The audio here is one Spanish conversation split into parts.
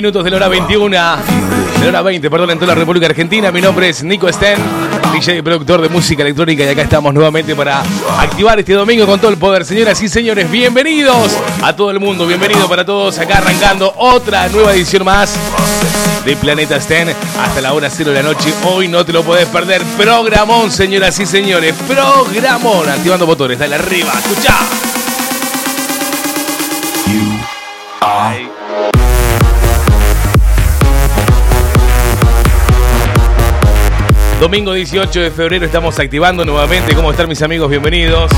minutos de la hora 21, de la hora 20, perdón, en toda la República Argentina. Mi nombre es Nico Sten, DJ y productor de música electrónica y acá estamos nuevamente para activar este domingo con todo el poder. Señoras y señores, bienvenidos a todo el mundo, bienvenido para todos acá arrancando otra nueva edición más de Planeta Sten hasta la hora cero de la noche. Hoy no te lo podés perder. Programón, señoras y señores, programón. Activando motores, dale arriba, escucha. Domingo 18 de febrero estamos activando nuevamente. ¿Cómo están mis amigos? Bienvenidos.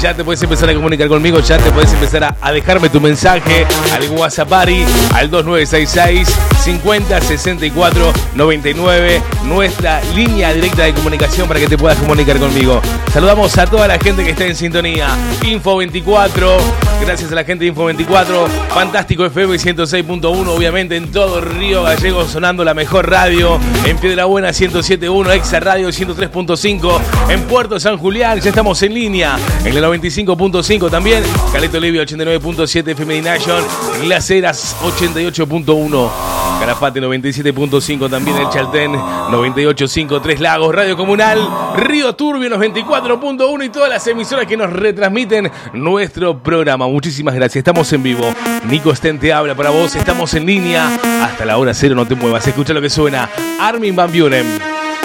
Ya te puedes empezar a comunicar conmigo, ya te puedes empezar a, dejarme tu mensaje al WhatsApp al 2966 50 64 99, nuestra línea directa de comunicación para que te puedas comunicar conmigo. Saludamos a toda la gente que está en sintonía. Info 24, gracias a la gente de Info 24, Fantástico FM 106.1, obviamente en todo Río Gallego sonando la mejor radio, en Piedra Buena 107.1, Exa Radio 103.5, en Puerto San Julián, ya estamos en línea, en el 95.5 también, Caleto Olivia 89.7 FM Nation, Heras 88.1. Carapate 97.5, también el Chaltén 98.5, Tres Lagos, Radio Comunal, Río Turbio 94.1 y todas las emisoras que nos retransmiten nuestro programa. Muchísimas gracias, estamos en vivo. Nico Sten te habla para vos, estamos en línea. Hasta la hora cero, no te muevas, escucha lo que suena. Armin Van Buren,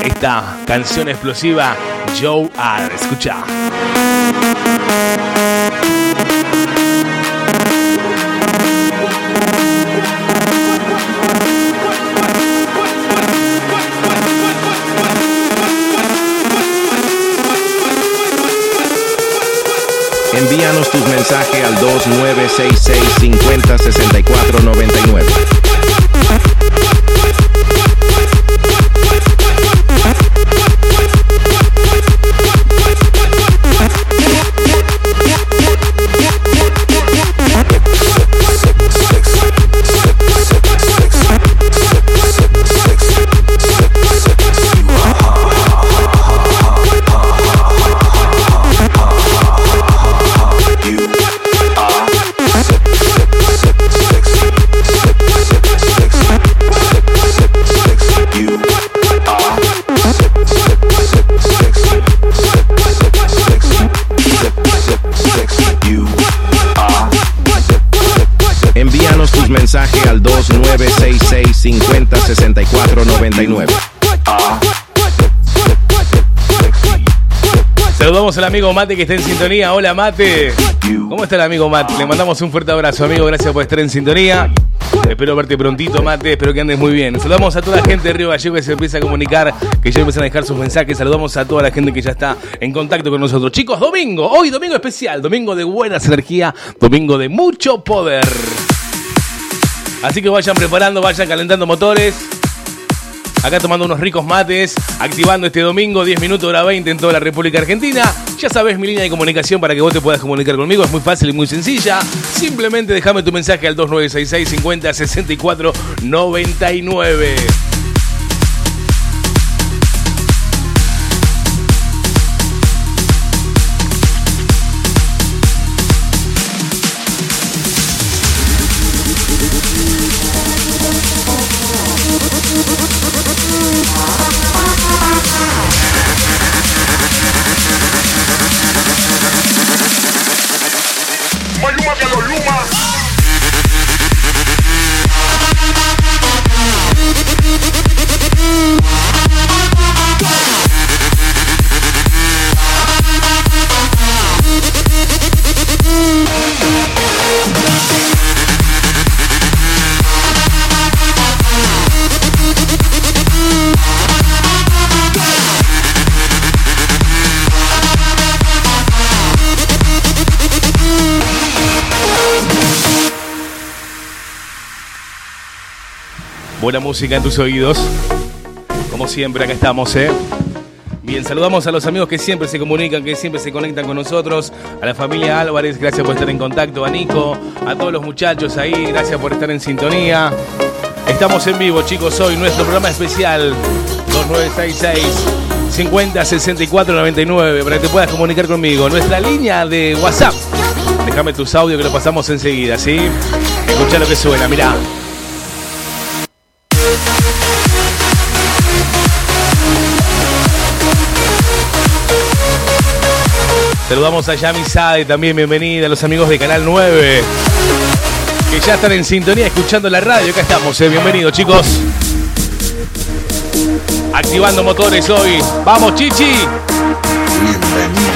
esta canción explosiva, Joe R. Escucha. Envíanos tus mensajes al 2966 50 64 99. 64 99. Saludamos al amigo Mate que está en sintonía. Hola Mate. ¿Cómo está el amigo Mate? Le mandamos un fuerte abrazo, amigo. Gracias por estar en sintonía. Espero verte prontito, Mate. Espero que andes muy bien. Saludamos a toda la gente de Río Gallego que se empieza a comunicar, que ya empiezan a dejar sus mensajes. Saludamos a toda la gente que ya está en contacto con nosotros. Chicos, domingo. Hoy domingo especial. Domingo de buenas energías. Domingo de mucho poder. Así que vayan preparando, vayan calentando motores. Acá tomando unos ricos mates, activando este domingo 10 minutos hora 20 en toda la República Argentina. Ya sabes mi línea de comunicación para que vos te puedas comunicar conmigo, es muy fácil y muy sencilla. Simplemente déjame tu mensaje al 2966 50 64 99. Buena música en tus oídos. Como siempre, acá estamos, ¿eh? Bien, saludamos a los amigos que siempre se comunican, que siempre se conectan con nosotros. A la familia Álvarez, gracias por estar en contacto. A Nico, a todos los muchachos ahí, gracias por estar en sintonía. Estamos en vivo, chicos, hoy nuestro programa especial 2966 50 64 99 para que te puedas comunicar conmigo. Nuestra línea de WhatsApp. Déjame tus audios que lo pasamos enseguida, ¿sí? Escucha lo que suena, mirá. Saludamos a Yami Sade, también bienvenida a los amigos de Canal 9, que ya están en sintonía escuchando la radio. Acá estamos, eh. bienvenidos chicos. Activando motores hoy. ¡Vamos, Chichi! Nico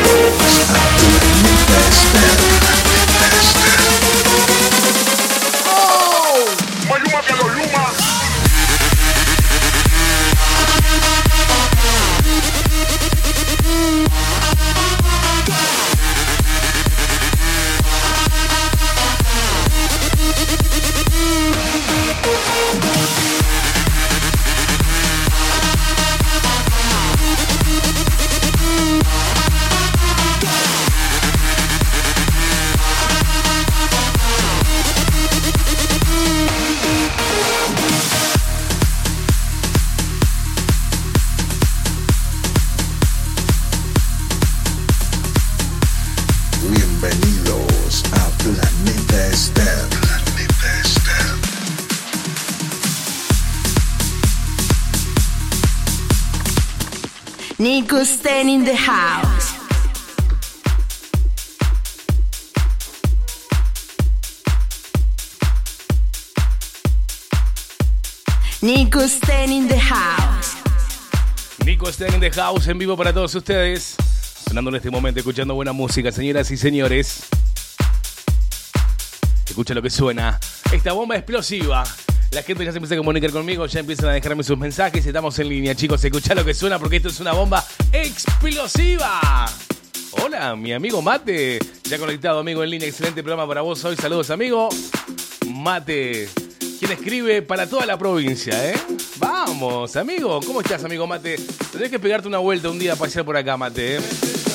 House en vivo para todos ustedes. Sonando en este momento, escuchando buena música, señoras y señores. Escucha lo que suena. Esta bomba explosiva la gente ya se empieza a comunicar conmigo, ya empiezan a dejarme sus mensajes. Estamos en línea, chicos. Escucha lo que suena porque esto es una bomba explosiva. Hola, mi amigo Mate. Ya conectado, amigo, en línea. Excelente programa para vos hoy. Saludos, amigo. Mate. Quien escribe para toda la provincia, ¿eh? Vamos, amigo. ¿Cómo estás, amigo Mate? Tendrás que pegarte una vuelta un día a pasear por acá, Mate, ¿eh?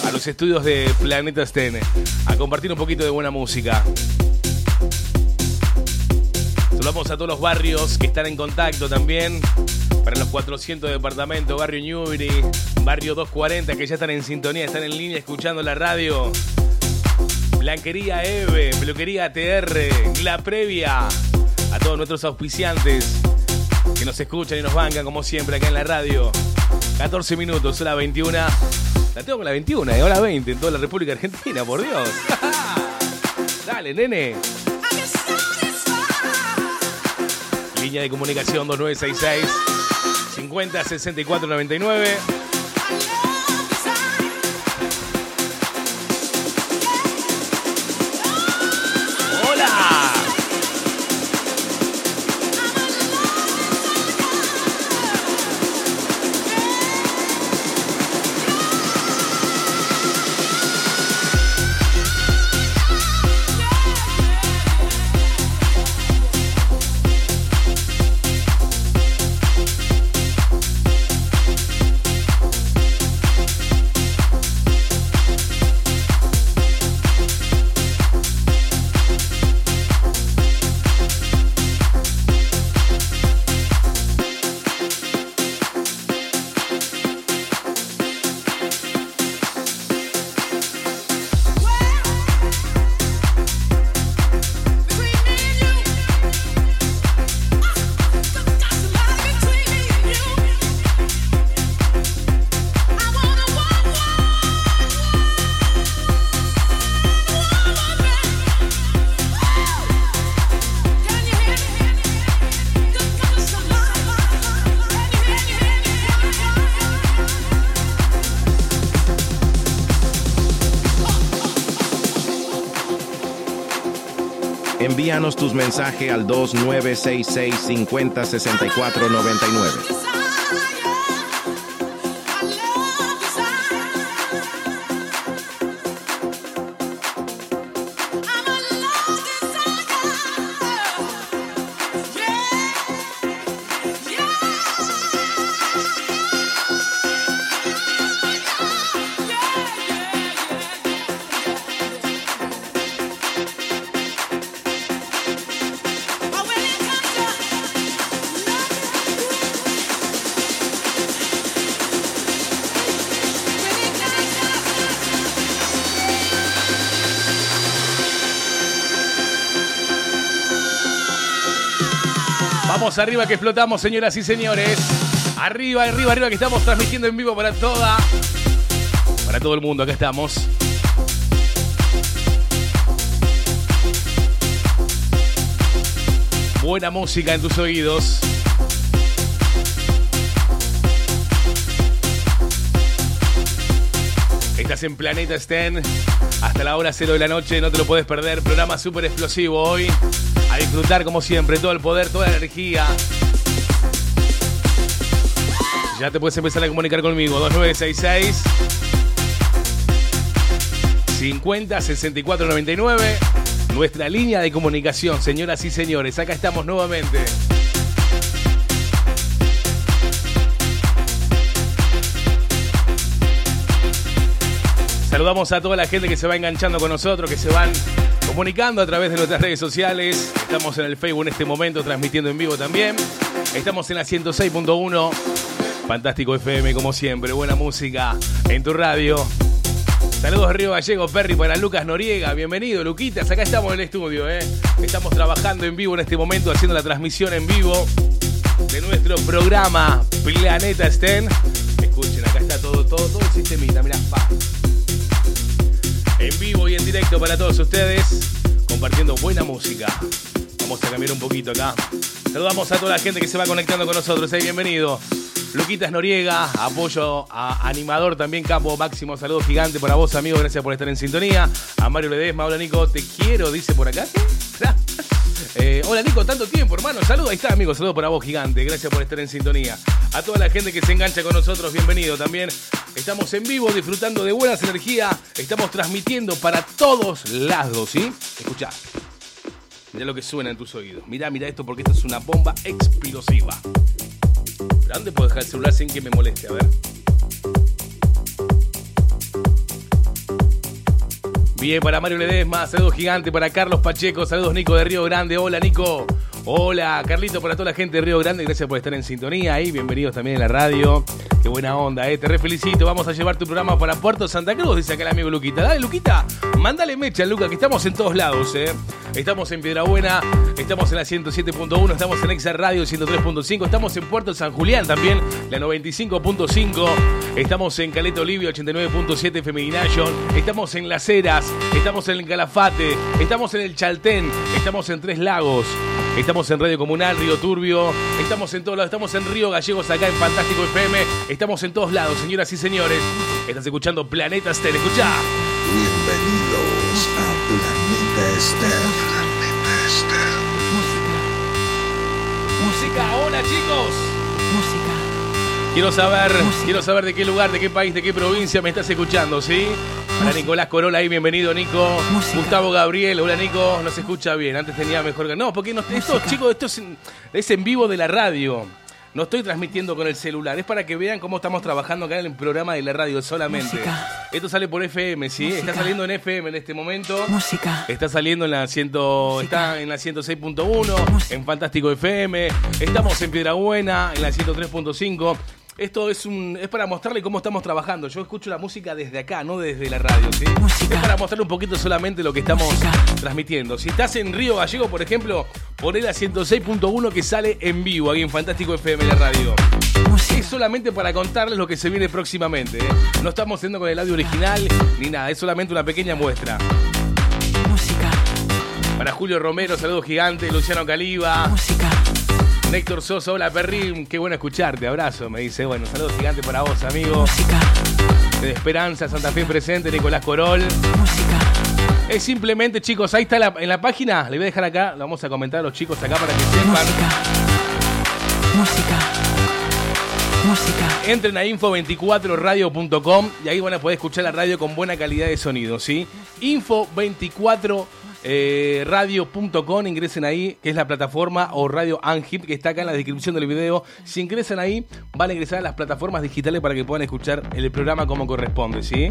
A los estudios de Planeta Stene. A compartir un poquito de buena música. Saludamos a todos los barrios que están en contacto también. Para los 400 departamentos, barrio Newbery, barrio 240, que ya están en sintonía, están en línea escuchando la radio. Blanquería Eve, peluquería TR, la previa. A todos nuestros auspiciantes que nos escuchan y nos bancan como siempre acá en la radio. 14 minutos, hora 21. La tengo con la 21, y hora 20 en toda la República Argentina, por Dios. Dale, nene. Línea de comunicación 2966 50 64 99. Envíanos tus mensajes al 2966 50 64 99. Arriba que explotamos, señoras y señores. Arriba, arriba, arriba que estamos transmitiendo en vivo para toda. Para todo el mundo, acá estamos. Buena música en tus oídos. Estás en Planeta Sten. Hasta la hora cero de la noche, no te lo puedes perder. Programa súper explosivo hoy. A disfrutar como siempre, todo el poder, toda la energía. Ya te puedes empezar a comunicar conmigo. 2966 50 64 99. Nuestra línea de comunicación, señoras y señores. Acá estamos nuevamente. Saludamos a toda la gente que se va enganchando con nosotros, que se van comunicando a través de nuestras redes sociales. Estamos en el Facebook en este momento, transmitiendo en vivo también. Estamos en la 106.1. Fantástico FM, como siempre. Buena música en tu radio. Saludos Río Gallego, Perry, para Lucas Noriega. Bienvenido, Luquitas. Acá estamos en el estudio, ¿eh? Estamos trabajando en vivo en este momento, haciendo la transmisión en vivo de nuestro programa Planeta Sten. Escuchen, acá está todo, todo, todo el sistemita. Mirá, pa en vivo y en directo para todos ustedes, compartiendo buena música. Vamos a cambiar un poquito acá. Saludamos a toda la gente que se va conectando con nosotros. Hey, bienvenido. Luquitas Noriega, apoyo a animador también, capo máximo. Saludo gigante para vos, amigo. Gracias por estar en sintonía. A Mario Ledesma, hola Nico, te quiero, dice por acá. Eh, hola Nico, tanto tiempo, hermano. Saludos, ahí está, amigo. Saludos para vos, gigante. Gracias por estar en sintonía. A toda la gente que se engancha con nosotros, bienvenido también. Estamos en vivo, disfrutando de buenas energías. Estamos transmitiendo para todos lados, ¿sí? Escucha. Mira lo que suena en tus oídos. Mira, mira esto porque esto es una bomba explosiva. ¿Pero dónde puedo dejar el celular sin que me moleste? A ver. Bien, para Mario Ledesma, saludos gigante para Carlos Pacheco, saludos Nico de Río Grande, hola Nico, hola Carlito para toda la gente de Río Grande, gracias por estar en sintonía ahí, bienvenidos también en la radio, qué buena onda, eh. te re felicito, vamos a llevar tu programa para Puerto Santa Cruz, dice acá el amigo Luquita, dale Luquita, mándale mecha Luca, que estamos en todos lados, eh. estamos en Piedrabuena, estamos en la 107.1, estamos en Exa Radio 103.5, estamos en Puerto San Julián también, la 95.5, estamos en Caleta Olivia 89.7 Femination, estamos en Las Heras, estamos en Calafate, estamos en el Chaltén, estamos en Tres Lagos, Estamos en Radio Comunal, Río Turbio. Estamos en todos lados. Estamos en Río Gallegos, acá en Fantástico FM. Estamos en todos lados, señoras y señores. Estás escuchando Planeta Estéreo. Escucha. Bienvenidos a Planeta Estéreo. Planeta Estéreo. Música, hola chicos. Quiero saber, quiero saber de qué lugar, de qué país, de qué provincia me estás escuchando, ¿sí? Hola Nicolás Corola ahí, bienvenido Nico. Música. Gustavo Gabriel, hola Nico, no se escucha bien, antes tenía mejor que... No, porque no, esto, chicos, esto es en, es en vivo de la radio. No estoy transmitiendo con el celular, es para que vean cómo estamos trabajando acá en el programa de la radio solamente. Música. Esto sale por FM, ¿sí? Música. Está saliendo en FM en este momento. Música. Está saliendo en la 100, Música. está en la 106.1, Música. en Fantástico FM, estamos en Piedra Buena, en la 103.5. Esto es un es para mostrarle cómo estamos trabajando. Yo escucho la música desde acá, no desde la radio, ¿sí? Música. Es para mostrarle un poquito solamente lo que estamos Música. transmitiendo. Si estás en Río Gallego, por ejemplo, poné la 106.1 que sale en vivo aquí en Fantástico FM la radio. Música. Es solamente para contarles lo que se viene próximamente. ¿eh? No estamos haciendo con el audio original ni nada, es solamente una pequeña muestra. Música. Para Julio Romero, saludos gigantes, Luciano Caliba, Música. Néctor Sosa, hola Perrín, qué bueno escucharte, abrazo, me dice, bueno, saludos gigantes para vos, amigo. Música. De Esperanza, Santa Fe presente, Nicolás Corol. Música. Es simplemente, chicos, ahí está la- en la página, le voy a dejar acá, lo vamos a comentar a los chicos acá para que sepan. Música. Música. Música. Entren a info24radio.com y ahí van a poder escuchar la radio con buena calidad de sonido, ¿sí? Info24 eh, radio.com, ingresen ahí, que es la plataforma o radio Angip, que está acá en la descripción del video. Si ingresan ahí, van a ingresar a las plataformas digitales para que puedan escuchar el programa como corresponde, ¿sí?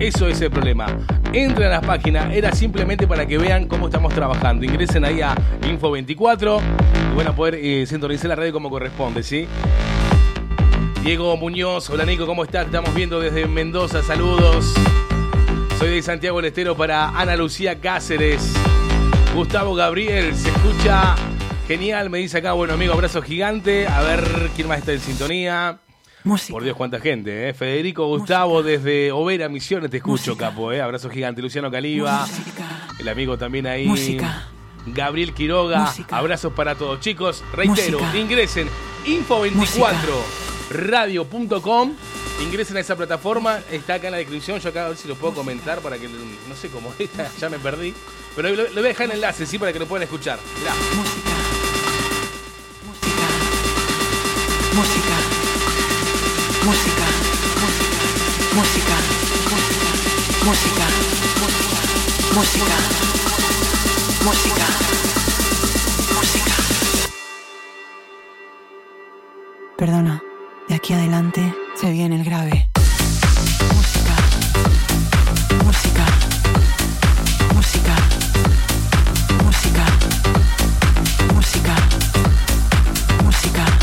Eso es el problema. Entren a las páginas, era simplemente para que vean cómo estamos trabajando. Ingresen ahí a Info24 y van a poder eh, sintonizar la radio como corresponde, ¿sí? Diego Muñoz, hola Nico, ¿cómo estás? Estamos viendo desde Mendoza, saludos. Soy de Santiago del Estero para Ana Lucía Cáceres. Gustavo Gabriel, se escucha genial, me dice acá, bueno amigo, abrazo gigante. A ver quién más está en sintonía. Música. Por Dios, cuánta gente, ¿eh? Federico Gustavo desde Overa Misiones, te escucho, capo, ¿eh? Abrazo gigante. Luciano Caliba, el amigo también ahí. Música. Gabriel Quiroga, abrazos para todos. Chicos, reitero, ingresen, Info24 radio.com. Ingresen a esa plataforma, está acá en la descripción. Yo acá a ver si lo puedo comentar para que no sé cómo está, ya me perdí. Pero le voy a dejar el enlace, sí, para que lo puedan escuchar. Mirá. Música, música, música, música, música, música, música, música, música, música. Perdona de aquí adelante se viene el grave. Música. Música. Música. Música. Música. Música.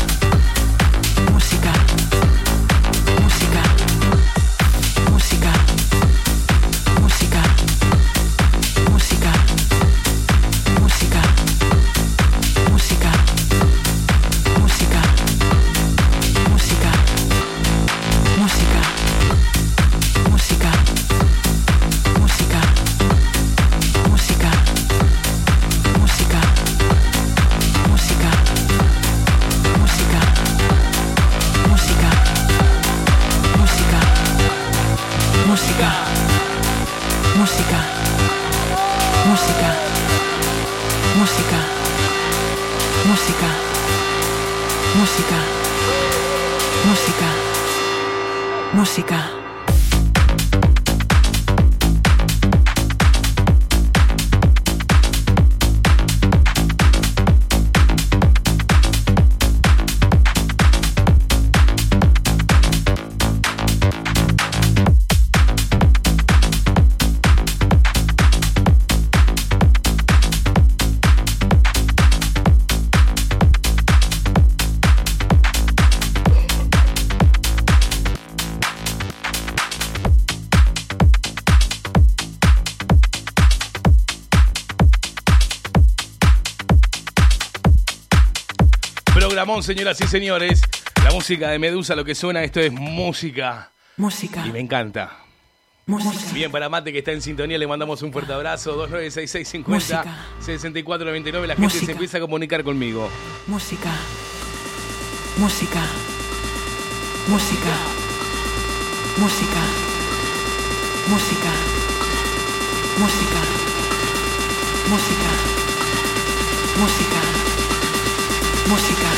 Señoras y señores. La música de Medusa, lo que suena, esto es música. Música. Y me encanta. Música. Bien, para Mate que está en sintonía, le mandamos un fuerte abrazo. 296650 Música. 6499. La gente Música. se empieza a comunicar conmigo. Música. Música. Música. Música. Música. Música. Música. Música. Música.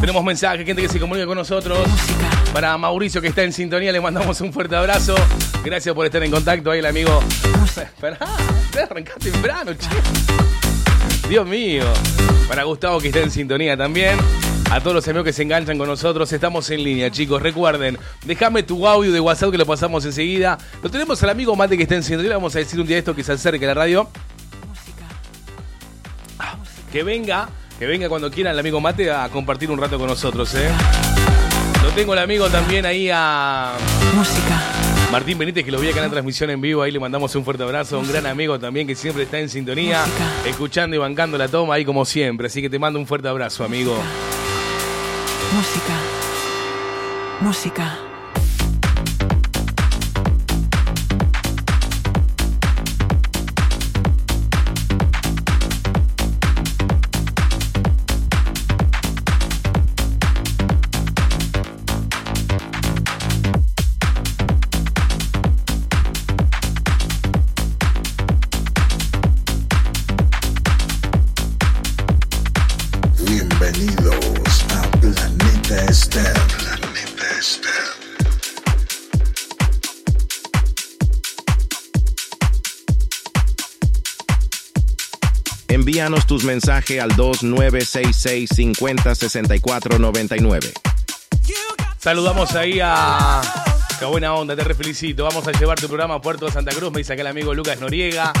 Tenemos mensajes, gente que se comunica con nosotros. Para Mauricio que está en sintonía, le mandamos un fuerte abrazo. Gracias por estar en contacto ahí, el amigo. Esperá, te arrancaste temprano, che. Dios mío. Para Gustavo que está en sintonía también. A todos los amigos que se enganchan con nosotros, estamos en línea, chicos. Recuerden, déjame tu audio de WhatsApp que lo pasamos enseguida. Lo tenemos al amigo Mate que está en sintonía. Vamos a decir un día esto que se acerque a la radio. Música. Que venga, que venga cuando quiera el amigo Mate a compartir un rato con nosotros, ¿eh? Lo tengo el amigo también ahí a Música. Martín Benítez, que lo vi acá en la transmisión en vivo. Ahí le mandamos un fuerte abrazo. Un gran amigo también que siempre está en sintonía, Música. escuchando y bancando la toma ahí como siempre. Así que te mando un fuerte abrazo, amigo. Música. Música. Tus mensajes al 2966 50 64 99. Saludamos ahí a. Qué buena onda, te felicito. Vamos a llevar tu programa a Puerto de Santa Cruz. Me dice acá el amigo Lucas Noriega.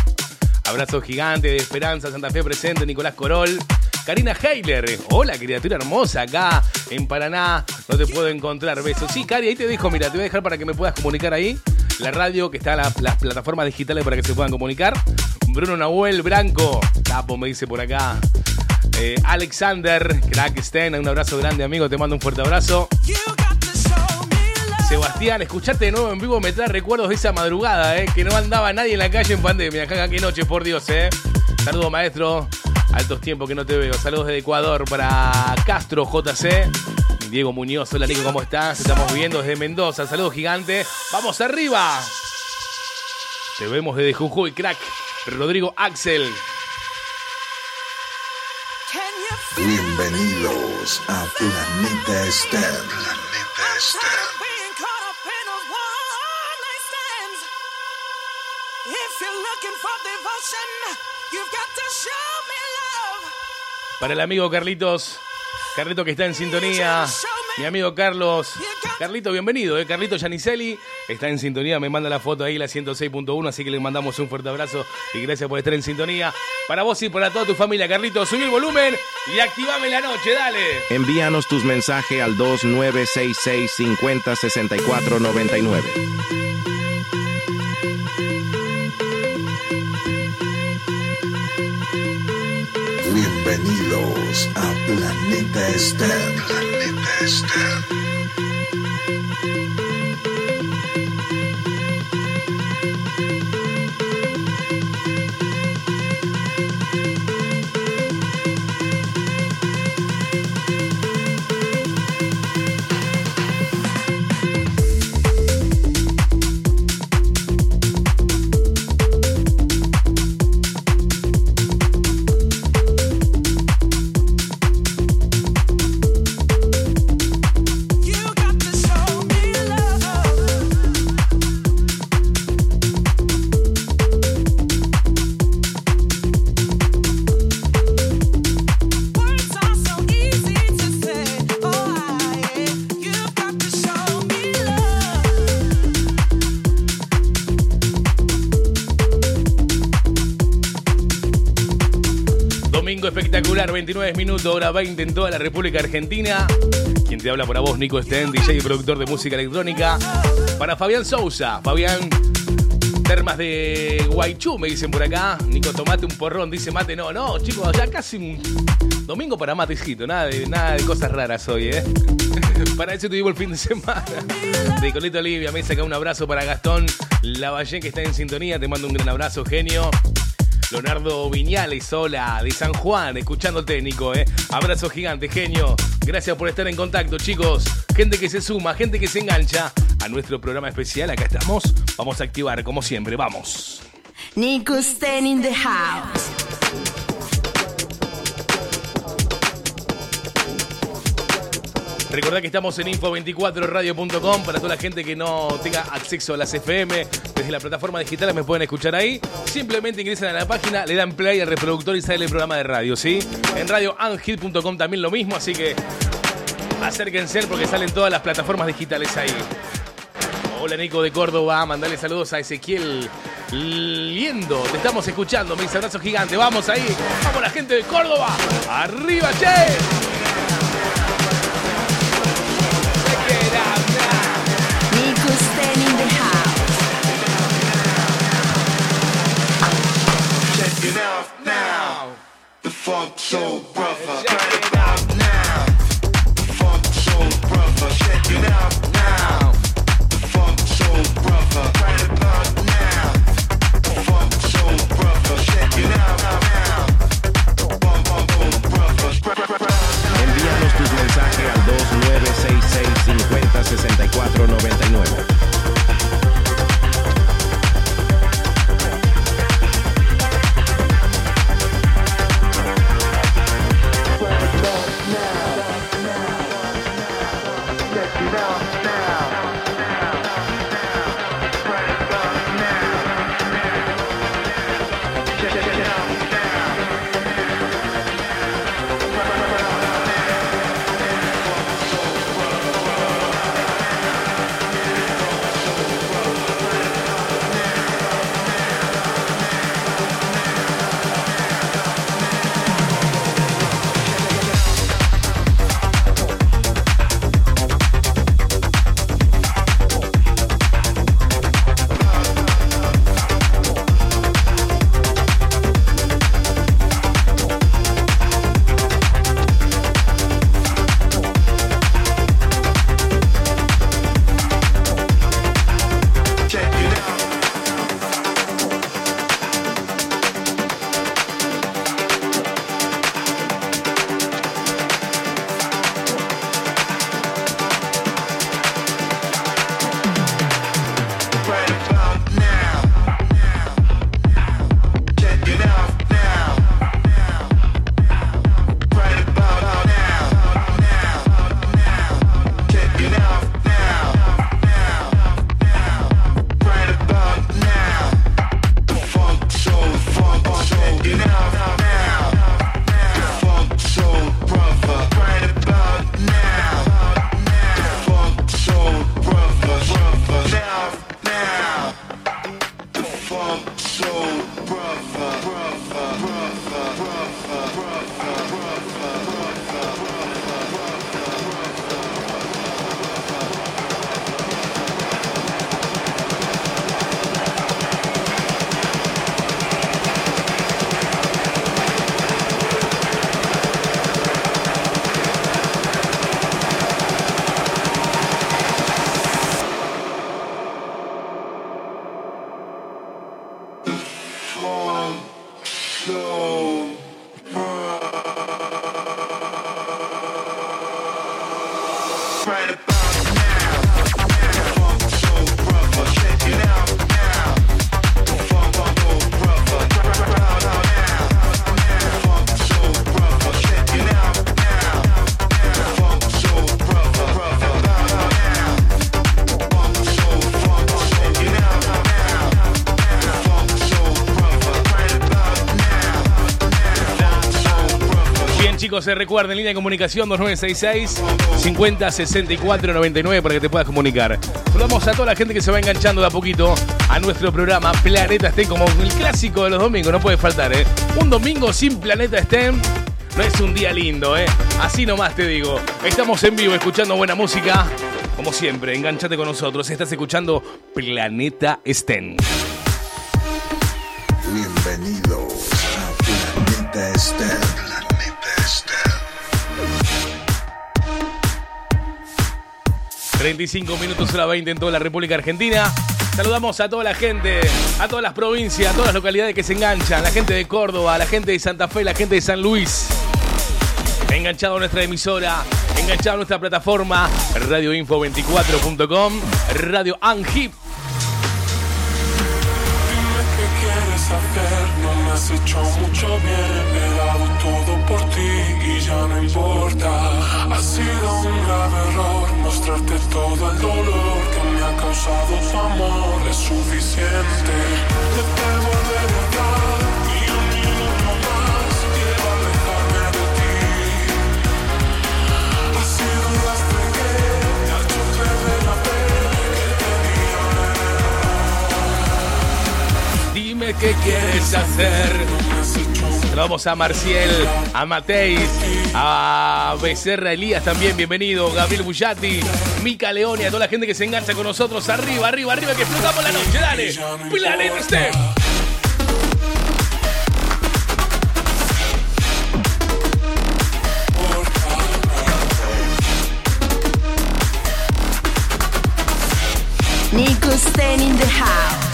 Abrazo gigante de Esperanza, Santa Fe presente, Nicolás Corol. Karina Heiler, hola criatura hermosa acá en Paraná, no te puedo encontrar, besos. Sí, Cari, ahí te dejo, mira, te voy a dejar para que me puedas comunicar ahí. La radio, que está en la- las plataformas digitales para que se puedan comunicar. Bruno Nahuel Branco, me dice por acá. Eh, Alexander, crack Sten, un abrazo grande amigo, te mando un fuerte abrazo. Sebastián, escucharte de nuevo en vivo me trae recuerdos de esa madrugada, eh, que no andaba nadie en la calle en pandemia. Qué noche, por Dios, eh. Saludos, maestro. Altos tiempos que no te veo. Saludos desde Ecuador para Castro JC. Diego Muñoz, hola Nico, ¿cómo estás? Estamos viendo desde Mendoza. Saludos gigante. ¡Vamos arriba! Te vemos desde Jujuy, crack. Rodrigo Axel. Bienvenidos a Planeta STEM. Planeta STEM. Para el amigo Carlitos, Carlito que está en sintonía. Mi amigo Carlos. Carlito, bienvenido, eh. Carlito Giannicelli está en sintonía. Me manda la foto ahí, la 106.1. Así que le mandamos un fuerte abrazo y gracias por estar en sintonía. Para vos y para toda tu familia, Carlito, subí el volumen y activame la noche, dale. Envíanos tus mensajes al 2966 50 64 99. Bienvenidos a Planeta Esther. Planeta Esther. 29 minutos, hora 20 en toda la República Argentina. Quien te habla por a vos, Nico Sten, DJ y productor de música electrónica. Para Fabián Sousa. Fabián, termas de Guaychú, me dicen por acá. Nico, tomate un porrón, dice mate. No, no, chicos, ya casi un domingo para matecito. Nada de, nada de cosas raras hoy, ¿eh? para eso tuvimos el fin de semana. Nicolito Olivia, me saca un abrazo para Gastón Lavallén, que está en sintonía. Te mando un gran abrazo, genio. Leonardo Viñales, hola, de San Juan, escuchando técnico, ¿eh? Abrazo gigante, genio. Gracias por estar en contacto, chicos. Gente que se suma, gente que se engancha a nuestro programa especial. Acá estamos. Vamos a activar, como siempre, vamos. Nico Sten in the house. Recordad que estamos en info24radio.com para toda la gente que no tenga acceso a las FM. Desde la plataforma digital me pueden escuchar ahí. Simplemente ingresan a la página, le dan play al reproductor y sale el programa de radio, ¿sí? En radioangel.com también lo mismo, así que acérquense porque salen todas las plataformas digitales ahí. Hola Nico de Córdoba, mandale saludos a Ezequiel Liendo. Te estamos escuchando, mis abrazos gigantes. Vamos ahí, vamos la gente de Córdoba. Arriba, che. Check it out now. The funk soul brother. Right about now. The funk soul brother. Check it out now. The funk soul brother. Right about now. The funk soul brother. Check it out now. Funk soul brother. Envíanos tus mensajes al 2966 50 64 99. Recuerden, línea de comunicación 2966 50 64 99 para que te puedas comunicar. Saludamos a toda la gente que se va enganchando de a poquito a nuestro programa Planeta STEM, como el clásico de los domingos, no puede faltar, ¿eh? Un domingo sin Planeta STEM. no es un día lindo, ¿eh? Así nomás te digo. Estamos en vivo escuchando buena música. Como siempre, enganchate con nosotros. Estás escuchando Planeta Sten. 35 minutos hora 20 en toda la República Argentina. Saludamos a toda la gente, a todas las provincias, a todas las localidades que se enganchan, la gente de Córdoba, la gente de Santa Fe, la gente de San Luis. Enganchado a nuestra emisora, enganchado a nuestra plataforma, radioinfo24.com, Radio Angip. Hecho mucho bien. He dado todo por ti y ya no importa. Sido un grave error mostrarte todo el dolor que me ha causado tu amor. Es suficiente. Yo te volveré a dar ni un minuto más. Quiero alejarme de ti. Ha sido un lastre que te ha hecho perder la fe que tenía Dime qué quieres hacer. Saludamos a Marciel, a Mateis, a Becerra Elías también, bienvenido, Gabriel Bullati, Mica León y a toda la gente que se engancha con nosotros. Arriba, arriba, arriba, que explotamos la noche, dale. Planeta Step. Nico Sten in the house.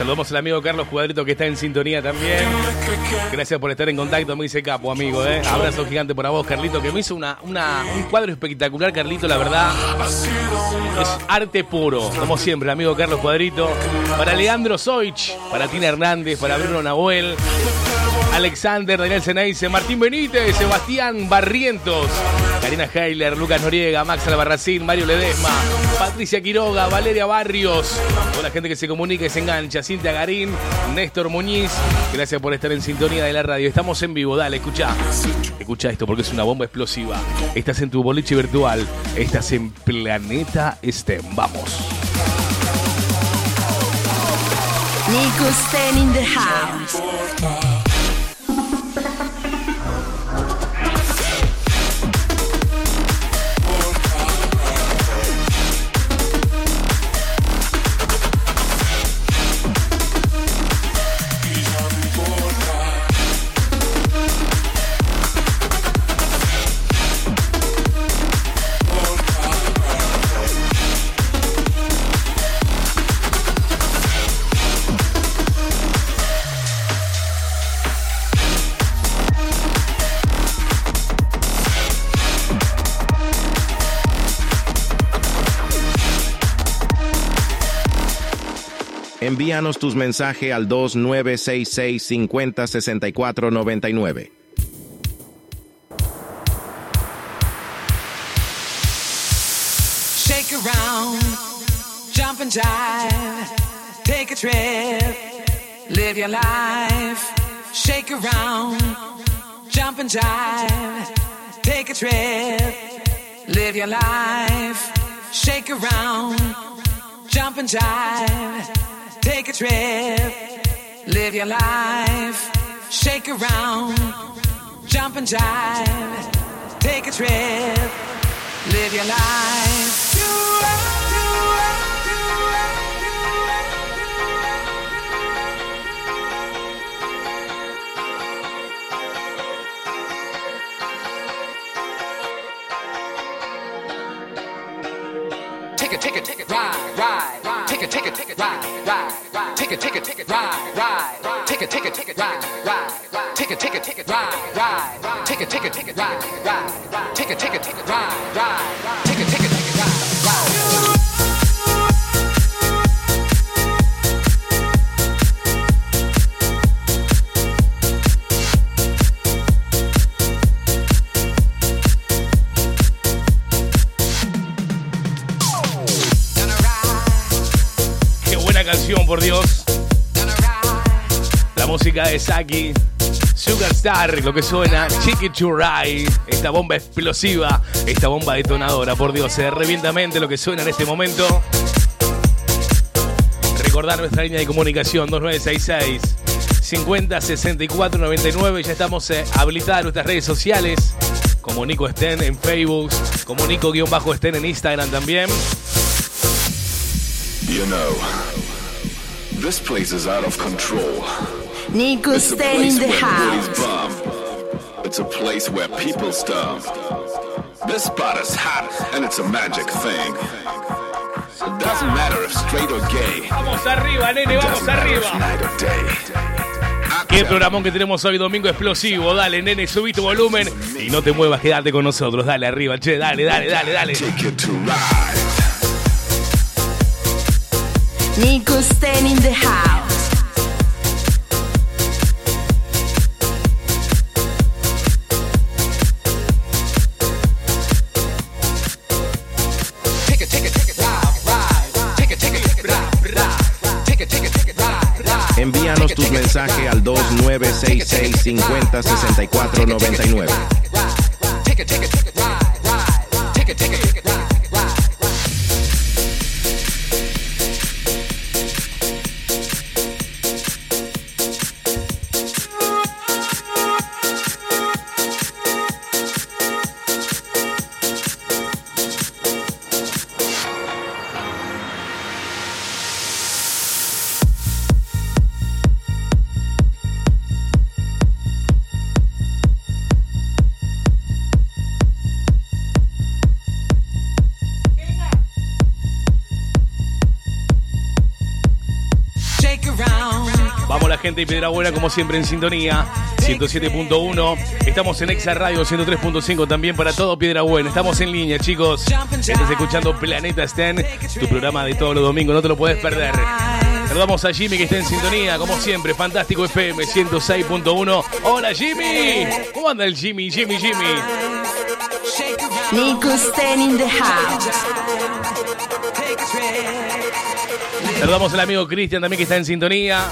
Saludamos al amigo Carlos Cuadrito que está en sintonía también. Gracias por estar en contacto, me dice Capo, amigo. ¿eh? Abrazo gigante por a vos, Carlito, que me hizo una, un cuadro espectacular, Carlito, la verdad. Es arte puro, como siempre, amigo Carlos Cuadrito. Para Leandro Soich, para Tina Hernández, para Bruno Nahuel, Alexander, Daniel Ceneice, Martín Benítez, Sebastián Barrientos, Karina Heiler, Lucas Noriega, Max Albarracín, Mario Ledesma, Patricia Quiroga, Valeria Barrios, toda la gente que se comunica y se engancha, Cintia Garín, Néstor Muñiz, gracias por estar en sintonía de la radio. Estamos en vivo, dale, escucha. Escucha esto porque es una bomba explosiva. Estás en tu boliche virtual, estás en Planeta STEM. Vamos. Nico Sten in the house. Envíanos tus mensajes al 2966 50 64 99. Shake around, jump and jive, take a trip, live your life. Shake around, jump and jive, take a trip, live your life. Shake around, jump and jive, take a trip, live your life. Shake around, jump and jive, take a trip. Live your life. Do it, do it, Take a, take a, take a ride, ride, ride. Take a, take a, take a ride, ride, ride. Take a, take a, take a ride, ride, ride. Take a, take a, take a ride, ride, ride. Take a, take a, take a ride, ride, ride. Take a, take a, take a ride, ride, ride. Take a, take a, take a ride, ride, ride. Take a, take a, take a canción, por Dios. La música de Saki. Sugarstar, lo que suena, Chicky Churai, esta bomba explosiva, esta bomba detonadora, por Dios, se revienta mente lo que suena en este momento. Recordar nuestra línea de comunicación 2966 50 64 99. Ya estamos eh, habilitadas nuestras redes sociales, como Nico Sten en Facebook, como Nico-Sten en Instagram también. This place is out of control. Nico It's a Sten in place the where house. bump. It's a place where people stomp. This spot is hot and it's a magic thing. It doesn't matter if straight or gay. Vamos arriba, nene, vamos Doesn't matter if arriba. night or day. Qué programón que tenemos hoy, domingo explosivo. Dale, nene, subí tu volumen y no te muevas, quédate con nosotros. Dale arriba, che, dale, dale, dale, dale. Take you to ride. It, take it, ride, ride. Envíanos tus mensajes al 2966 50 64 99. Gente de Piedra Buena como siempre en sintonía. 107.1. Estamos en Exa Radio 103.5 también para todo Piedra Buena. Estamos en línea, chicos. Estás escuchando Planeta Sten, tu programa de todos los domingos. No te lo puedes perder. Saludamos a Jimmy que está en sintonía, como siempre. Fantástico FM 106.1. Hola Jimmy. ¿Cómo anda el Jimmy? Jimmy, Jimmy. In the house. Saludamos al amigo Cristian también que está en sintonía.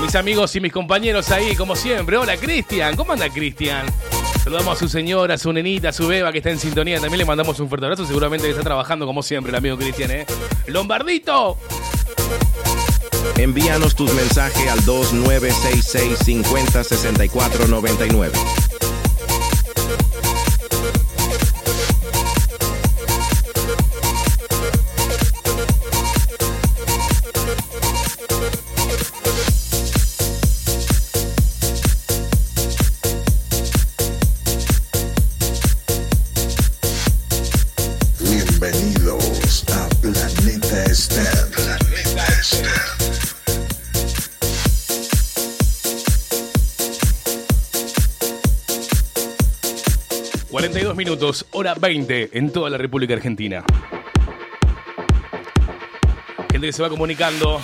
Mis amigos y mis compañeros ahí, como siempre. Hola Cristian, ¿cómo anda Cristian? Saludamos a su señora, a su nenita, a su beba que está en sintonía. También le mandamos un fuerte abrazo. Seguramente que está trabajando como siempre el amigo Cristian, ¿eh? ¡Lombardito! Envíanos tus mensajes al 2966 50 64 99. Minutos, hora 20 en toda la República Argentina. Gente que se va comunicando.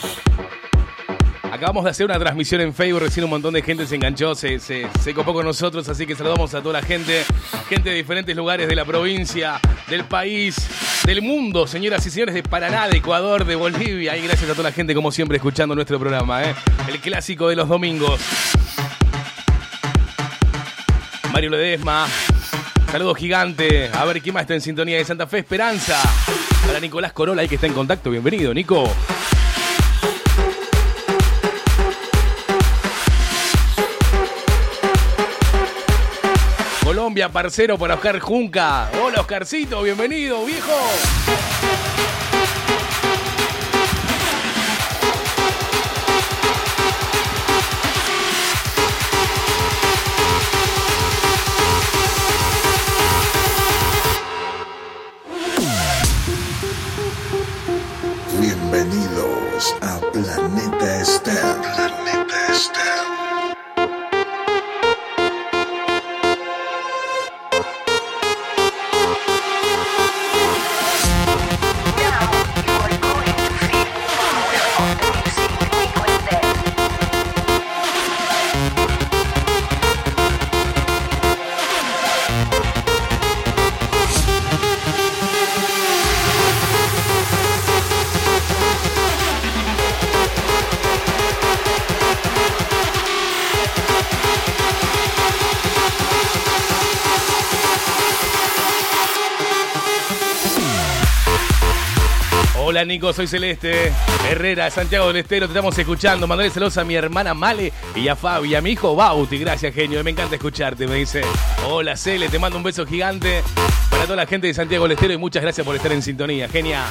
Acabamos de hacer una transmisión en Facebook, recién un montón de gente se enganchó, se, se, se copó con nosotros, así que saludamos a toda la gente, gente de diferentes lugares de la provincia, del país, del mundo, señoras y señores de Paraná, de Ecuador, de Bolivia, y gracias a toda la gente como siempre escuchando nuestro programa, ¿eh? el clásico de los domingos. Mario Ledesma, Saludo gigante. A ver quién más está en sintonía de Santa Fe Esperanza. Para Nicolás Corola, ahí que está en contacto. Bienvenido, Nico. Colombia, parcero para Oscar Junca. Hola, Oscarcito, bienvenido, viejo. Nico, soy Celeste Herrera Santiago del Estero, te estamos escuchando. Mandale saludos a mi hermana Male y a Fabi, a mi hijo Bauti. Gracias, genio. Me encanta escucharte, me dice. Hola Cele, te mando un beso gigante para toda la gente de Santiago del Estero y muchas gracias por estar en sintonía. Genia.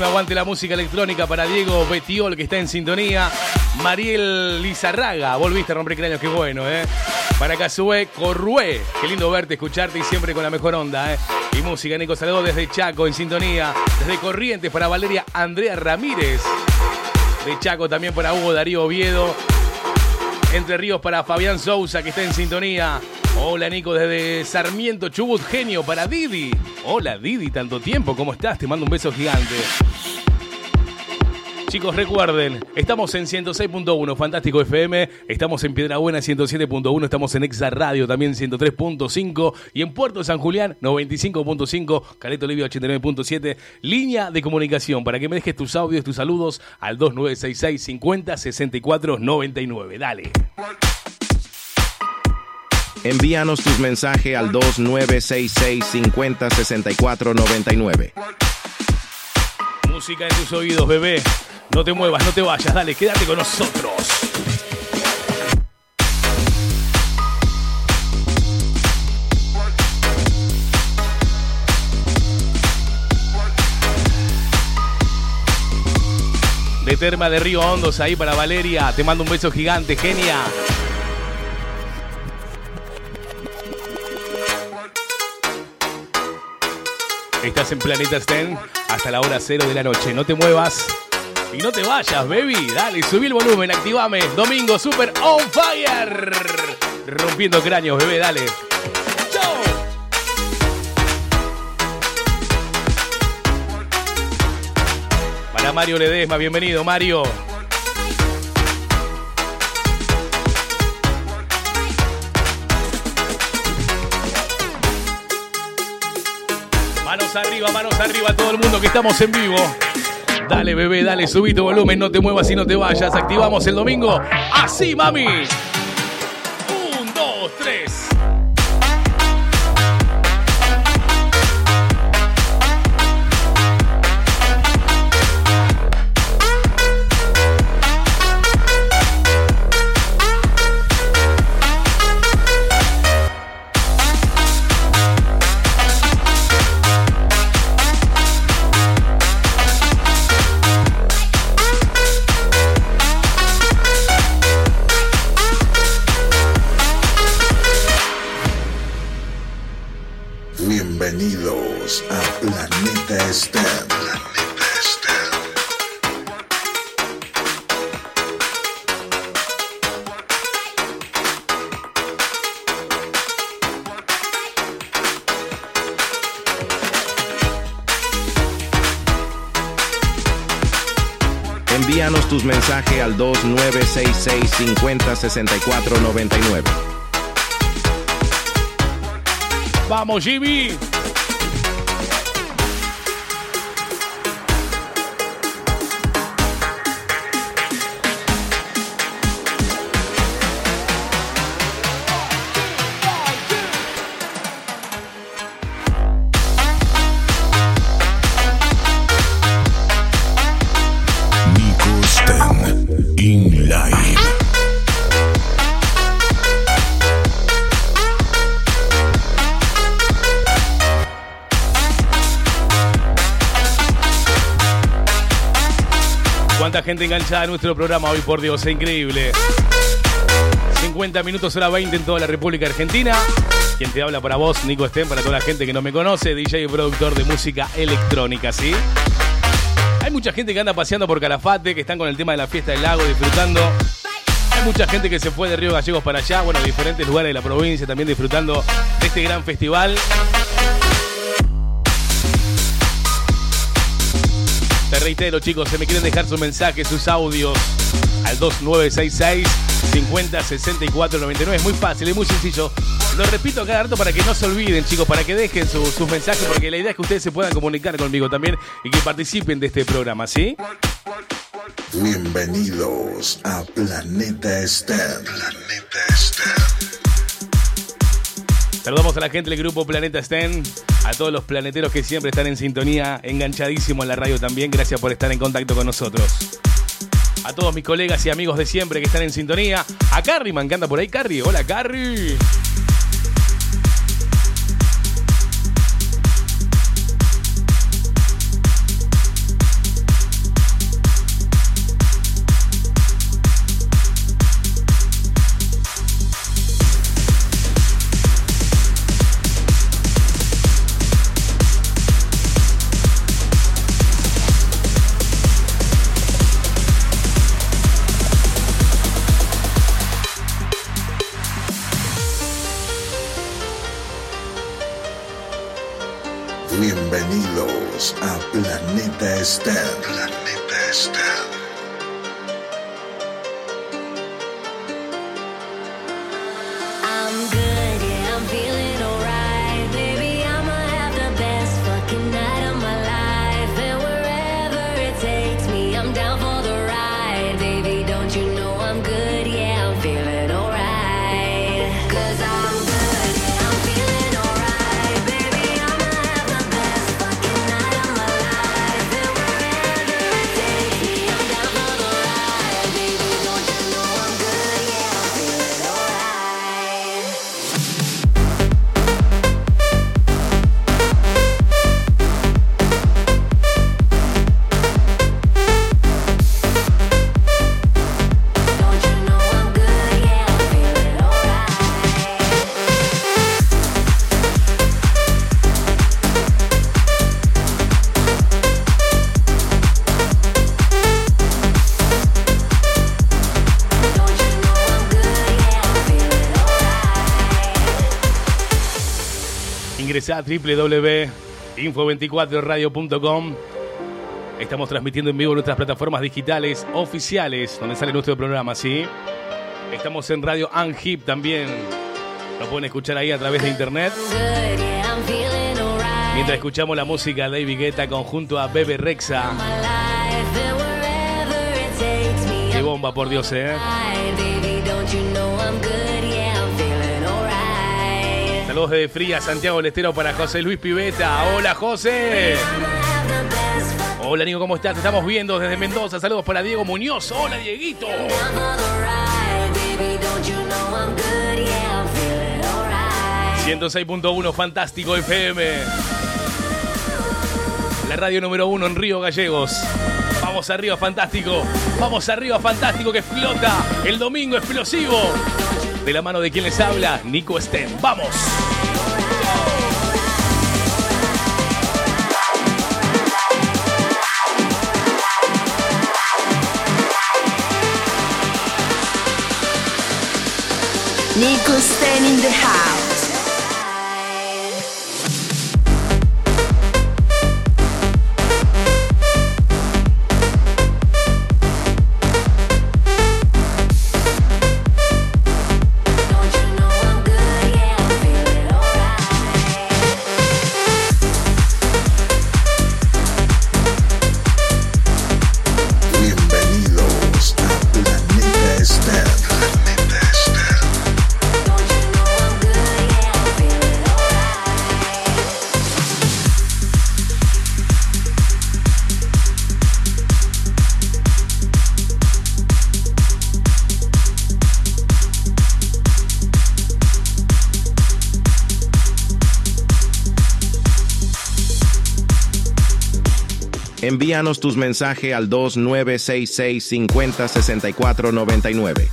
Firme aguante la música electrónica para Diego Betiol, que está en sintonía. Mariel Lizarraga, volviste a romper cráneos, qué bueno, ¿eh? Para Casué Corrué, qué lindo verte, escucharte y siempre con la mejor onda, ¿eh? Y música, Nico Salado desde Chaco, en sintonía. Desde Corrientes para Valeria Andrea Ramírez. De Chaco también para Hugo Darío Oviedo. Entre Ríos para Fabián Sousa, que está en sintonía. Hola Nico, desde Sarmiento Chubut Genio para Didi. Hola Didi, tanto tiempo, ¿cómo estás? Te mando un beso gigante. Chicos, recuerden, estamos en 106.1, Fantástico FM, estamos en Piedra Buena 107.1, estamos en Exa Radio también 103.5 y en Puerto San Julián 95.5, Careto Olivia 89.7, línea de comunicación para que me dejes tus audios, tus saludos al 2966 50 64 99. Dale. Envíanos tus mensajes al 2966 50 64 99. Música en tus oídos, bebé. No te muevas, no te vayas, dale, quédate con nosotros. De Terma de Río Hondos ahí para Valeria. Te mando un beso gigante, genia. Estás en Planeta Sten hasta la hora cero de la noche. No te muevas y no te vayas, baby. Dale, subí el volumen, activame. Domingo Super On Fire. Rompiendo cráneos, bebé, dale. Para Mario Ledesma, bienvenido, Mario. Arriba, manos arriba, todo el mundo que estamos en vivo. Dale, bebé, dale, subí volumen, no te muevas y no te vayas. Activamos el domingo. Así, mami. Al 2966 50 64 99. Vamos, Jimmy. Gente enganchada a nuestro programa hoy, por Dios, es increíble. 50 minutos, hora 20 en toda la República Argentina. Quien te habla para vos, Nico Sten, para toda la gente que no me conoce, DJ y productor de música electrónica, ¿sí? Hay mucha gente que anda paseando por Calafate, que están con el tema de la fiesta del lago, disfrutando. Hay mucha gente que se fue de Río Gallegos para allá, bueno, diferentes lugares de la provincia, también disfrutando de este gran festival. Reitero, chicos, se me quieren dejar sus mensajes, sus audios al 2966 50 64 99. Es muy fácil, es muy sencillo. Lo repito cada rato para que no se olviden, chicos, para que dejen su- sus mensajes, porque la idea es que ustedes se puedan comunicar conmigo también y que participen de este programa, ¿sí? Bienvenidos a Planeta Esther. Planeta Esther. Saludamos a la gente del grupo Planeta Sten, a todos los planeteros que siempre están en sintonía, enganchadísimos en la radio también. Gracias por estar en contacto con nosotros. A todos mis colegas y amigos de siempre que están en sintonía. A Carrie, me encanta por ahí, Carrie. Hola, Carrie. www.info24radio.com. Estamos transmitiendo en vivo nuestras plataformas digitales oficiales, donde sale nuestro programa, ¿sí? Estamos en Radio Anhip también. Lo pueden escuchar ahí a través de internet. Mientras escuchamos la música de David Guetta conjunto a Bebe Rexa. Qué bomba, por Dios, ¿eh? Saludos de Fría, Santiago del Estero para José Luis Piveta. Hola, José. Hola, Nico, ¿cómo estás? Te estamos viendo desde Mendoza. Saludos para Diego Muñoz. Hola, Dieguito. down for the ride. Baby, don't you know I'm good? Yeah, I'm feeling alright. 106.1 Fantástico FM. La radio número uno en Río Gallegos. Vamos arriba, Fantástico. Vamos arriba, Fantástico, que explota. El domingo explosivo. De la mano de quien les habla, Nico Sten. ¡Vamos! Nico Sten in the house. Envíanos tus mensajes al 2966 50 64 99.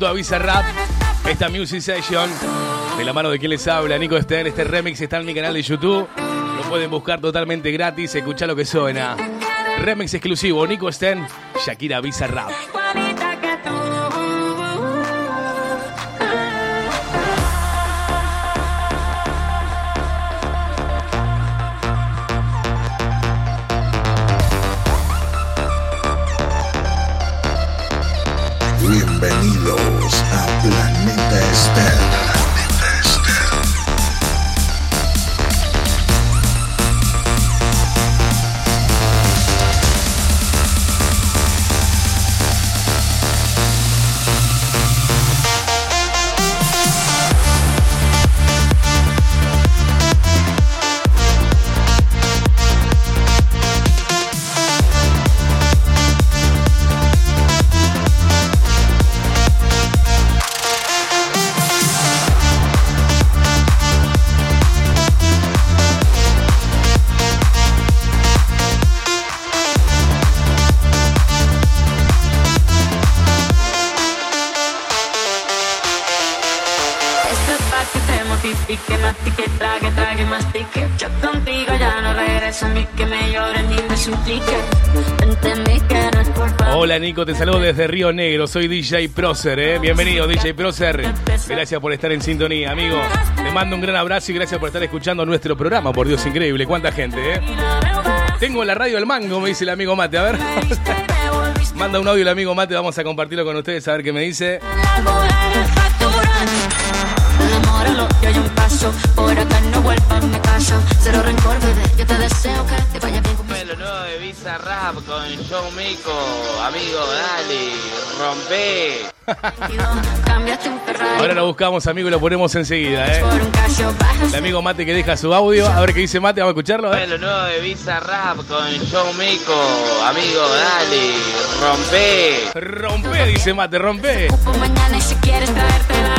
Junto a Visa Rap. Esta Music Session. De la mano de quien les habla, Nico Sten. Este remix está en mi canal de YouTube. Lo pueden buscar totalmente gratis. Escucha lo que suena. Remix exclusivo, Nico Sten, Shakira Visa te saludo desde Río Negro. Soy DJ Procer, ¿eh? Bienvenido DJ Procer. Gracias por estar en sintonía, amigo. Te mando un gran abrazo y gracias por estar escuchando nuestro programa. Por Dios, increíble. Cuánta gente, ¿eh? Tengo la radio del mango, me dice el amigo Mate. A ver. Manda un audio el amigo Mate, vamos a compartirlo con ustedes a ver qué me dice. Cero rencor. Yo te deseo que te vaya bien Lo nuevo de Visa Rap con Joe Mico, amigo, dale, rompe. Ahora lo buscamos, amigo, y lo ponemos enseguida, ¿eh? El amigo Mate que deja su audio. A ver qué dice Mate, vamos a escucharlo. ¿eh? Lo nuevo de Visa Rap con Joe Mico, amigo, dale, rompe. Rompe, dice Mate, rompe. mañana si quieres traértela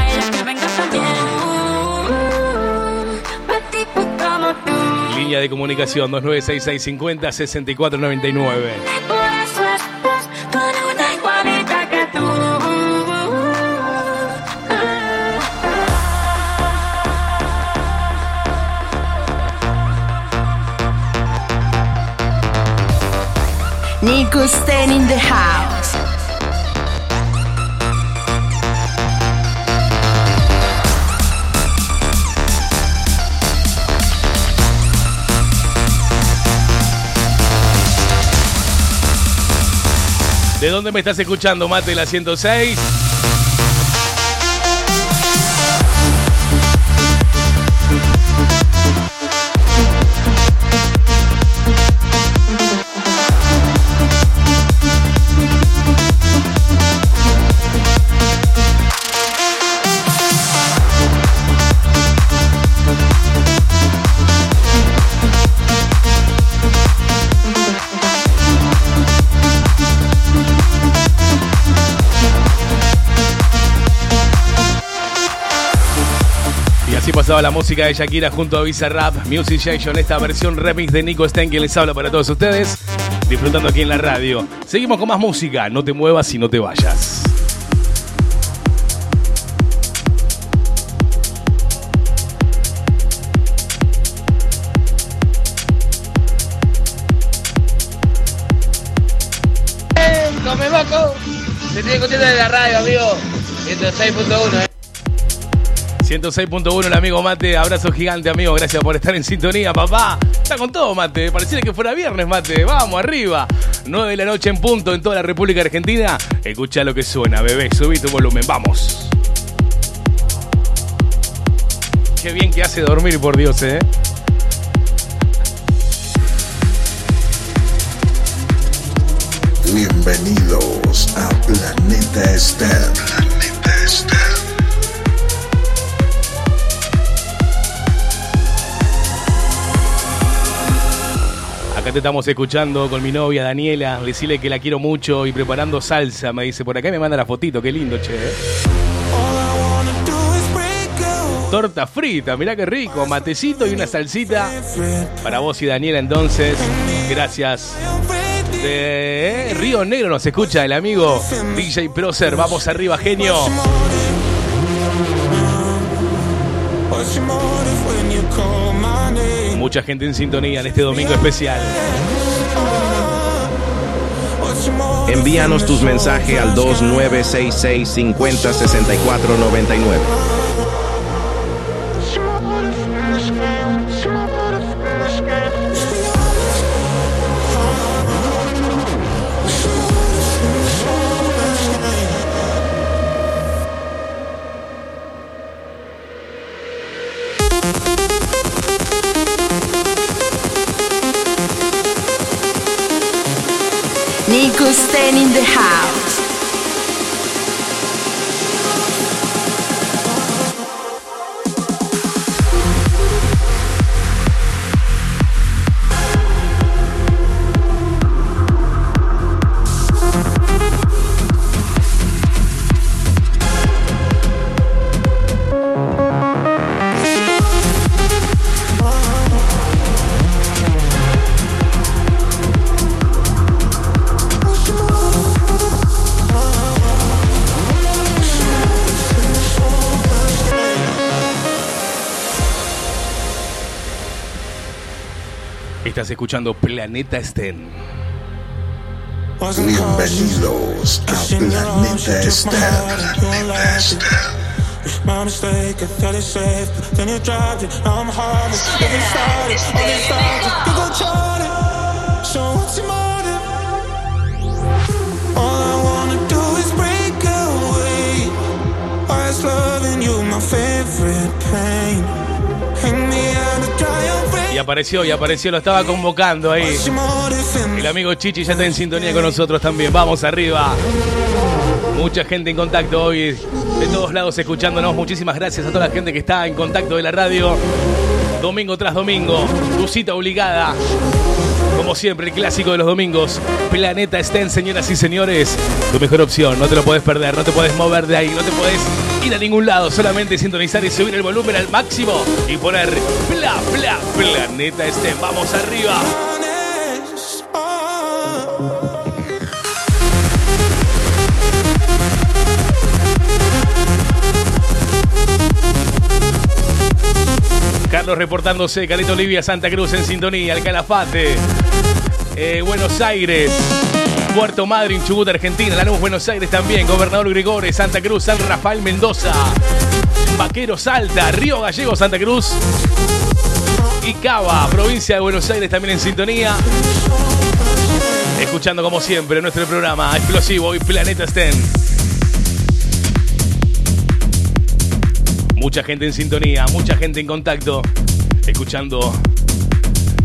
Línea de comunicación 2966 50 6499. Por eso estás con una igualita que tú. Nico Sten in the house. ¿De dónde me estás escuchando, Mate, la 106? La música de Shakira junto a Visa Rap, Music Session, esta versión remix de Nico Sten que les habla para todos ustedes, disfrutando aquí en la radio. Seguimos con más música, no te muevas y no te vayas. ¡Come loco! Se tiene escuchando de la radio, amigo. 106.1, eh. 106.1 el amigo Mate, abrazo gigante amigo, gracias por estar en sintonía, papá. Está con todo, Mate, pareciera que fuera viernes, Mate. Vamos, arriba. 9 de la noche en punto en toda la República Argentina. Escucha lo que suena, bebé, subí tu volumen, vamos. Qué bien que hace dormir, por Dios, eh. Bienvenidos a Planeta Esther. Planeta Esther. Te estamos escuchando con mi novia Daniela. Decirle que la quiero mucho y preparando salsa. Me dice por acá me manda la fotito. Qué lindo, che. eh. Torta frita, mirá qué rico. Matecito y una salsita. Para vos y Daniela, entonces. Gracias. De Río Negro nos escucha el amigo DJ Procer. Vamos arriba, genio. Mucha gente en sintonía en este domingo especial. Envíanos tus mensajes al 2966 50 64 99. Escuchando Planeta Sten. Bienvenidos a Planeta Esther. Planeta Esther. My mistake, I thought it safe, but then you dropped it. Now I'm harmless. Get it started, all this started. You go chart it. So what's your motive? All I wanna do is break away. Why is loving you my favorite pain? Y apareció, y apareció, lo estaba convocando ahí. El amigo Chichi ya está en sintonía con nosotros también. Vamos arriba. Mucha gente en contacto hoy, de todos lados escuchándonos. Muchísimas gracias a toda la gente que está en contacto de la radio. Domingo tras domingo, tu cita obligada. Como siempre, el clásico de los domingos. Planeta Estén, señoras y señores. Tu mejor opción, no te lo puedes perder, no te puedes mover de ahí, no te puedes ir a ningún lado. Solamente sintonizar y subir el volumen al máximo y poner bla, bla, Planeta Estén. Vamos arriba. Carlos reportándose, Caleta Olivia, Santa Cruz en sintonía, el Calafate, eh, Buenos Aires, Puerto Madryn, Chubut, Argentina, Lanús, Buenos Aires también, Gobernador Grigores, Santa Cruz, San Rafael, Mendoza, Vaquero, Salta, Río Gallego, Santa Cruz y Cava, provincia de Buenos Aires también en sintonía. Escuchando como siempre nuestro programa explosivo y Planeta Sten. Mucha gente en sintonía, mucha gente en contacto, escuchando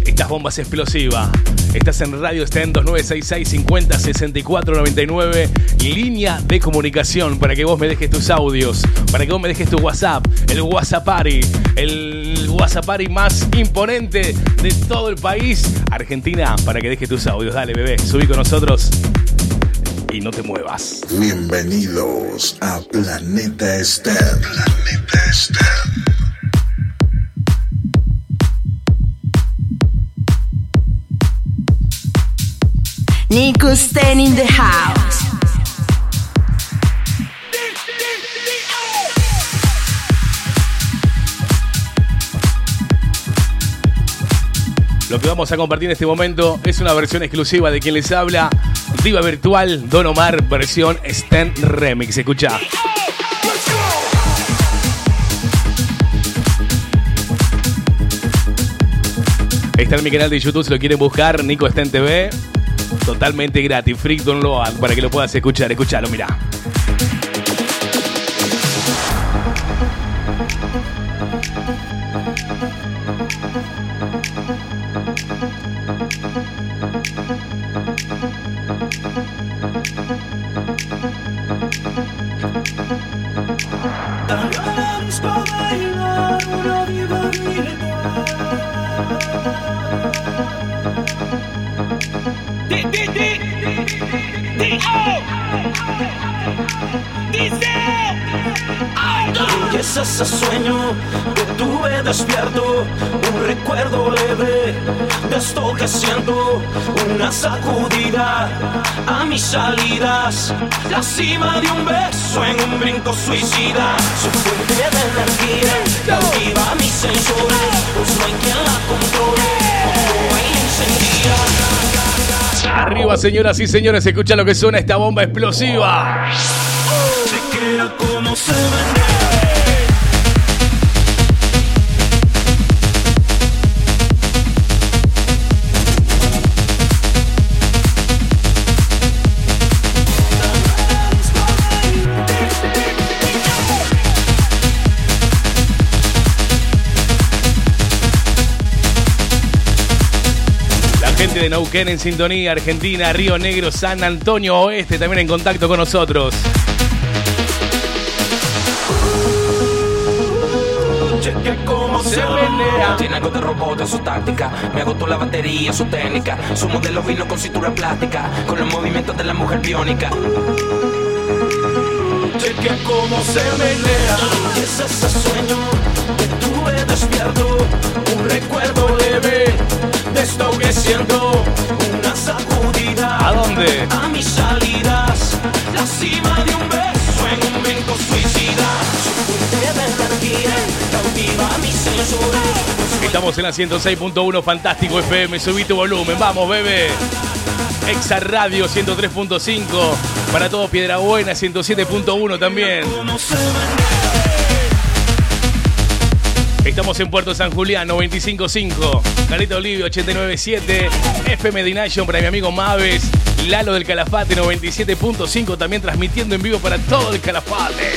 estas bombas explosivas. Estás en Radio Sten 2966 50 64 99, línea de comunicación para que vos me dejes tus audios, para que vos me dejes tu WhatsApp, el WhatsApp Party, el WhatsApp Party más imponente de todo el país, Argentina, para que dejes tus audios. Dale, bebé, subí con nosotros y no te muevas. Bienvenidos a Planeta Esther. Planeta Esther. Nico Stain in the house. Que vamos a compartir en este momento es una versión exclusiva de quien les habla Diva Virtual, Don Omar, versión Stand Remix. Escucha. Está en mi canal de YouTube si lo quieren buscar, Nico en TV. Totalmente gratis, free download para que lo puedas escuchar. Escuchalo, mira. La cima de un beso en un brinco suicida, su fuente de energía cautiva mis sensores, pues no hay quien la controle, como ella encendida. Arriba, señoras y señores, escucha lo que suena esta bomba explosiva. Chequea cómo se vende. Neuquén en sintonía, Argentina, Río Negro, San Antonio Oeste también en contacto con nosotros. Cheque cómo se menea. Tiene algo de robot en su táctica. Me agotó la batería, su técnica. Su modelo vino con cintura plástica. Con los movimientos de la mujer biónica. Cheque cómo se menea. Y es ese sueño que tuve despierto. Un recuerdo leve de esto que siento. Una sacudida. ¿A dónde? A mis salidas. La cima de un beso en un brinco suicida. Estamos en la 106.1 Fantástico FM, subí tu volumen, vamos bebé. Exa Radio 103.5, para todo Piedra Buena 107.1 también. Estamos en Puerto San Julián 95.5, Caleta Olivia 89.7, FM Dination para mi amigo Maves, Lalo del Calafate 97.5 también transmitiendo en vivo para todo el Calafate.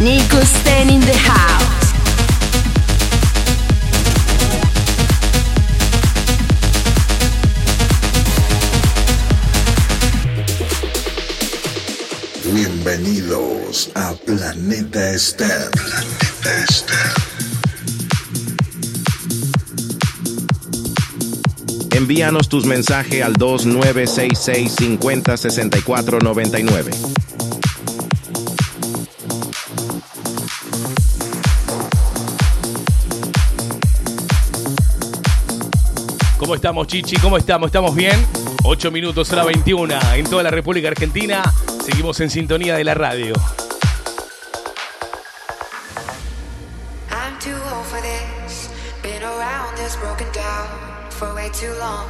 Nico Sten in the house. Bienvenidos a Planeta Esther. Planeta Esther. Envíanos tus mensajes al 2966 50 64 99. ¿Cómo estamos, Chichi? ¿Cómo estamos? ¿Estamos bien? 8 minutos, hora 21. En toda la República Argentina, seguimos en sintonía de la radio. I'm too old for this. Been around this broken down for way too long.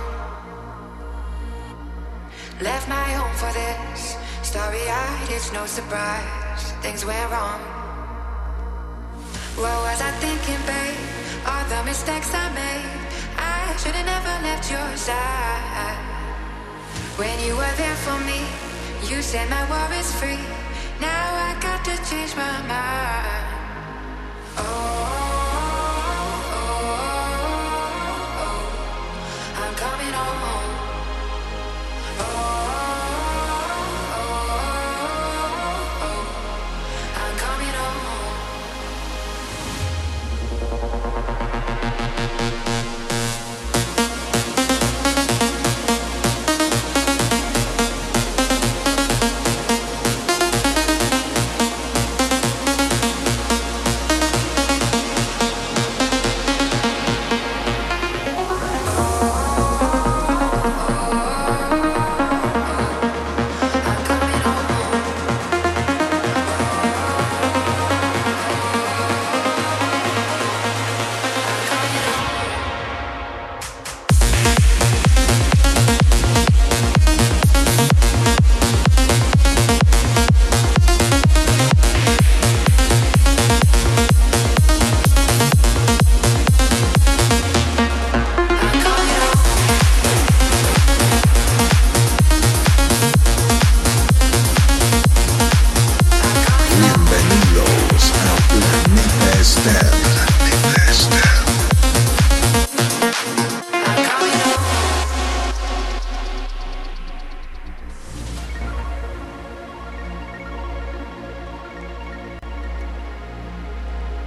Left my home for this. Starry eyed, it's no surprise. Things went wrong. What was I thinking, babe? All the mistakes I made. I should have never left your side. When you were there for me, you said my war is free. Now I got to change my mind. I'm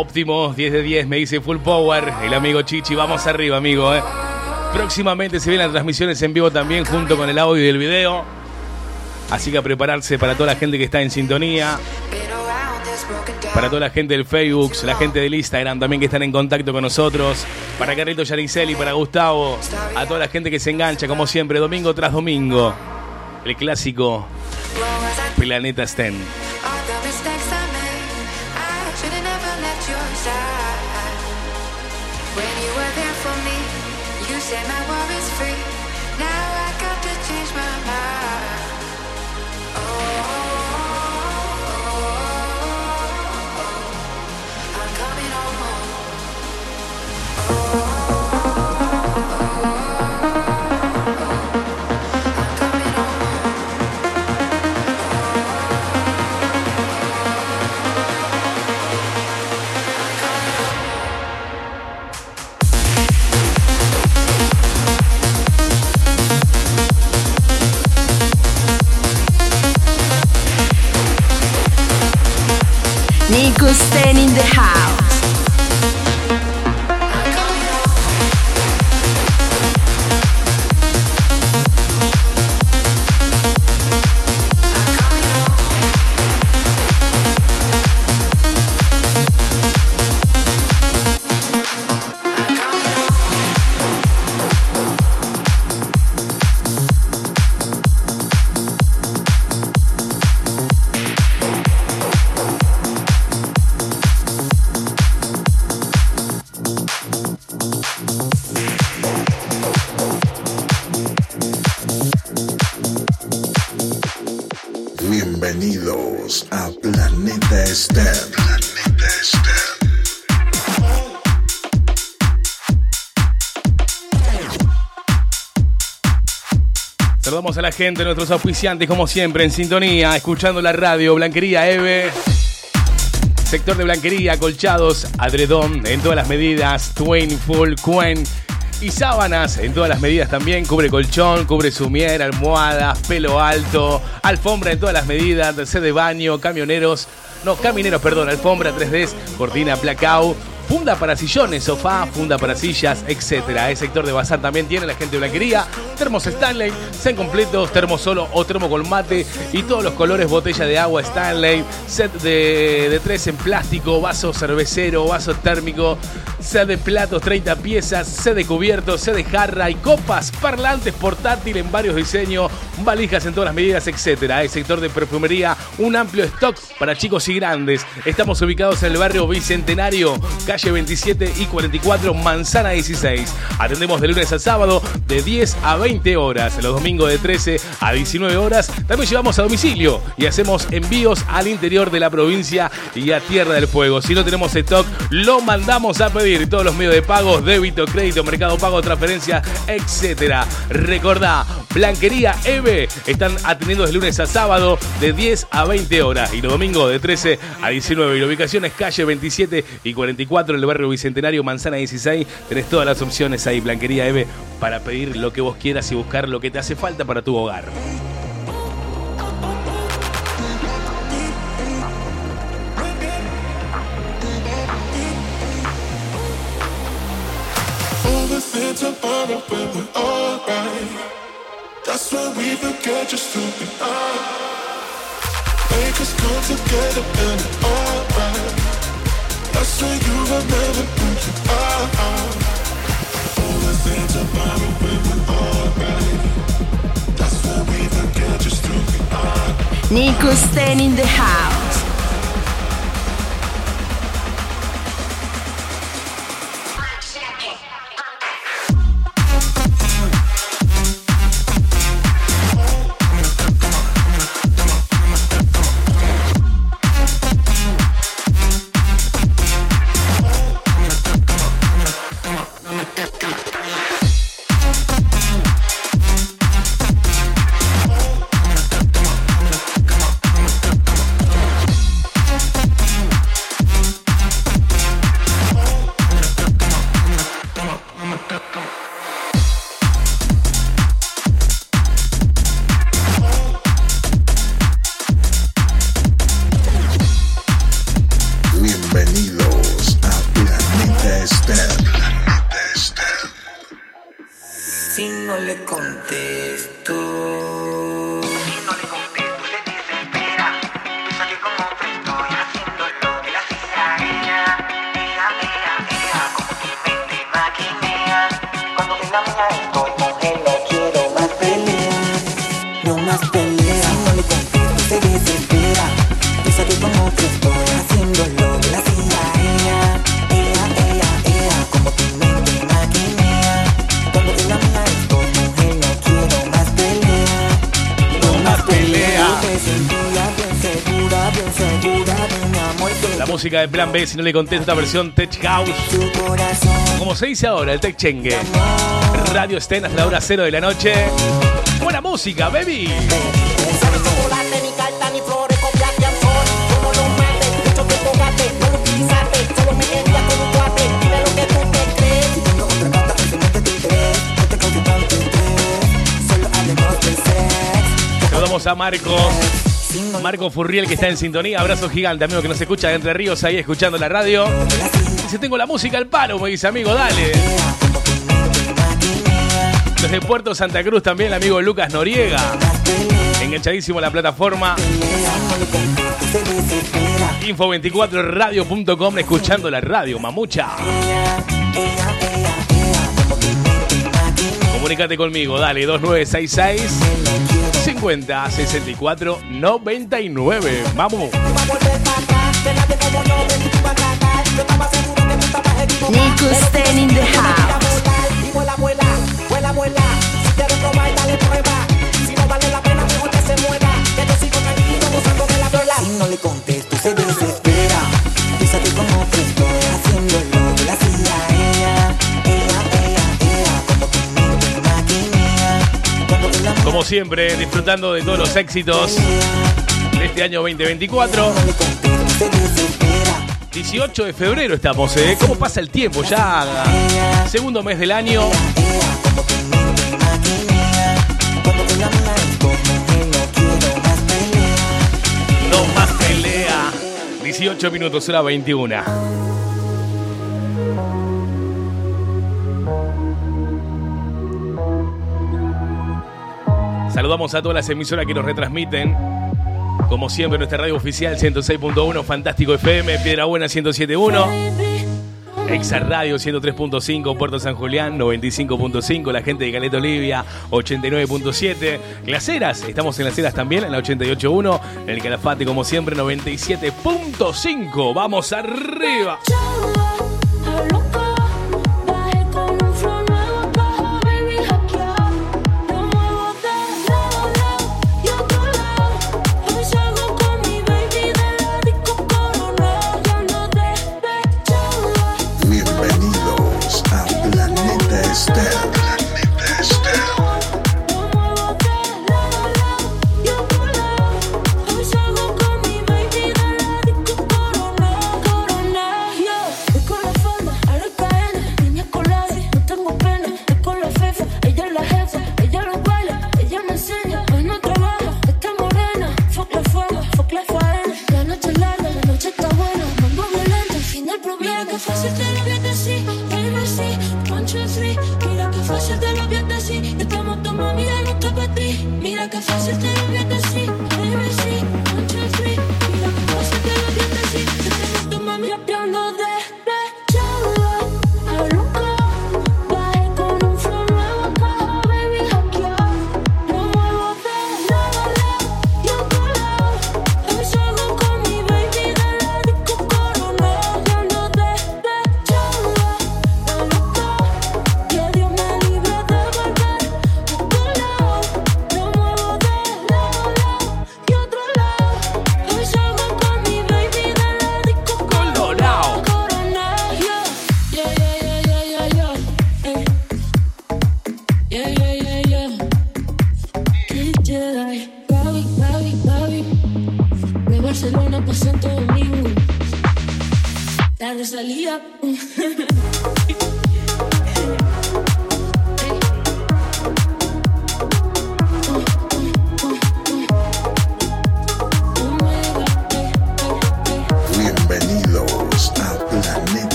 Óptimo, 10 de 10, me dice Full Power. El amigo Chichi, vamos arriba, amigo. eh. Próximamente se vienen transmisiones en vivo también, junto con el audio y el video. Así que a prepararse para toda la gente que está en sintonía. Para toda la gente del Facebook, la gente del Instagram también que están en contacto con nosotros. Para Carlito Yariceli, para Gustavo. A toda la gente que se engancha, como siempre, domingo tras domingo. El clásico Planeta Sten. A la gente, nuestros auspiciantes, como siempre, en sintonía, escuchando la radio, Blanquería Eve. Sector de blanquería, colchados, adredón en todas las medidas, Twain, Full, Quen y sábanas en todas las medidas también. Cubre colchón, cubre sumier, almohadas, pelo alto, alfombra en todas las medidas, set de baño, camioneros, no, camineros, perdón, alfombra 3D, cortina placao. Funda para sillones, sofá, funda para sillas, etcétera. El sector de bazar también tiene la gente de blanquería, termos Stanley, sean completos, termo solo o termo con mate y todos los colores, botella de agua Stanley, set de, tres en plástico, vaso cervecero, vaso térmico, set de platos 30 piezas, set de cubiertos, set de jarra y copas, parlantes portátil en varios diseños, valijas en todas las medidas, etcétera. El sector de perfumería, un amplio stock para chicos y grandes. Estamos ubicados en el barrio Bicentenario, calle 27 y 44, Manzana 16. Atendemos de lunes a sábado de 10 a 20 horas, los domingos de 13 a 19 horas. También llevamos a domicilio y hacemos envíos al interior de la provincia y a Tierra del Fuego. Si no tenemos stock, lo mandamos a pedir. Todos los medios de pago, débito, crédito, mercado pago, transferencia, etcétera. Recordá, Blanquería EVE están atendiendo de lunes a sábado de 10 a 20 horas y los domingos de 13 a 19. Y la ubicación es calle 27 y 44 en el barrio Bicentenario, Manzana 16. Tenés todas las opciones ahí, Blanquería EVE, para pedir lo que vos quieras y buscar lo que te hace falta para tu hogar. All. That's when we forget just to be us come together and alright. That's when you remember who you are. All the things about it when we're alright. That's when we forget just to be out. Nico Sten in the house. Plan B, si no le contesto esta versión Tech House. Como se dice ahora, el Tech Chengue. Radio Sten hasta la hora cero de la noche. Buena música, baby. Saludamos a Marcos. Marco Furriel que está en sintonía. Abrazo gigante, amigo que nos escucha de Entre Ríos ahí escuchando la radio. Dice, tengo la música al palo, me dice, amigo, dale. Desde Puerto Santa Cruz también el amigo Lucas Noriega. Enganchadísimo la plataforma. Info24radio.com escuchando la radio, mamucha. Comunicate conmigo, dale, 2966 50 64 99. Vamos. Nico Sten in the house. Y vuela, vuela, vuela, vuela. Si quieres probar, dale prueba. Si no vale la pena, mejor que se mueva. Que yo sigo tranquilo gozando de la vela. Si no le contesto, se desespera. Como siempre, disfrutando de todos los éxitos de este año 2024. 18 de febrero estamos, ¿eh? ¿Cómo pasa el tiempo? Ya segundo mes del año. No más pelea. 18 minutos, hora 21. Saludamos a todas las emisoras que nos retransmiten. Como siempre, nuestra radio oficial 106.1, Fantástico FM, Piedra Buena 107.1, Exa Radio 103.5, Puerto San Julián 95.5, la gente de Caleta Olivia 89.7, Las Heras, estamos en Las Heras también, en la 88.1, en el Calafate como siempre 97.5, vamos arriba.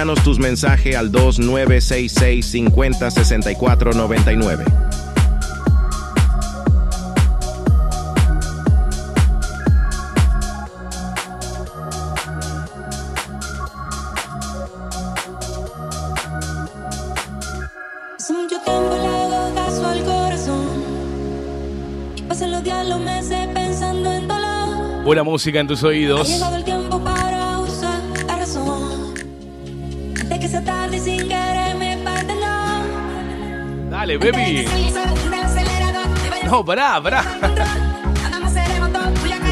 Envíanos tus mensajes al 2966 50 64 99. Hace mucho tiempo le hago caso al corazón. Y pasan los días, los meses pensando en dolor. Buena música en tus Ha oídos. Dale, baby. No, pará, pará.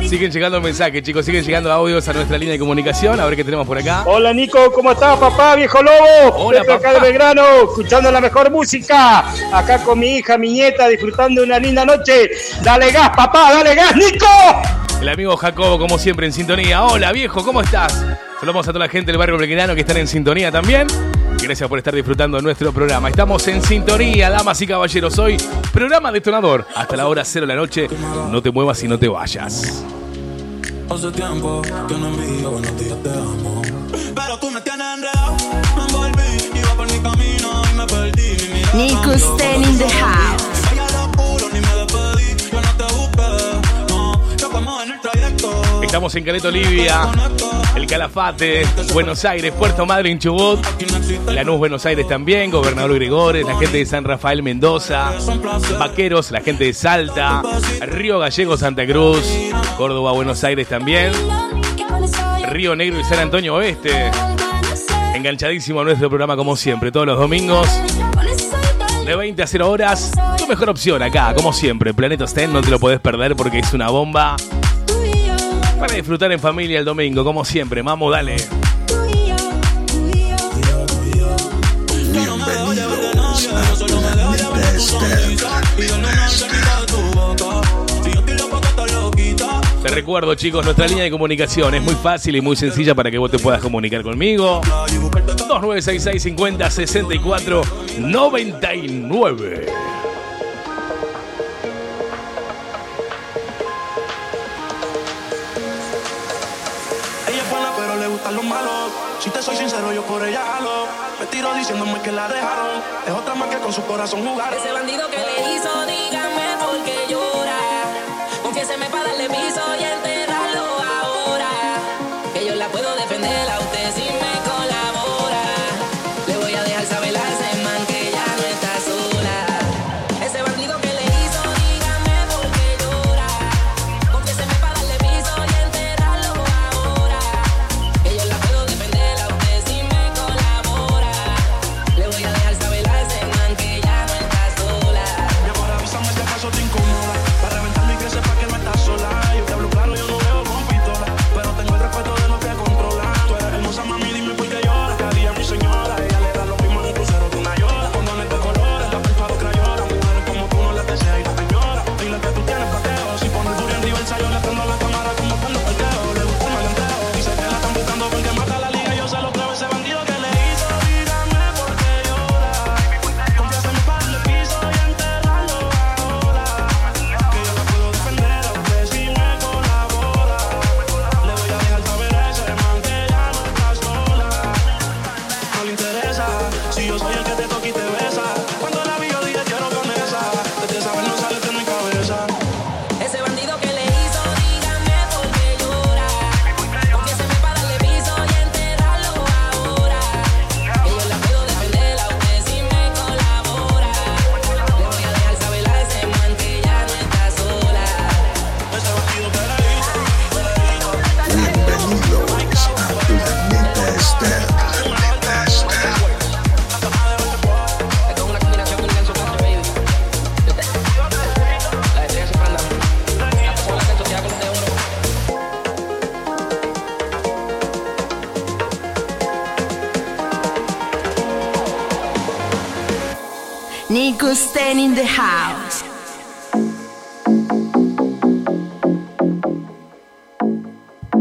Siguen llegando mensajes, chicos. Siguen llegando audios a nuestra línea de comunicación. A ver qué tenemos por acá. Hola Nico, ¿cómo estás papá, viejo lobo? Hola, Desde acá papá. de Belgrano, escuchando la mejor música. Acá con mi hija, mi nieta, disfrutando una linda noche. Dale gas, papá, dale gas, Nico. El amigo Jacobo, como siempre, en sintonía. Hola, viejo, ¿cómo estás? Saludamos a toda la gente del barrio belgrano que están en sintonía también. Gracias por estar disfrutando de nuestro programa. Estamos en sintonía, damas y caballeros. Hoy, programa detonador. Hasta la hora cero de la noche. No te muevas y no te vayas. Hace tiempo que no envío buenos días, te amo. Pero tú me tienes enredado, me envolví, iba por mi camino y me perdí. Mi mirada Nico cambió, Sten in the house. Vaya locura, ni me despedí, yo no te busqué, no, chocamos en el trayecto. Estamos en Caleta Olivia, El Calafate, Buenos Aires, Puerto Madryn, Chubut, Lanús, Buenos Aires también, Gobernador Gregores, la gente de San Rafael Mendoza, Vaqueros, la gente de Salta, Río Gallego, Santa Cruz, Córdoba, Buenos Aires también, Río Negro y San Antonio Oeste. Enganchadísimo nuestro programa como siempre, todos los domingos. De 20 a 0 horas, tu mejor opción acá, como siempre. Planeta Sten, no te lo podés perder porque es una bomba. Para disfrutar en familia el domingo, como siempre. Mamo, dale. Te recuerdo, chicos, nuestra línea de comunicación es muy fácil y muy sencilla para que vos te puedas comunicar conmigo. 2966 50 64 99. Si te soy sincero, yo por ella jalo. Me tiro diciéndome que la dejaron. Es otra más que con su corazón jugar. Ese bandido que le hizo, dígame por qué llora. Confiéseme para darle piso y enterrarlo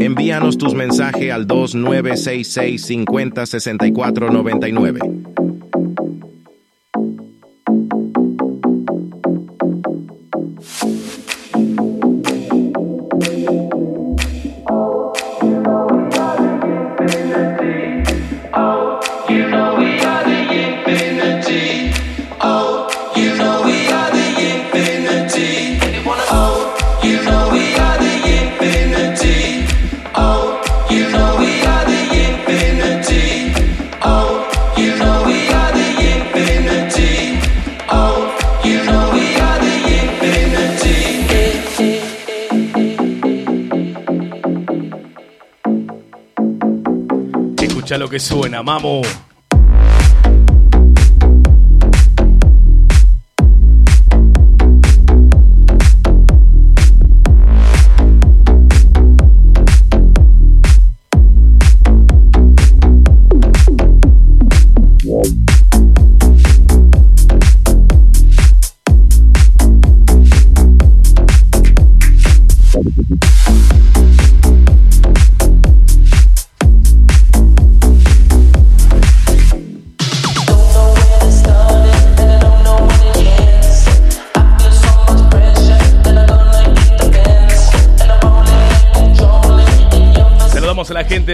Envíanos tus mensajes al 2966 50 64 99. Que suena, mamu.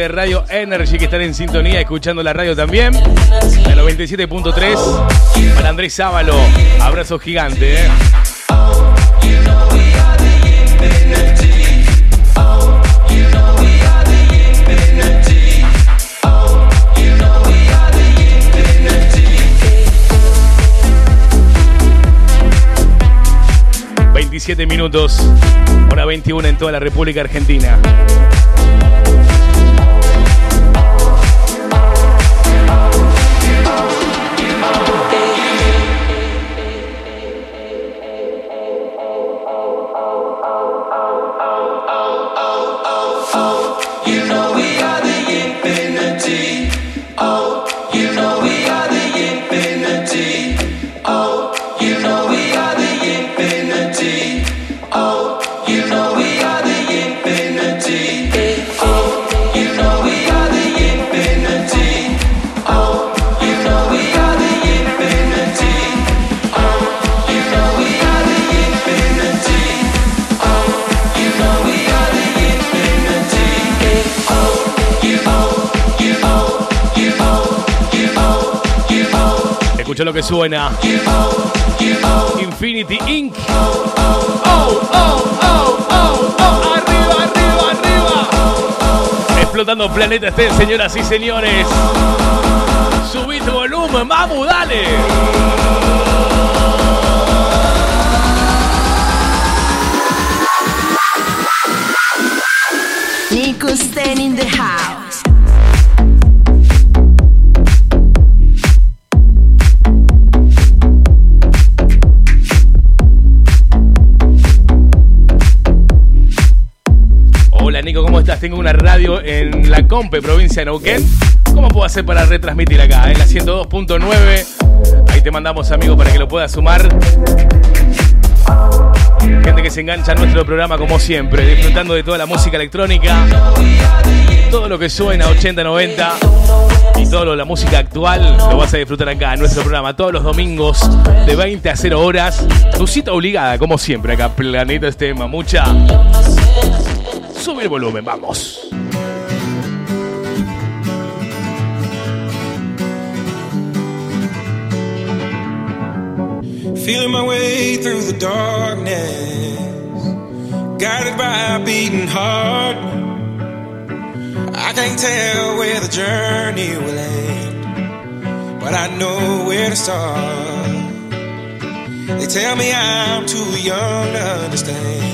De Radio Energy que están en sintonía, escuchando la radio también. La 97.3. Para Andrés Sábalo, abrazo gigante. ¿eh? ...27 minutos... ...hora 21 en toda la República Argentina... planeta estén, señoras y señores. Subí tu volumen, vamos, dale. Nico Stain in the house. Una radio en la Compe, provincia de Neuquén. ¿Cómo puedo hacer para retransmitir acá? En la 102.9. Ahí te mandamos, amigo, para que lo puedas sumar. Gente que se engancha a nuestro programa como siempre, disfrutando de toda la música electrónica, todo lo que suena 80, 90 y todo lo la música actual lo vas a disfrutar acá en nuestro programa todos los domingos de 20 a 0 horas. Tu cita obligada, como siempre, acá Planeta Este Mamucha. Sube el volumen, vamos. Feeling my way through the darkness, guided by a beating heart. I can't tell where the journey will end, but I know where to start. They tell me I'm too young to understand.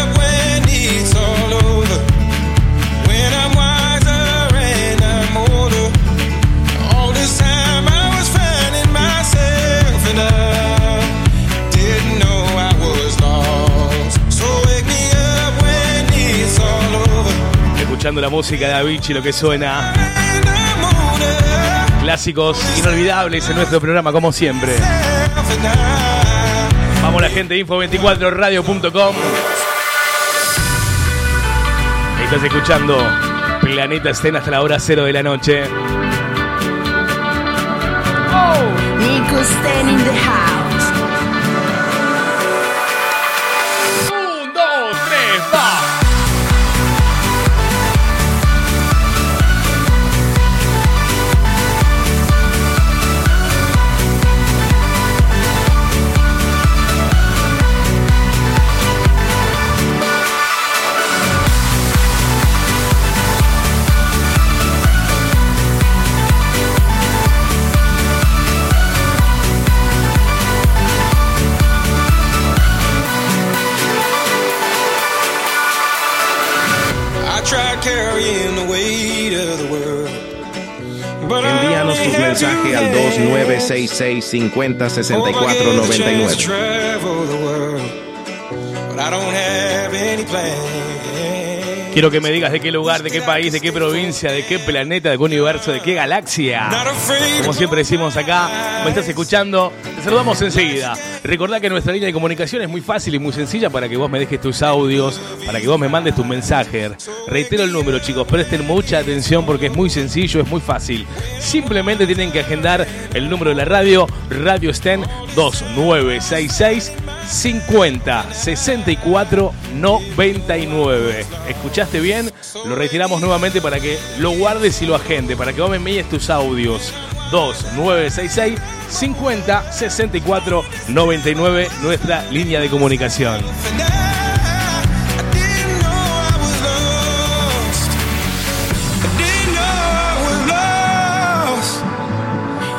Escuchando la música de Avicii, lo que suena. Clásicos inolvidables en nuestro programa, como siempre. Vamos la gente, info24radio.com. Estás escuchando Planeta Escena hasta la hora cero de la noche. Nico al hands. 2966 50 Hope I 64 get the chance to 99. Quiero que me digas de qué lugar, de qué país, de qué provincia, de qué planeta, de qué universo, de qué galaxia. Como siempre decimos acá, me estás escuchando, te saludamos enseguida. Recordá que nuestra línea de comunicación es muy fácil y muy sencilla para que vos me dejes tus audios, para que vos me mandes tus mensajes. Reitero el número, chicos, presten mucha atención porque es muy sencillo, es muy fácil. Simplemente tienen que agendar el número de la radio, Radio Sten 2966 50 64 99. ¿Escuchaste bien? Lo retiramos nuevamente para que lo guardes y lo agende, para que vos me envíes tus audios. 2966 50 64 99, nuestra línea de comunicación.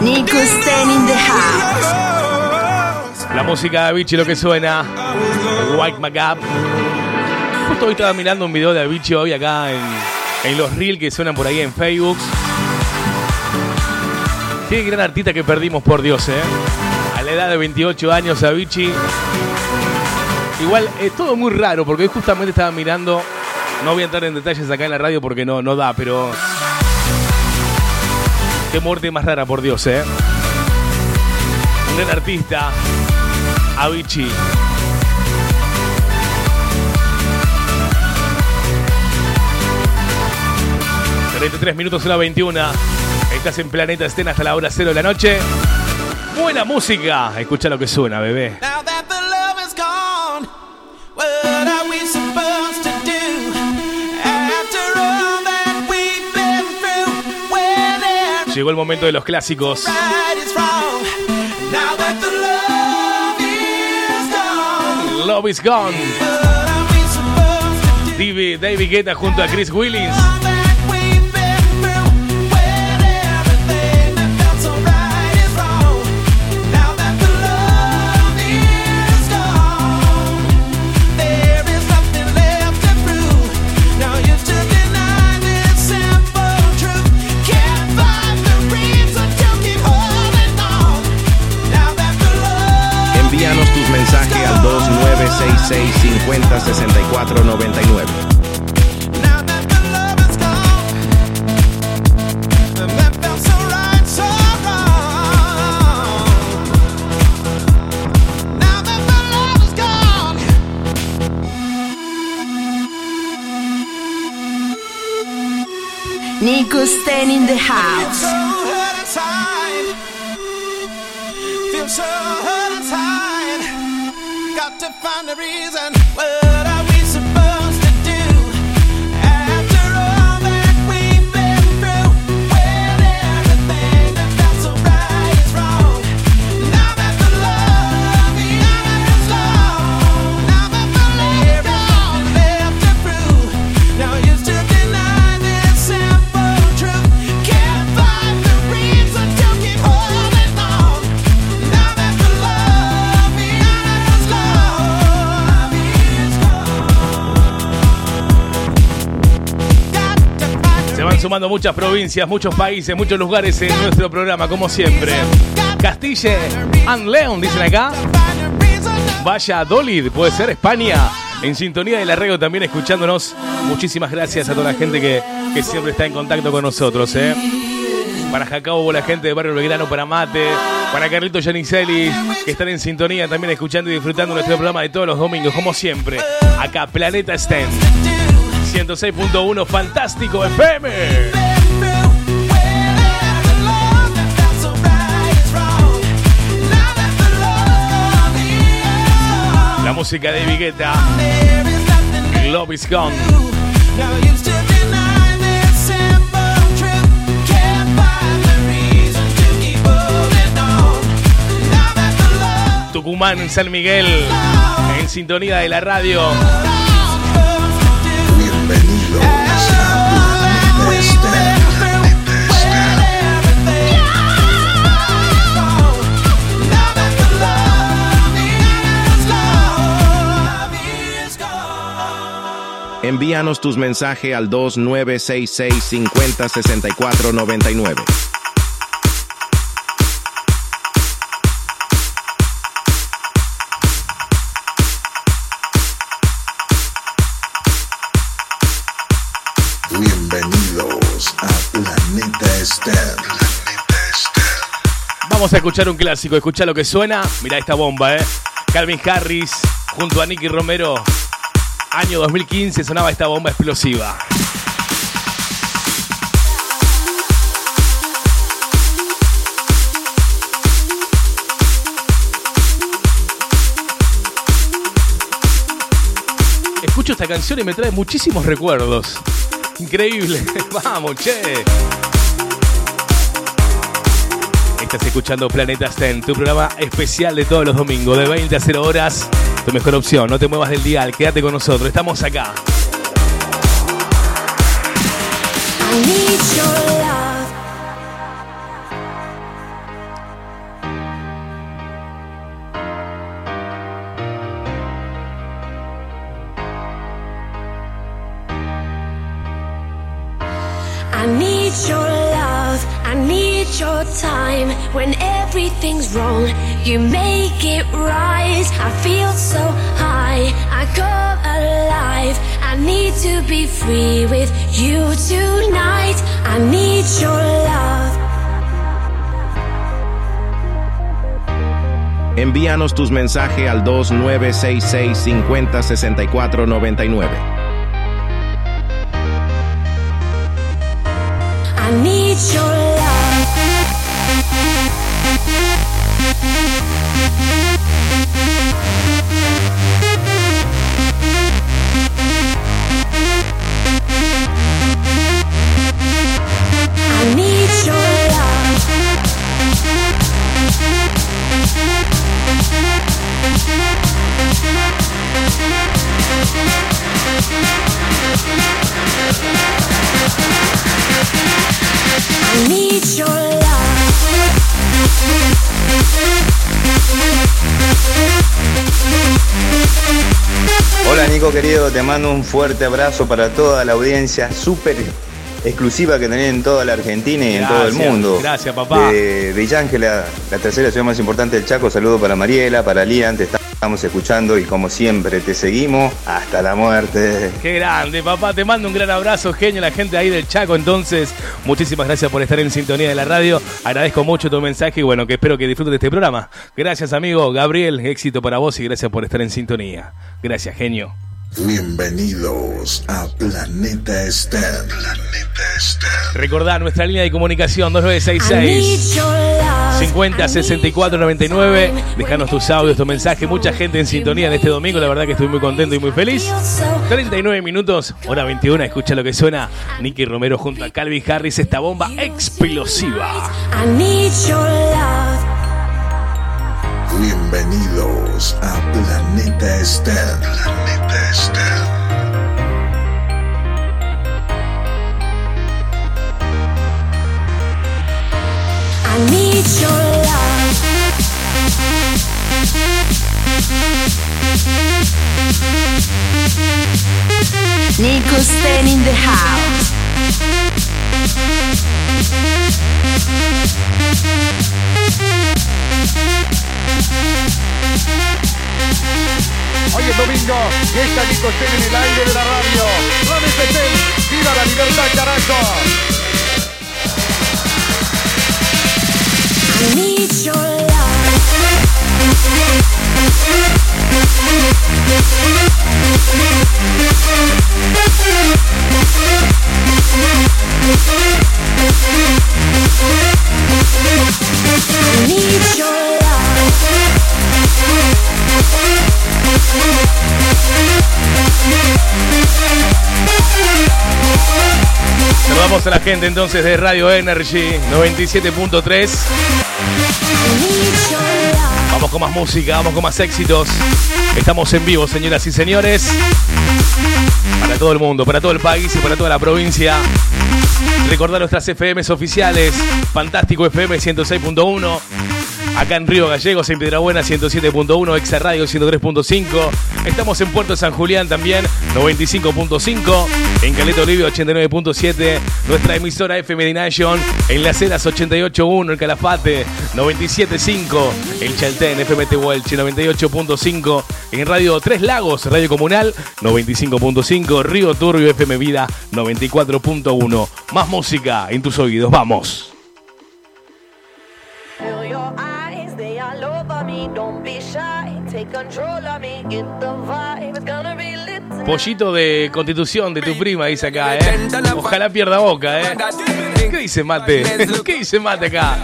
Nico Sten in the house. La música de Avicii, lo que suena. White Magab. Justo hoy estaba mirando un video de Avicii hoy acá en, en los reels que suenan por ahí en Facebook. Qué gran artista que perdimos, por Dios, ¿eh? A la edad de 28 años, Avicii. Igual, es todo muy raro, porque hoy justamente estaba mirando. No voy a entrar en detalles acá en la radio porque no, no da, pero. Qué muerte más rara, por Dios, ¿eh? Un gran artista. Avicii. ...33 minutos a la 21... Estás en Planeta Estén hasta la hora cero de la noche. Buena música. Escucha lo que suena, bebé. Llegó el momento de los clásicos. Love is gone? David, David Guetta junto a Chris Willings. Seis, seis, cincuenta, sesenta y cuatro, noventa y nueve. Nico Stan in the house. Find a reason. What sumando muchas provincias, muchos países, muchos lugares en nuestro programa, como siempre. Castille and León, dicen acá. Vaya Dolid, puede ser España. En sintonía de la radio también escuchándonos. Muchísimas gracias a toda la gente que, que siempre está en contacto con nosotros. ¿eh? Para Jacobo, la gente de Barrio Belgrano, para Mate, para Carlito Yanicelis, que están en sintonía también escuchando y disfrutando nuestro programa de todos los domingos, como siempre. Acá, Planeta Sten. 106.1 Fantástico FM. La música de Vigueta. Love is gone. Tucumán, San Miguel. En sintonía de la radio. Envíanos tus mensajes al 2966 50 64 99. Bienvenidos a Planeta Esther. Vamos a escuchar un clásico, escucha lo que suena. Mira esta bomba, ¿eh? Calvin Harris junto a Nicky Romero. Año 2015 sonaba esta bomba explosiva. Escucho esta canción y me trae muchísimos recuerdos. Increíble. Vamos, che. Estás escuchando Planeta Sten, tu programa especial de todos los domingos, de 20 a 0 horas. Tu mejor opción, no te muevas del dial, quédate con nosotros, estamos acá. I need your love. I need your time. When everything's wrong, you make it right. I feel so high, I go alive. I need to be free with you tonight. I need your love. Envíanos tus mensajes al 2966 50 64 99. I need your love. Hola Nico querido, te mando un fuerte abrazo para toda la audiencia súper exclusiva que tenés en toda la Argentina y en todo el mundo. gracias, papá. De Villa Ángela, la tercera ciudad más importante del Chaco, saludo para Mariela, para Lian, te estamos escuchando y como siempre te seguimos hasta la muerte. Qué grande, papá, te mando un gran abrazo, genio, la gente ahí del Chaco. Entonces, muchísimas gracias por estar en sintonía de la radio. Agradezco mucho tu mensaje y bueno, que espero que disfrutes de este programa. Gracias, amigo Gabriel, éxito para vos y gracias por estar en sintonía. Gracias, genio. Bienvenidos a Planeta Esther. Planeta Esther. Recordá nuestra línea de comunicación I need 2966 your love. 50 64 99. Dejanos tus audios, tu mensaje. Mucha gente en sintonía en este domingo. La verdad que estoy muy contento y muy feliz. 39 minutos, hora 21. Escucha lo que suena. Nicky Romero junto a Calvin Harris. Esta bomba explosiva. I need your love. Bienvenidos a Planeta Esther. Planeta Esther. I need your love. Nico Sten in the house. Hoy es domingo y está Nico Sten en el aire de la radio. Sten, viva la libertad, carajo. Saludamos a la gente entonces de Radio Energy 97.3. Vamos con más música, vamos con más éxitos. Estamos en vivo, señoras y señores. Para todo el mundo, para todo el país y para toda la provincia. Recordar nuestras FMs oficiales. Fantástico FM 106.1. Acá en Río Gallegos, en Piedrabuena 107.1, Exa Radio 103.5. Estamos en Puerto San Julián también, 95.5. En Caleta Olivia 89.7. Nuestra emisora FM Nation. En Las Heras 88.1, el Calafate 97.5. El Chaltén FM Tehuelche 98.5. En Radio Tres Lagos, Radio Comunal 95.5. Río Turbio FM Vida 94.1. Más música en tus oídos. Vamos. Pollito de constitución de tu prima, dice acá, ¿eh? Ojalá pierda boca, ¿eh? ¿Qué dice Mate? ¿Qué dice Mate acá?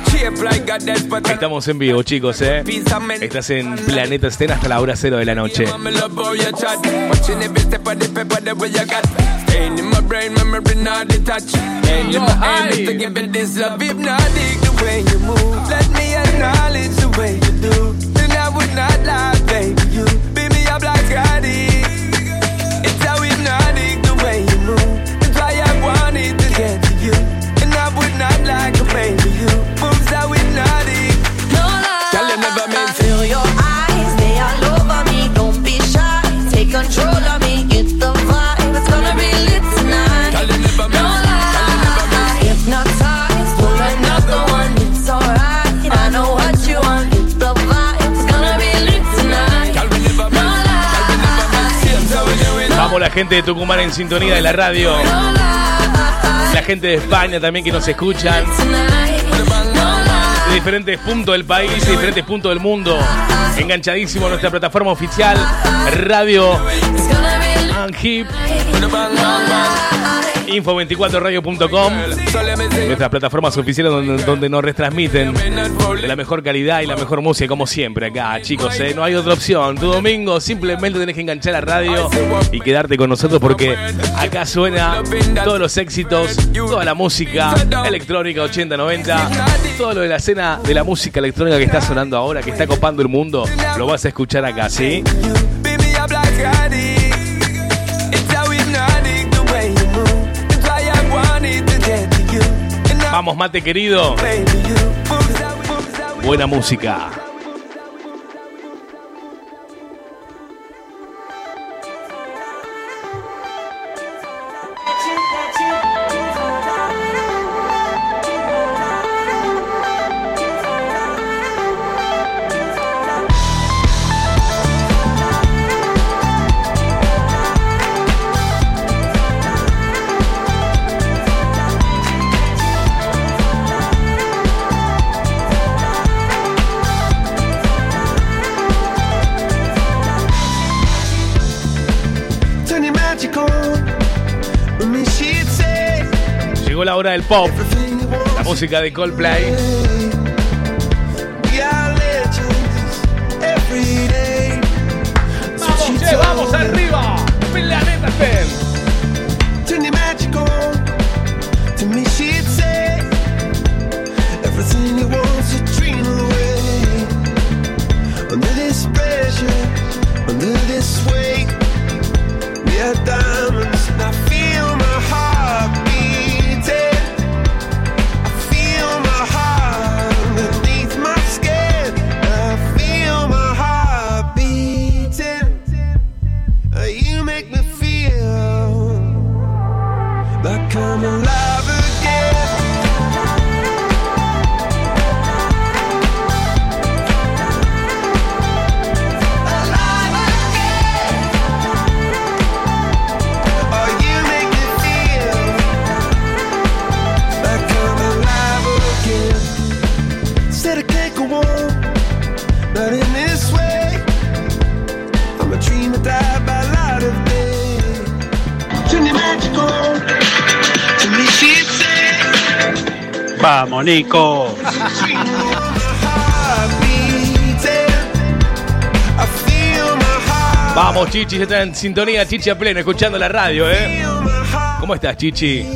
Estamos en vivo, chicos, ¿eh? Estás en Planeta Estén hasta la hora cero de la noche. Me love how you chat. Watching every step of the La gente de Tucumán en sintonía de la radio. La gente de España también que nos escuchan. De diferentes puntos del país, de diferentes puntos del mundo. Enganchadísimo a nuestra plataforma oficial, Radio Hip. Info24radio.com Nuestras plataformas oficiales donde, nos retransmiten de la mejor calidad y la mejor música como siempre acá, chicos, ¿eh? no hay otra opción. Tu domingo simplemente tenés que enganchar la radio y quedarte con nosotros porque acá suena todos los éxitos, toda la música electrónica 80-90, todo lo de la escena de la música electrónica que está sonando ahora, que está copando el mundo, lo vas a escuchar acá, ¿sí? Mate querido. Buena música. Pop. La música de Coldplay. Vamos, Nico. Vamos, Chichi, está en sintonía, Chichi a pleno, escuchando la radio, ¿eh? ¿Cómo estás, Chichi?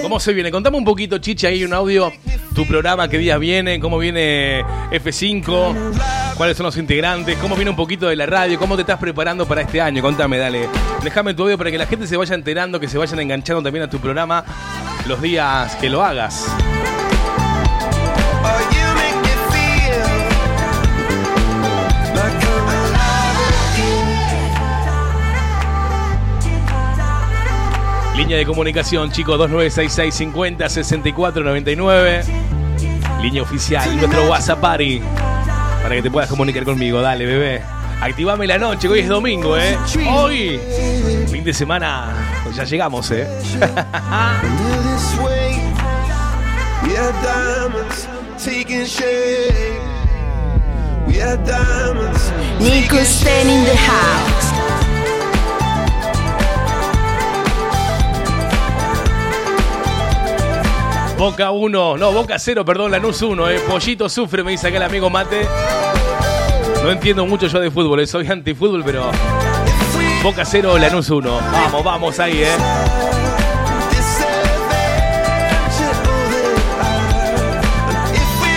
¿Cómo se viene? Contame un poquito, Chichi, ahí un audio, tu programa, qué días viene, cómo viene F5, cuáles son los integrantes, cómo viene un poquito de la radio, cómo te estás preparando para este año. Contame, dale. Déjame tu audio para que la gente se vaya enterando, que se vayan enganchando también a tu programa los días que lo hagas. Línea de comunicación, chicos, 2966 50 64 99. Línea oficial, nuestro WhatsApp Party. Para que te puedas comunicar conmigo. Dale, bebé. Activame la noche, que hoy es domingo, ¿eh? Hoy, fin de semana, pues ya llegamos, ¿eh? this way. We are diamonds taking shape. We are diamonds. Nico Sten in the house. Boca 1, no, Boca 0, perdón, Lanús 1, eh. Pollito sufre, me dice acá el amigo Mate. No entiendo mucho yo de fútbol, eh, soy antifútbol, pero. Boca 0, Lanús 1. Vamos, vamos ahí, eh.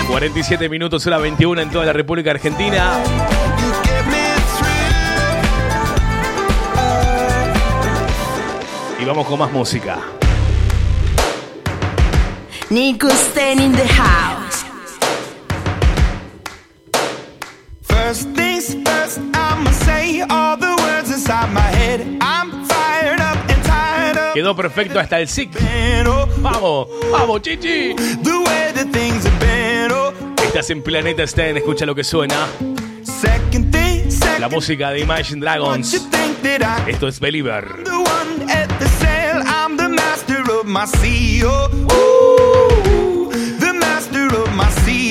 47 minutos, hora 21 en toda la República Argentina. Y vamos con más música. Nico Sten in the house. First things first, I'ma say all the words inside my head. I'm fired up and tired of Quedó perfecto hasta el SIC. Vamos, vamos, chichi. the way that things have been. Oh, Estás en Planeta Sten, escucha lo que suena. second thing, second La música de Imagine Dragons. think that I Esto es Believer. the one at the sail. I'm the master of my sea. Oh, ooh,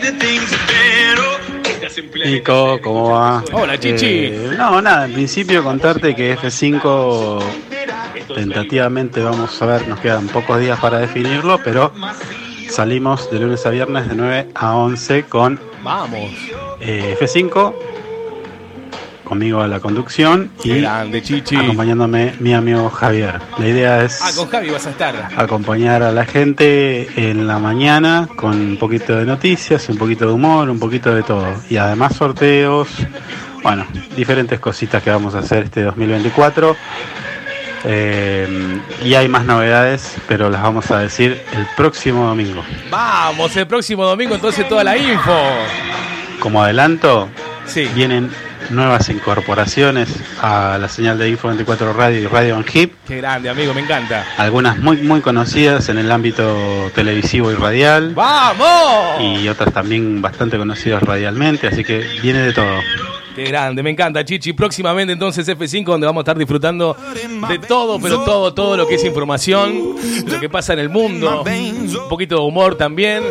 That things have been, oh. Nico, ¿cómo va? Hola, Chichi. Eh, no, nada, en principio contarte que F5 tentativamente vamos a ver, nos quedan pocos días para definirlo, pero salimos de lunes a viernes de 9 a 11 con Vamos. eh, F5, conmigo a la conducción y grande, Chichi. acompañándome mi amigo Javier. La idea es Ah, con Javi vas a estar. acompañar a la gente en la mañana con un poquito de noticias, un poquito de humor, un poquito de todo. Y además sorteos, bueno, diferentes cositas que vamos a hacer este 2024. Eh, y hay más novedades, pero las vamos a decir el próximo domingo. Vamos, el próximo domingo entonces toda la info. Como adelanto, Sí. vienen nuevas incorporaciones a la señal de Info 24 Radio y Radio on Hip. Qué grande, amigo, me encanta. Algunas muy muy conocidas en el ámbito televisivo y radial. ¡Vamos! y otras también bastante conocidas radialmente, así que viene de todo. Grande, me encanta, Chichi. Próximamente entonces F5, donde vamos a estar disfrutando de todo, pero todo, todo lo que es información, lo que pasa en el mundo, un poquito de humor también.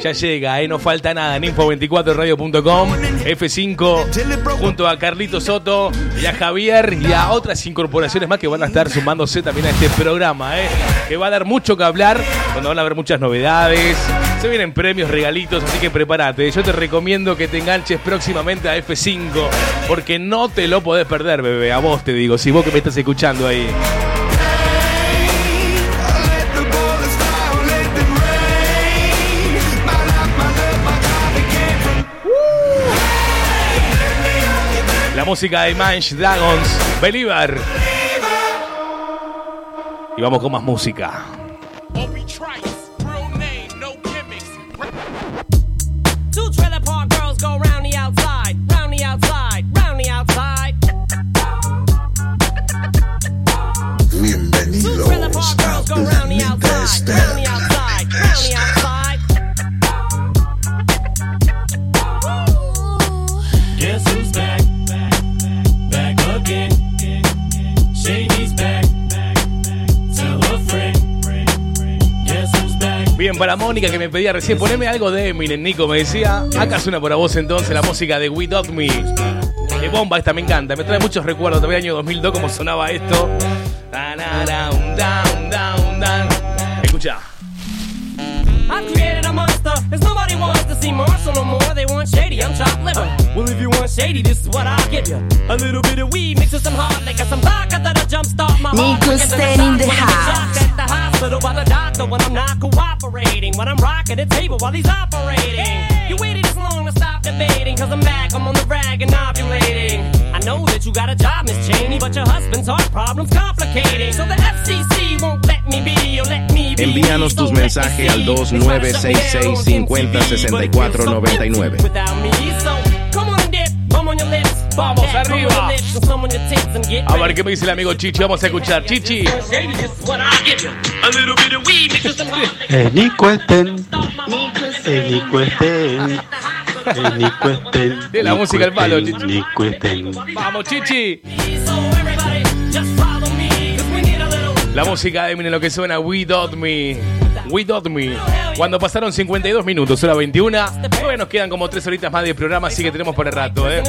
Ya llega, ¿eh? no falta nada en info24radio.com, F5, junto a Carlito Soto y a Javier y a otras incorporaciones más que van a estar sumándose también a este programa, ¿eh? que va a dar mucho que hablar, donde van a haber muchas novedades, se vienen premios, regalitos, así que prepárate. Yo te recomiendo que te enganches próximamente a F5, porque no te lo podés perder, bebé, a vos te digo, si vos que me estás escuchando ahí. Música de Manch Dragons, Believer. Y vamos con más música. Two trailer park girls Bien, para Mónica que me pedía recién, poneme algo de Eminem, Nico, me decía. Acá suena para vos entonces la música de We Dot Me. De bomba esta, me encanta. Me trae muchos recuerdos. También año 2002, como sonaba esto. Escucha. They want shady. I'm chopped liver. Well, if you want shady, this is what I'll give you. A little bit of weed mixed with some hard liquor, some vodka that'll jumpstart my heart. Nico quicker in the shock when I'm house. At the hospital by the doctor when I'm not cooperating. When I'm rocking the table while he's operating. You waited this long to stop debating. Cause I'm back, I'm on the rag and ovulating. I know that you got a job, Miss Cheney, but your husband's heart problem's complicating. So the FCC won't let me be or let me be. Envíanos tus mensajes al 2966 50 64 99. Without me, so come on and dip, bum on your lips. Vamos, arriba. A ver qué me dice el amigo Chichi. Vamos a escuchar. Chichi. El Nico Estén. El Nico Estén. El Nico Estén. De la música al palo, Estén. Vamos, Chichi. La música de Eminem, lo que suena We Dot Me. We Dot Me. Cuando pasaron 52 minutos, hora 21. Todavía nos quedan como 3 horitas más de programa, así que tenemos por el rato, ¿eh?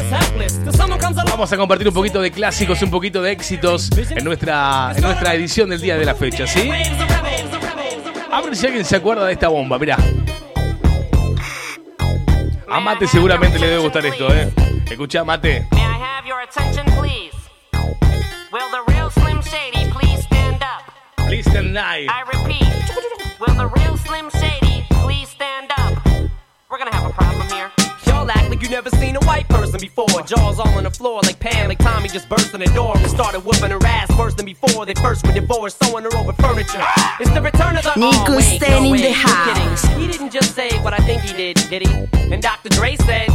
Vamos a compartir un poquito de clásicos, un poquito de éxitos en nuestra, en nuestra edición del día de la fecha, ¿sí? A ver si alguien se acuerda de esta bomba, mirá. A Mate seguramente le debe gustar esto, ¿eh? Escuchá, Mate. Up? Please tonight. I repeat, will the real Slim Shady please stand up? We're gonna have a problem here. Y'all act like you never seen a white person before. Jaws all on the floor like Pam, like Tommy just burst in the door and started whooping her ass worse than before. They first were divorced, sewing her over furniture. It's the return of the Nico oh, wait, Stan no, in the you house. kidding. He didn't just say what I think he did, did he? And Dr. Dre said,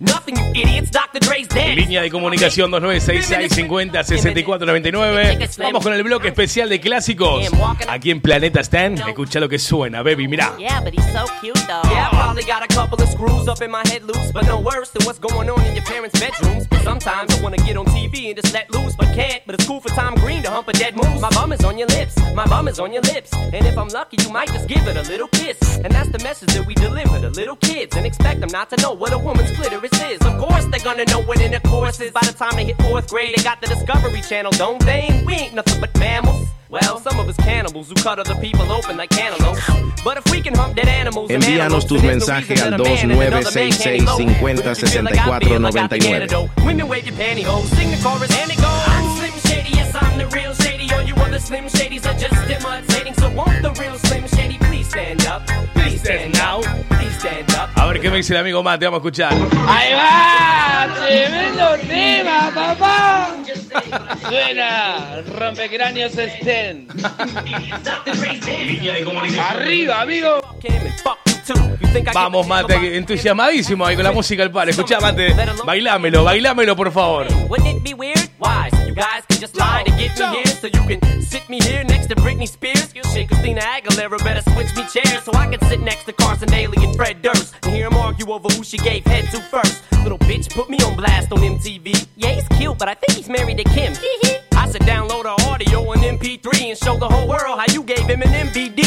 Nothing, you idiots. Dr. Dre's dead. Línea de comunicación 2966 50 64 99. Vamos con el bloque especial de clásicos. Aquí en Planeta Stan. Escucha lo que suena, baby. Mirá. Yeah, but he's so cute though. Yeah, I probably got a couple of screws up in my head loose, but no worse than what's going on in your parents' bedrooms. Sometimes I wanna get on TV and just let loose, but can't. But it's cool for Tom Green to hump a dead moose. My bum is on your lips, my bum is on your lips, and if I'm lucky, you might just give it a little kiss. And that's the message that we deliver to little kids, and expect them not to know what a woman's clitoris is. Of course, they're gonna know what intercourse is. By the time they hit fourth grade, they got the Discovery Channel, don't they? We ain't nothing but mammals. Well, some of us cannibals who cut other people open like cantaloupes. But if we can hump dead animals and Envíanos antelopes, tus then there's no mensajes reason al that a man and another man can't 2966 elope. 50 But if you feel like I 64 feel, I got the 99. Women wave your pantyhose, sing the chorus and it goes. I'm Slim Shady, yes I'm the real Shady. All you other Slim Shadys are just imitating. So won't the real Slim Shady please stand up? Please stand up. A ver qué me dice el amigo Mate. Vamos a escuchar. ¡Ahí va! ¡Tremendo tema, papá! Suena Rompecráneos Sten. Arriba, amigo. Vamos, Mate, entusiasmadísimo ahí con la música al palo. Escuchá, Mate, bailámelo, bailámelo, por favor. Wouldn't it be weird? Why? So you guys can just lie to get me here, so you can sit me here next to Britney Spears. Shit, Christina Aguilera better switch me chairs so I can sit next to Carson Daly and Fred Durst and hear them argue over who she gave head to first. Little bitch put me on blast on MTV. Yeah, he's cute, but I think he's married to Kim. I said download her audio on MP3 and show the whole world how you gave him an MVD.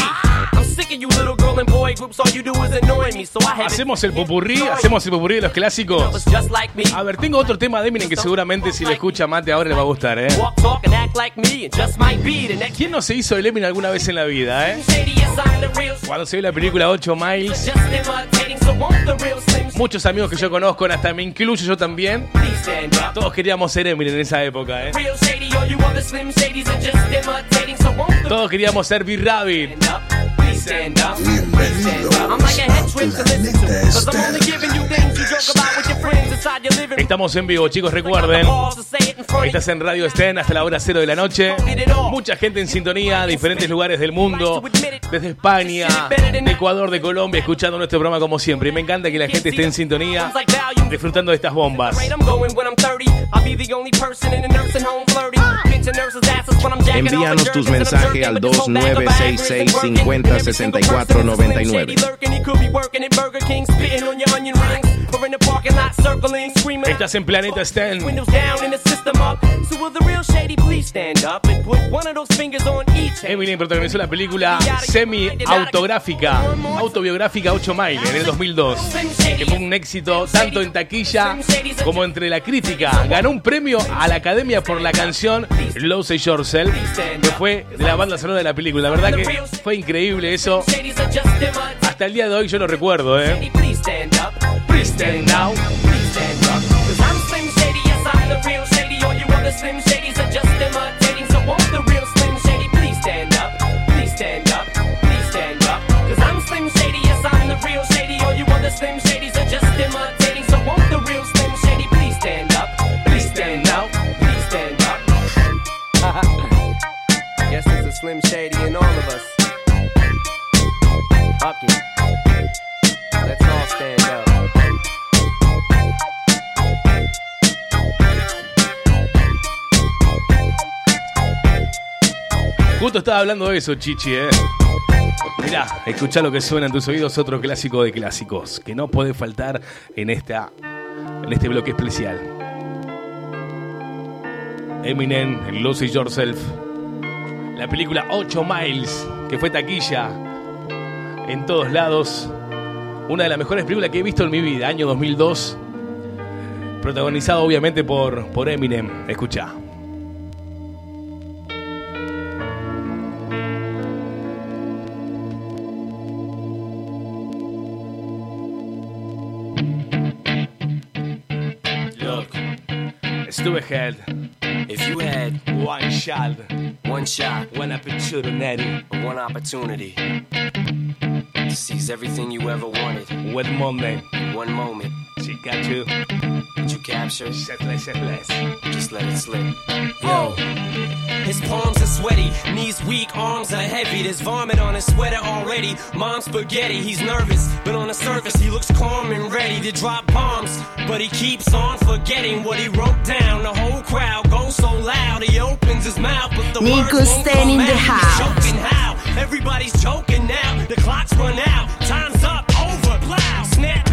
I'm sick of you little girl and boy groups, all you do is annoy me, so I have Hacemos el popurrí, hacemos el popurrí de los clásicos. A ver, tengo otro tema de Eminem que seguramente si lo escucha Mate ahora le va a gustar, ¿eh? ¿Quién no se hizo el Eminem alguna vez en la vida, eh? Cuando se vio la película 8 Miles, muchos amigos que yo conozco, hasta me incluyo yo también, todos queríamos ser Eminem en esa época, ¿eh? Todos queríamos ser B-Rabbit. please stand up. Please stand up. I'm like a head trip to listen to, cause I'm only giving you things you joke about with your friends inside your living room. Estamos en vivo, chicos, recuerden. Balls to say it in front of Estás en Radio Sten hasta la hora cero de la noche. Mucha gente en sintonía, diferentes lugares del mundo, desde España, de Ecuador, de Colombia, escuchando nuestro programa como siempre. Y me encanta que la gente esté en sintonía, disfrutando de estas bombas. I'm going when I'm 30. I'll be the only person in a nursing home flirty. Pinching nurses' asses when I'm jacking off Envíanos tus mensajes al with this whole bag of Viagra and 2966 working. 50 And every single 64 person is a Slim 99. Shady lurking. He could be working at Burger King, spitting on your onion rings. or in the parking lot circling, screaming. Estás en Planeta Stan. Eminem protagonizó la película semi-autográfica, autobiográfica 8 Mile en el 2002, que fue un éxito tanto en taquilla como entre la crítica. Ganó un premio a la Academia por la canción Lose Yourself, que fue de la banda sonora de la película. La verdad que fue increíble eso. Hasta el día de hoy yo lo recuerdo, ¿eh? Slim Shady in all of us. It. Let's all stand up. Justo estaba hablando de eso, Chichi, ¿eh? Mirá, escuchá lo que suena en tus oídos, otro clásico de clásicos, que no puede faltar en, esta, en este bloque especial. Eminem, Lose Yourself. La película 8 Miles, que fue taquilla en todos lados. Una de las mejores películas que he visto en mi vida, año 2002. Protagonizado obviamente por, por Eminem. Escucha. Look, Stu ahead. If you had One shot, one shot, one opportunity. one opportunity to seize everything you ever wanted, one moment? one moment, She got you. did you capture? Set less, set less. Just let it slip. Yo. Oh. His palms are sweaty, knees weak, arms are heavy. There's vomit on his sweater already. Mom's spaghetti, he's nervous, but on the surface he looks calm and ready to drop bombs. But he keeps on forgetting what he wrote down. The whole crowd goes so loud, he opens his mouth, but the Nico words won't come in the out. He's house. choking how? Everybody's choking now. The clock's run out, time's up, over, plow. Snap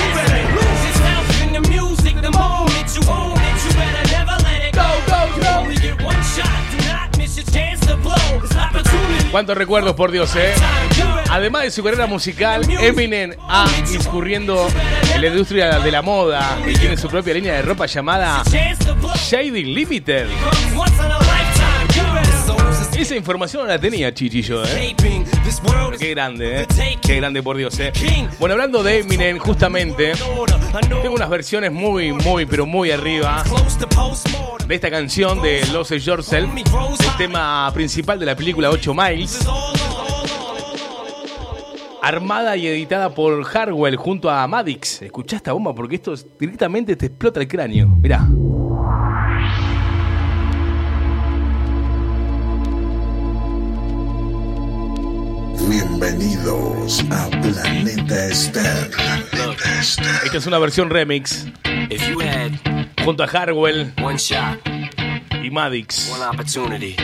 Cuántos recuerdos, por Dios, ¿eh? Además de su carrera musical, Eminem ha incurriendo en la industria de la moda y tiene su propia línea de ropa llamada Shady Limited. Esa información no la tenía Chichillo, ¿eh? Qué grande, ¿eh? Qué grande, por Dios, ¿eh? Bueno, hablando de Eminem, justamente, tengo unas versiones muy, muy, pero muy arriba. De esta canción de Lose Yourself, el tema principal de la película 8 Miles. Armada y editada por Harwell junto a Madix. Escuchá esta bomba porque esto es- directamente te explota el cráneo. Mirá. Bienvenidos a Planeta Star. Planeta Star. Esta es una versión remix If you had junto a Harwell one shot, y Madix. one opportunity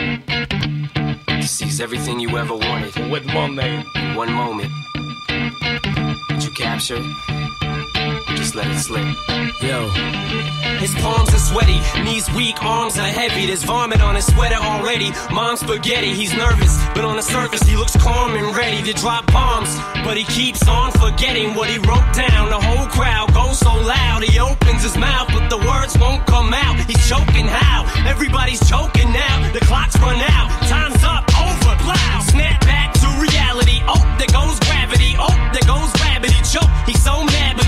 to seize everything you ever wanted, Wet Monday. one moment, did you capture? Just let it slip. Yo. His palms are sweaty, knees weak, arms are heavy. There's vomit on his sweater already. Mom's spaghetti, he's nervous, but on the surface he looks calm and ready to drop bombs. But he keeps on forgetting what he wrote down. The whole crowd goes so loud, he opens his mouth, but the words won't come out. He's choking how? Everybody's choking now. The clock's run out, time's up, over, plow. Snap back to reality. Oh, there goes gravity. Oh, there goes gravity. Choke. He's so mad, but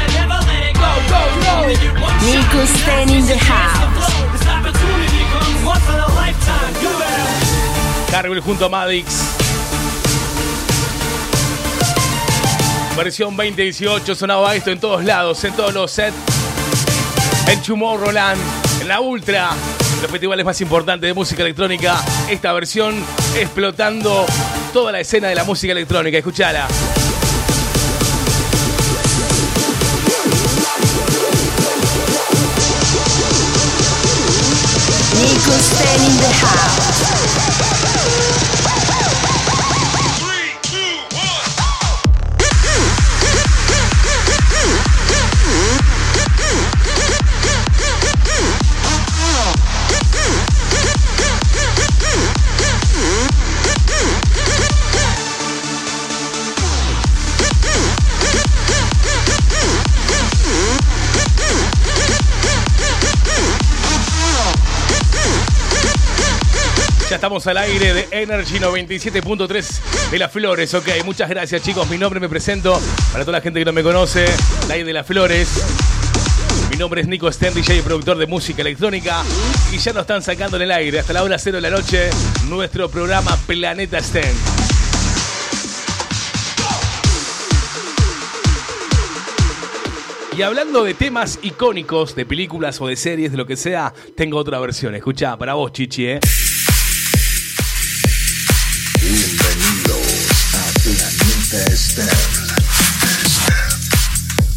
Nico Sten in the house. Carvel junto a Madix. Versión 2018 sonaba esto en todos lados, en todos los sets. En Tomorrowland, en la Ultra, los festivales más importantes de música electrónica. Esta versión explotando toda la escena de la música electrónica. Escuchala. Nico Sten in the house. Estamos al aire de Energy 97.3 de Las Flores. Ok, muchas gracias chicos. Mi nombre me presento para toda la gente que no me conoce. La de Las Flores. Mi nombre es Nico Sten, DJ productor de música electrónica. Y ya nos están sacando en el aire hasta la hora cero de la noche nuestro programa Planeta Sten. Y hablando de temas icónicos, de películas o de series, de lo que sea, tengo otra versión. Escucha, para vos, Chichi, ¿eh?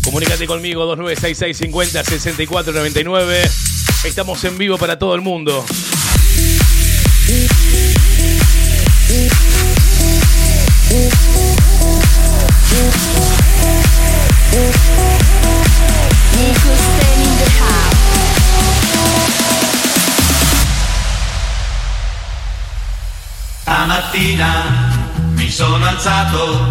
Comunícate conmigo 2966 50 64 99. Estamos en vivo para todo el mundo. Stamattina mi sono alzato,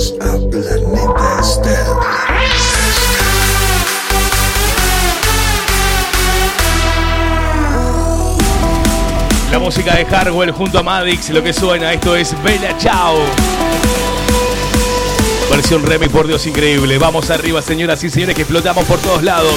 A. La música de Hardwell junto a Madix, lo que suena, esto es Bella Chao. Versión Remy, por Dios, increíble. Vamos arriba, señoras y señores, que explotamos por todos lados.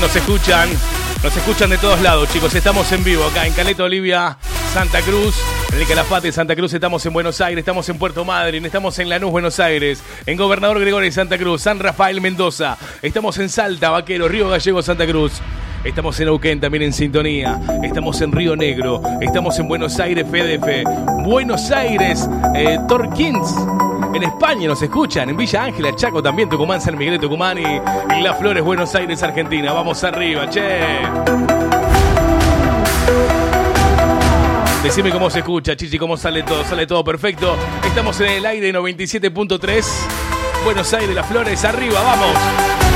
Nos escuchan. Nos escuchan de todos lados, chicos. Estamos en vivo acá en Caleta Olivia, Santa Cruz. En el Calafate, Santa Cruz, estamos en Buenos Aires, estamos en Puerto Madryn, estamos en Lanús, Buenos Aires, en Gobernador Gregorio, Santa Cruz, San Rafael, Mendoza. Estamos en Salta, Vaquero, Río Gallego, Santa Cruz. Estamos en Neuquén también en sintonía. Estamos en Río Negro. Estamos en Buenos Aires, FDF. Buenos Aires, eh, Torquins. En España nos escuchan, en Villa Ángela, Chaco también, Tucumán, San Miguel Tucumán y, y Las Flores, Buenos Aires, Argentina. Vamos arriba, che. Decime cómo se escucha, Chichi, cómo sale todo. Sale todo perfecto. Estamos en el aire 97.3. Buenos Aires, Las Flores, arriba, vamos.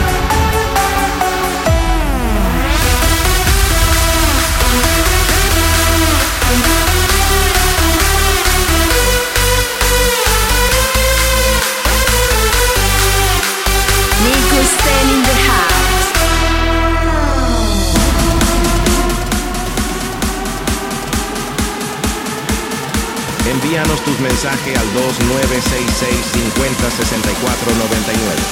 Envíanos tus mensajes al 2966 50 64 99.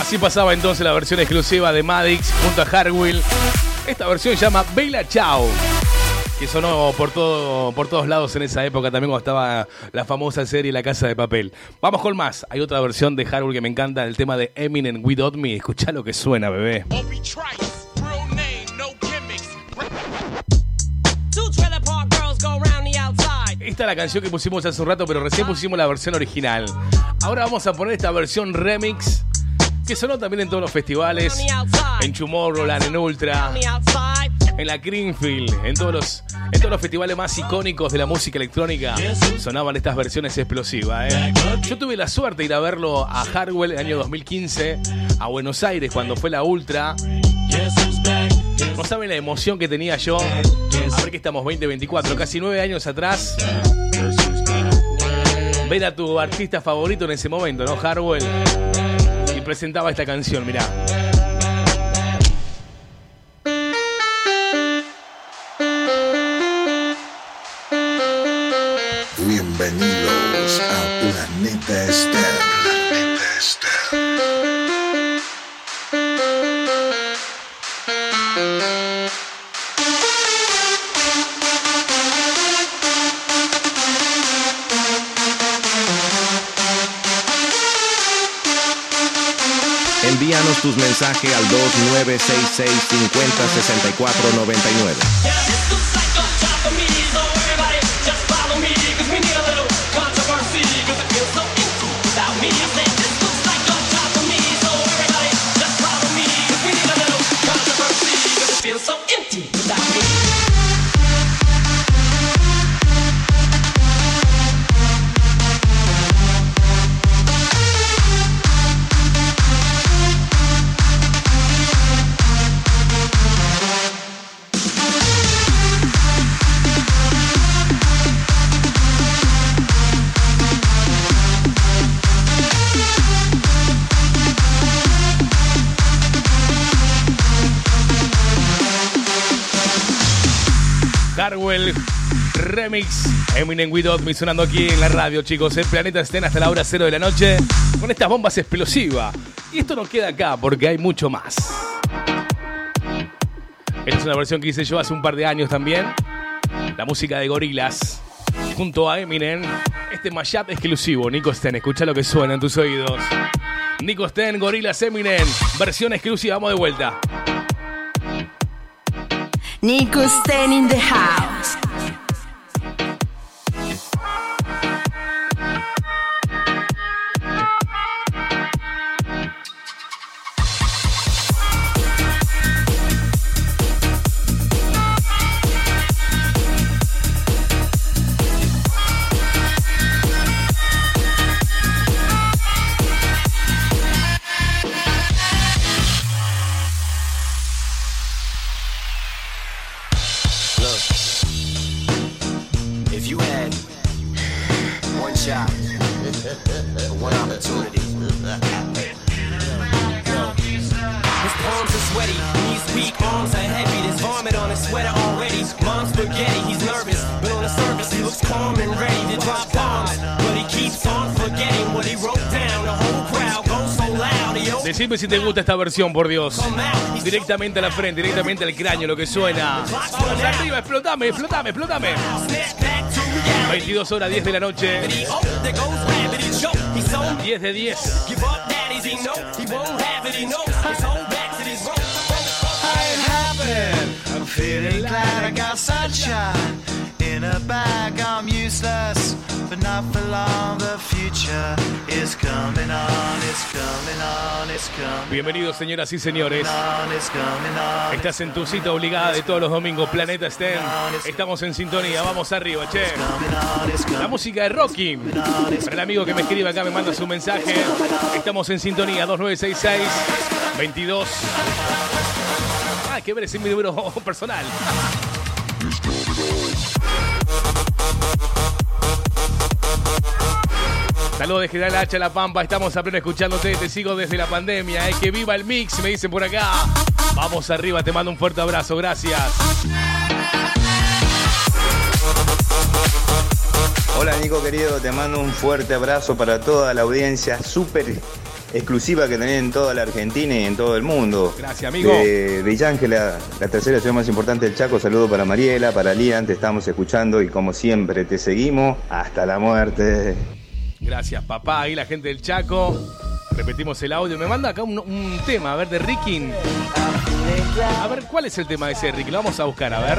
Así pasaba entonces la versión exclusiva de Madix junto a Hardwell. Esta versión se llama Bella Chao. Que sonó por, todo, por todos lados en esa época, también cuando estaba la famosa serie La Casa de Papel. Vamos con más. Hay otra versión de Hardwell que me encanta, el tema de Eminem Without Me. Escuchá lo que suena, bebé. Two trailer park girls go round the outside. Esta es la canción que pusimos hace un rato, pero recién pusimos la versión original. Ahora vamos a poner esta versión remix que sonó también en todos los festivales, en Tomorrowland, en Ultra, en la Greenfield, en todos los en todos los festivales más icónicos de la música electrónica sonaban estas versiones explosivas. ¿eh? Yo tuve la suerte de ir a verlo a Hardwell en el año 2015, a Buenos Aires, cuando fue la Ultra. No saben la emoción que tenía yo. A ver que estamos 2024, casi nueve años atrás. Ver a tu artista favorito en ese momento, ¿no? Hardwell. Y presentaba esta canción, mirá. Planeta Esther. Planeta Esther. Envíanos tus mensajes al 2966 50 64 99. Remix. Eminem Without Me sonando aquí en la radio, chicos. El planeta estén hasta la hora cero de la noche con estas bombas explosivas. Y esto no queda acá porque hay mucho más. Esta es una versión que hice yo hace un par de años también. La música de Gorilas junto a Eminem. Este mashup exclusivo. Nico Sten, escucha lo que suena en tus oídos. Nico Sten, Gorilas Eminem. Versión exclusiva, vamos de vuelta. Nico Sten in the house. Decime si te gusta esta versión, por Dios. Directamente a la frente, directamente al cráneo, lo que suena. Vamos arriba, explotame, explotame, explotame. 22 horas 10 de la noche. 10 de 10. Give up, daddies, he know he won't have it. He knows his whole back to his rope. I'm feeling glad I got sunshine in a bag. I'm useless, not for long. The future is coming on, it's coming on, it's coming Bienvenidos, señoras y señores. Estás en tu cita obligada de todos los domingos, Planeta STEM. Estamos en sintonía, vamos arriba, che. La música de Rocky. Para el amigo que me escribe acá, me manda su mensaje. Estamos en sintonía, 2966 22. Ah, que ver, ese es mi número personal. Saludos de General H a La Pampa, estamos a pleno escuchándote, te sigo desde la pandemia, es que viva el mix, me dicen por acá. Vamos arriba, te mando un fuerte abrazo, gracias. Hola Nico querido, te mando un fuerte abrazo para toda la audiencia, súper exclusiva que tenés en toda la Argentina y en todo el mundo. Gracias, amigo. De Villángela, la tercera ciudad más importante del Chaco. Saludo para Mariela, para Lian, te estamos escuchando y como siempre te seguimos hasta la muerte. Gracias, papá. Ahí la gente del Chaco. Repetimos el audio. Me manda acá un, un tema, a ver, de Ricky. A ver, ¿cuál es el tema de ese Ricky? Lo vamos a buscar, a ver.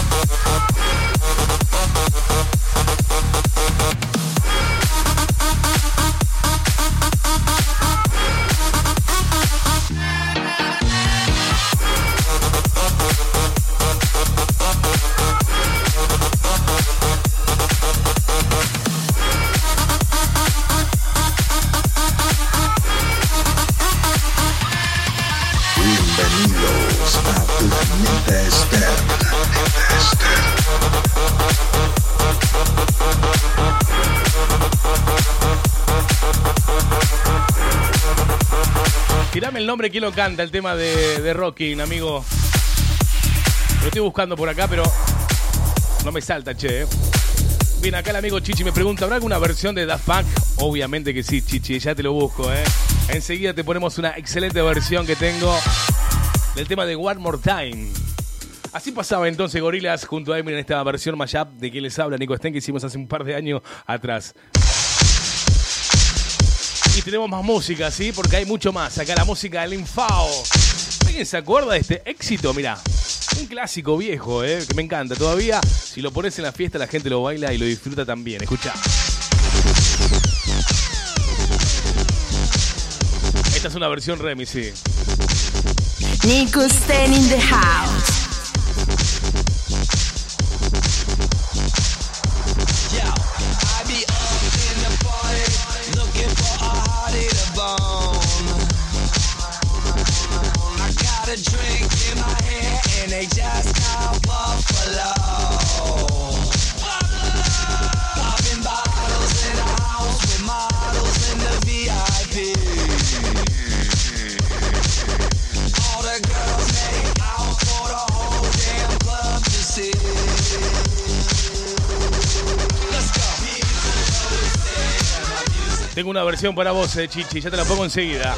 up. Nombre, ¿quién lo canta? El tema de, de Rocking, amigo. Lo estoy buscando por acá, pero no me salta, che. eh. Bien, acá el amigo Chichi me pregunta, ¿habrá alguna versión de Daft Punk? Obviamente que sí, Chichi, ya te lo busco, ¿eh? Enseguida te ponemos una excelente versión que tengo del tema de One More Time. Así pasaba entonces Gorilas junto a Eminem en esta versión mashup de quien les habla, Nico Sten, que hicimos hace un par de años atrás. Tenemos más música, ¿sí? Porque hay mucho más. Acá la música del Infao. ¿Alguien se acuerda de este éxito? Mirá, un clásico viejo, ¿eh? Que me encanta. Todavía, si lo pones en la fiesta, la gente lo baila y lo disfruta también. Escucha. Esta es una versión remix, sí. Nico in the house. Tengo una versión para vos, eh, Chichi. Ya te la pongo enseguida.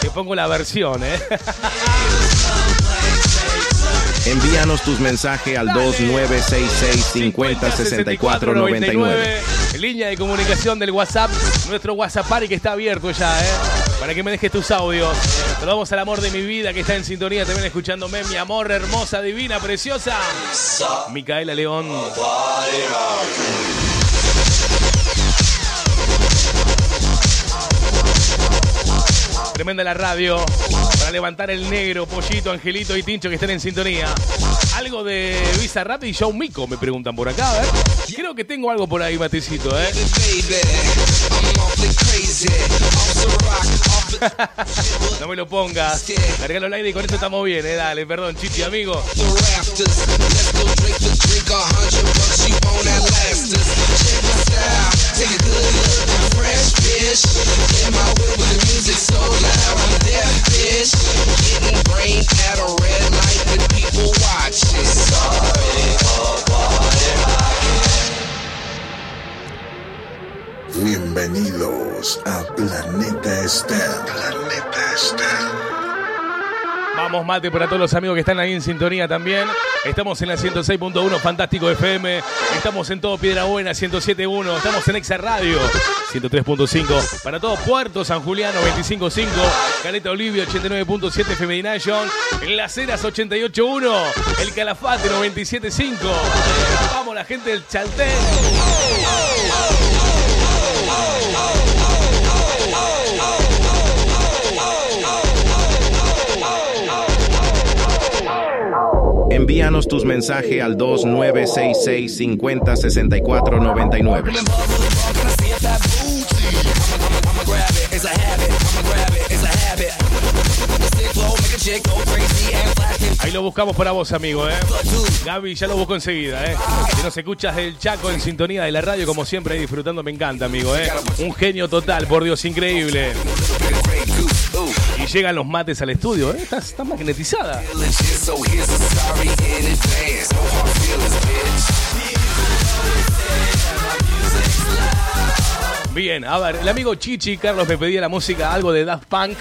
Te pongo la versión, ¿eh? Envíanos tus mensajes al 2966 50 64 99. Línea de comunicación del WhatsApp. Nuestro WhatsApp party que está abierto ya, ¿eh? Para que me dejes tus audios. Saludamos al amor de mi vida que está en sintonía también escuchándome. Mi amor hermosa, divina, preciosa. Micaela León. Tremenda la radio. Para levantar el negro, Pollito, Angelito y Tincho que estén en sintonía. Algo de Visa Rap y Show Mico, me preguntan por acá, a ver. Creo que tengo algo por ahí, Matecito, ¿eh? no me lo pongas. Cargalo al y con esto estamos bien, ¿eh? Dale, perdón, Chichi, amigo. Bienvenidos a Planeta Esther. Planeta Esther. Vamos, mate para todos los amigos que están ahí en sintonía también. Estamos en la 106.1 Fantástico FM. Estamos en todo Piedra Buena 107.1. Estamos en Exa Radio 103.5. Para todo Puerto San Juliano 25.5. Caleta Olivia 89.7 FM Las Heras 88.1. El Calafate 97.5. Vamos la gente del Chaltén. Envíanos tus mensajes al 2966 50 64 99. It's a habit, I'ma grab it, it's a habit. Stick low, make a chick go crazy and flash him. Ahí lo buscamos para vos, amigo, ¿eh? Gaby ya lo busco enseguida, ¿eh? Si nos escuchas del Chaco en sintonía de la radio, como siempre, disfrutando, me encanta, amigo, ¿eh? Un genio total, por Dios, increíble. Y llegan los mates al estudio, ¿eh? Estás, estás magnetizada. Bien, a ver, el amigo Chichi, Carlos, me pedía la música, algo de Daft Punk.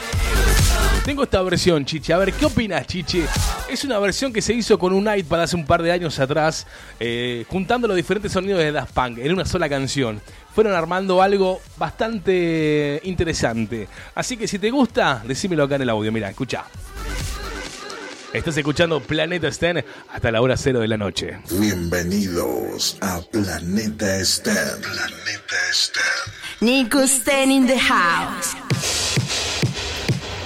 Tengo esta versión, Chichi. A ver, ¿qué opinas, Chichi? Es una versión que se hizo con un iPad hace un par de años atrás, eh, juntando los diferentes sonidos de Daft Punk en una sola canción. Fueron armando algo bastante interesante. Así que si te gusta, decímelo acá en el audio. Mira, escucha. Estás escuchando Planeta Sten hasta la hora cero de la noche. Bienvenidos a Planeta Stan. Planeta Stan. Nico Sten in the house.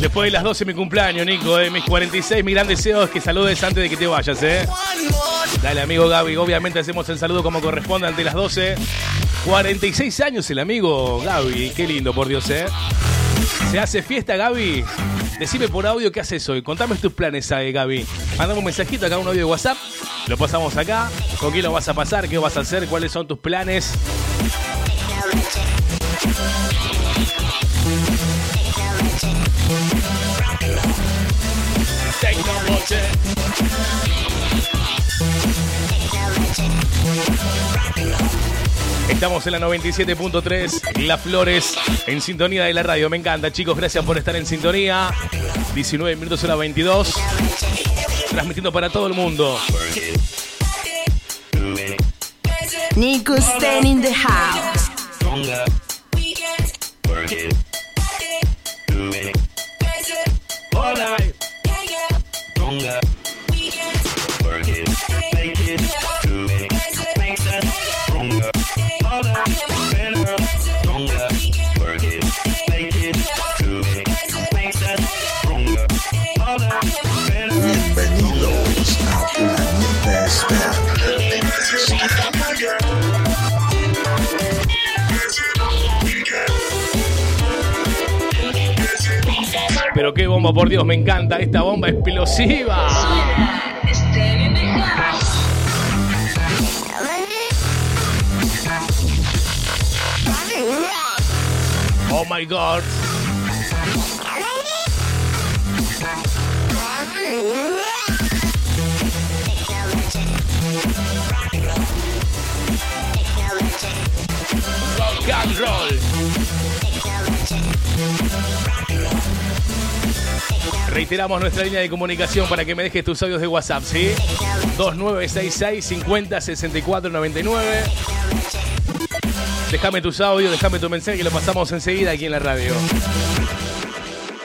Después de las 12 mi cumpleaños, Nico, eh, mis 46, mi gran deseo es que saludes antes de que te vayas, ¿eh? Dale, amigo Gaby, obviamente hacemos el saludo como corresponde ante las 12. 46 años el amigo Gaby, qué lindo, por Dios, ¿eh? ¿Se hace fiesta, Gaby? Decime por audio qué haces hoy. Contame tus planes, eh, Gaby. Mandame un mensajito acá, un audio de WhatsApp. Lo pasamos acá. ¿Con quién lo vas a pasar? ¿Qué vas a hacer? ¿Cuáles son tus planes? Estamos en la 97.3, Las Flores, en sintonía de la radio. Me encanta, chicos. Gracias por estar en sintonía. 19 minutos a la 22. Transmitiendo para todo el mundo. Nico Sten in the house. Pero qué bomba, por Dios, me encanta esta bomba explosiva. Oh my god. Reiteramos nuestra línea de comunicación para que me dejes tus audios de WhatsApp, ¿sí? 2966 50 64 99. Déjame tus audios, déjame tu mensaje que lo pasamos enseguida aquí en la radio.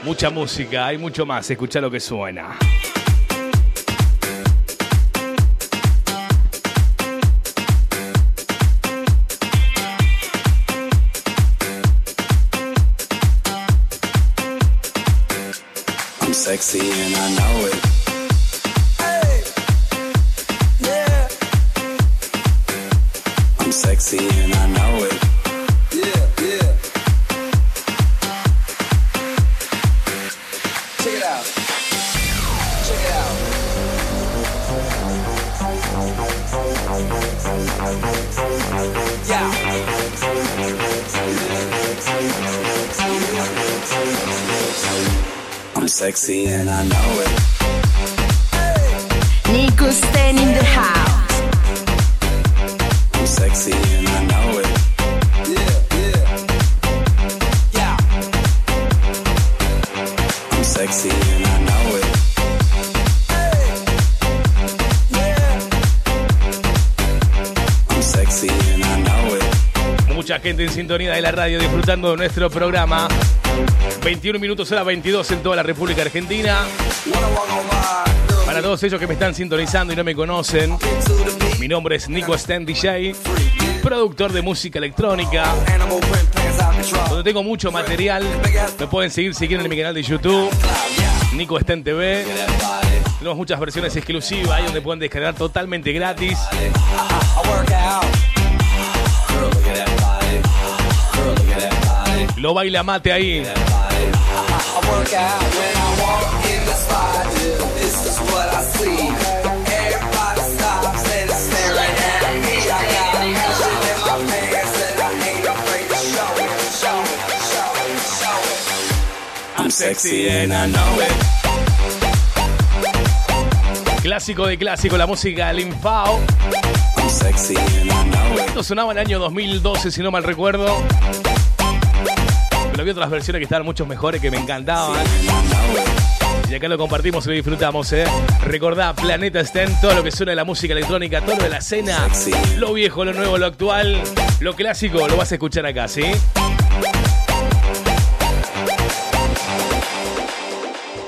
Mucha música, hay mucho más, escucha lo que suena. Sexy and I know it. Sexy and I know it. Nico in the house. I'm sexy and I know it. Yeah, yeah. I'm sexy and I know it. I'm sexy and I know it. Mucha gente en sintonía de la radio disfrutando de nuestro programa. 21 minutos hora 22 en toda la República Argentina. Para todos ellos que me están sintonizando y no me conocen, mi nombre es Nico Sten DJ, productor de música electrónica, donde tengo mucho material. Me pueden seguir si quieren en mi canal de YouTube, Nico Sten TV. Tenemos muchas versiones exclusivas ahí donde pueden descargar totalmente gratis. Lo baila mate ahí. Clásico de clásico, la música Linfao. Esto sonaba en el año 2012, si no mal recuerdo. Pero había otras versiones que estaban mucho mejores, que me encantaban. Y acá lo compartimos y lo disfrutamos, ¿eh? Recordá, Planeta Sten, todo lo que suena de la música electrónica, todo lo de la escena, lo viejo, lo nuevo, lo actual, lo clásico, lo vas a escuchar acá, ¿sí?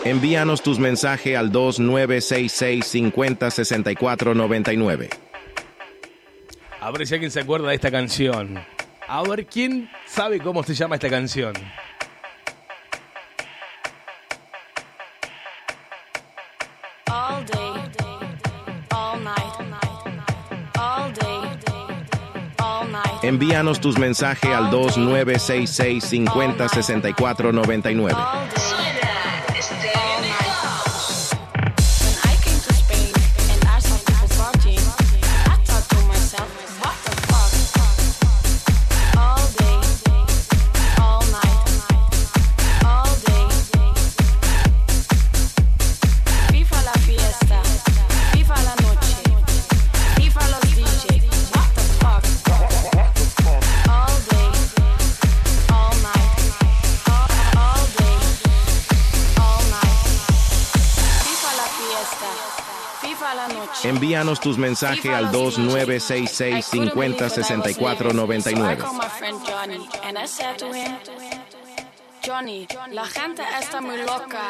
Envíanos tus mensajes al 2966 50 64 99. A ver si alguien se acuerda de esta canción. A ver quién sabe cómo se llama esta canción. All day, all night, all day, all night. Envíanos tus mensajes al 2966 50 64 99. Envíanos tus mensajes al 2966 50 64 99. Johnny, la gente está muy loca.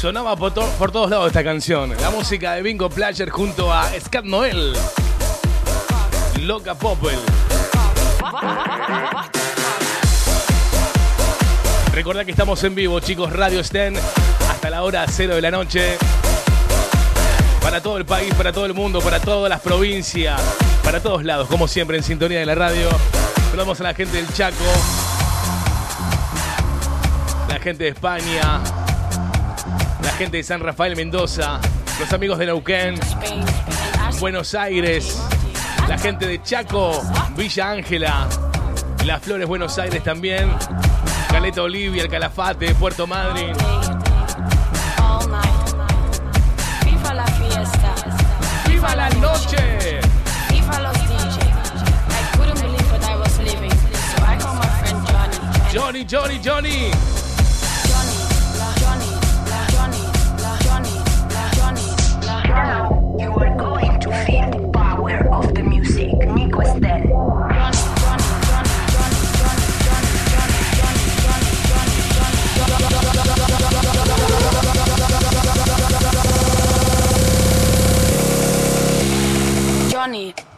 Sonaba por, to- por todos lados esta canción. La música de Bingo Player junto a Scat Noel. Loca Popel. Recordá que estamos en vivo, chicos, Radio Sten, hasta la hora cero de la noche. Para todo el país, para todo el mundo, para todas las provincias, para todos lados, como siempre en sintonía de la radio. Saludamos a la gente del Chaco, la gente de España, gente de San Rafael Mendoza, los amigos de Neuquén, Buenos Aires, la gente de Chaco, Villa Ángela, Las Flores, Buenos Aires también, Caleta Olivia, El Calafate, Puerto Madryn. Viva la fiesta. Viva la noche. Viva los DJ. I couldn't believe what I was living, so I my friend Johnny. Johnny, Johnny, Johnny.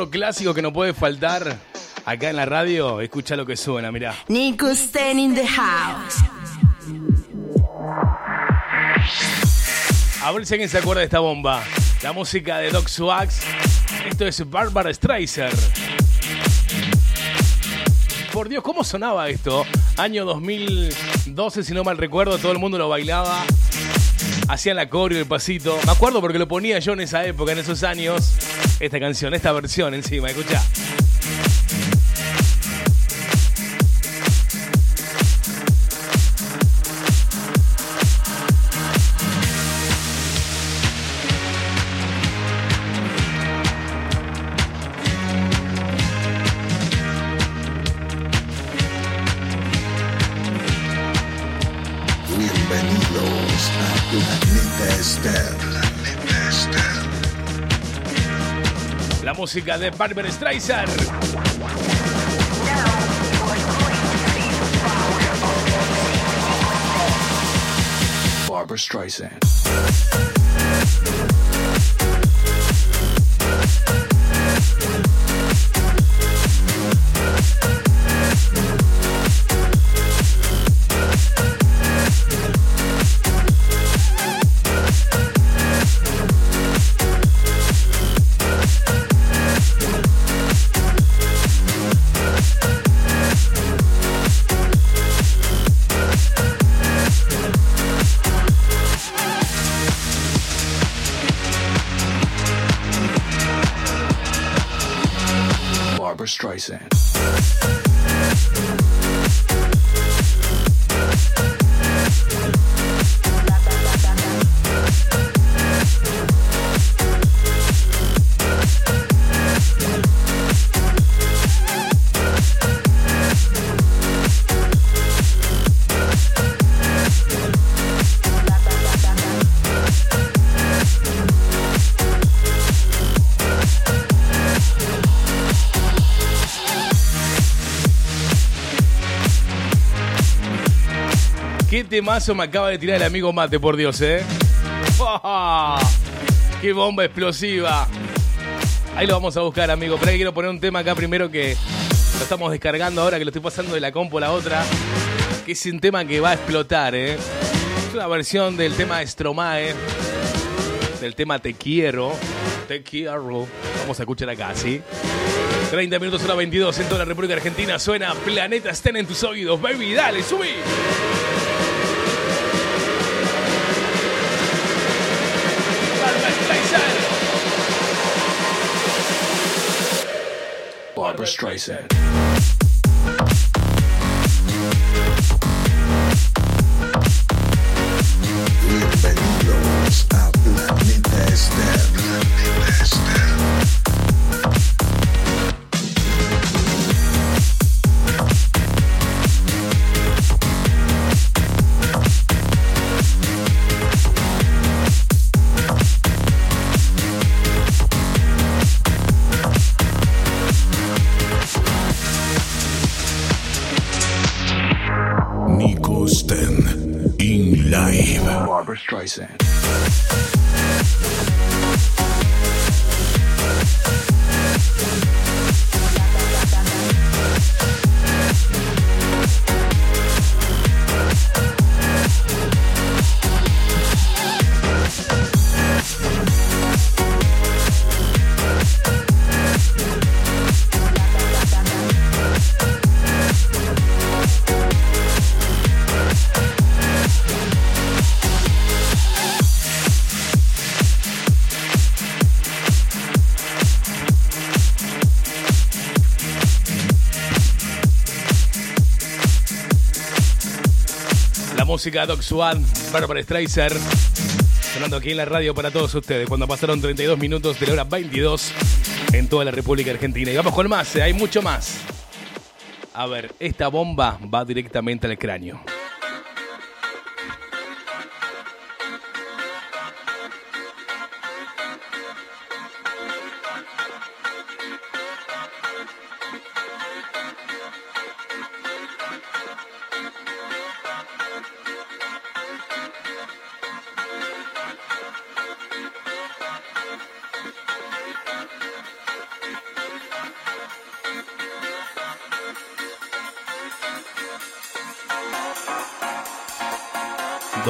Otro clásico que no puede faltar acá en la radio. Escucha lo que suena, mirá. Nico Sten in the house. A ver si alguien se acuerda de esta bomba. La música de Doc Swags. Esto es Barbara Streisand. Por Dios, ¿cómo sonaba esto? Año 2012, si no mal recuerdo, todo el mundo lo bailaba. Hacían la coreo, el pasito. Me acuerdo porque lo ponía yo en esa época, en esos años. Esta canción, esta versión encima, escucha. Música de Barbara Streisand. Barbara Streisand. Temazo me acaba de tirar el amigo Mate, por Dios, ¿eh? ¡Qué bomba explosiva! Ahí lo vamos a buscar, amigo. Pero ahí quiero poner un tema acá primero que lo estamos descargando ahora, que lo estoy pasando de la compo a la otra. Que es un tema que va a explotar, ¿eh? Es una versión del tema Stromae. Del tema Te Quiero. Te Quiero. Vamos a escuchar acá, ¿sí? 30 minutos hora 22 en toda la República Argentina. Suena Planeta Estén en tus oídos. Baby, dale, subí. Streisand. Música Doc Swan, Barbara Streisand. Sonando aquí en la radio para todos ustedes. Cuando pasaron 32 minutos de la hora 22 en toda la República Argentina. Y vamos con más, eh, hay mucho más. A ver, esta bomba va directamente al cráneo.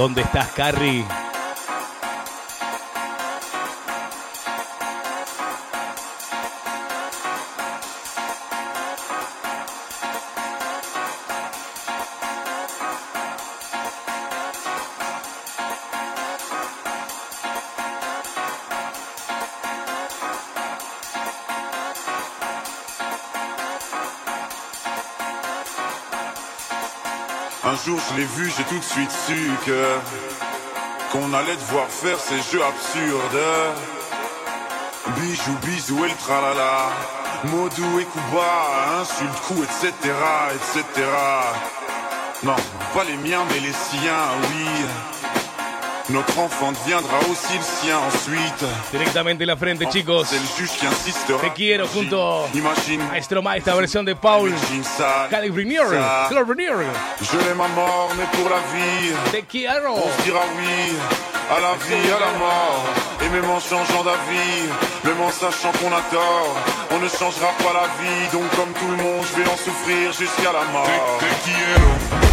¿Dónde estás, Carrie? L'ai vu, j'ai tout de suite su que qu'on allait devoir faire ces jeux absurdes. Bijou, bisou et le tralala. Modou et Kuba, insulte, coup, etc., etc. Non, pas les miens, mais les siens, oui. Notre enfant deviendra aussi le sien ensuite. Directamente en la frente, chicos. C'est le juge qui insistera. Te quiero junto Imagine. a Stromae, esta versión de Paul ça. Calibrinier. Je l'aime à mort, mais pour la vie. Te quiero. On se dira oui à la vie, à la mort. Et même en changeant d'avis, même en sachant qu'on a tort, on ne changera pas la vie. Donc, comme tout le monde, je vais en souffrir jusqu'à la mort. Te, te quiero.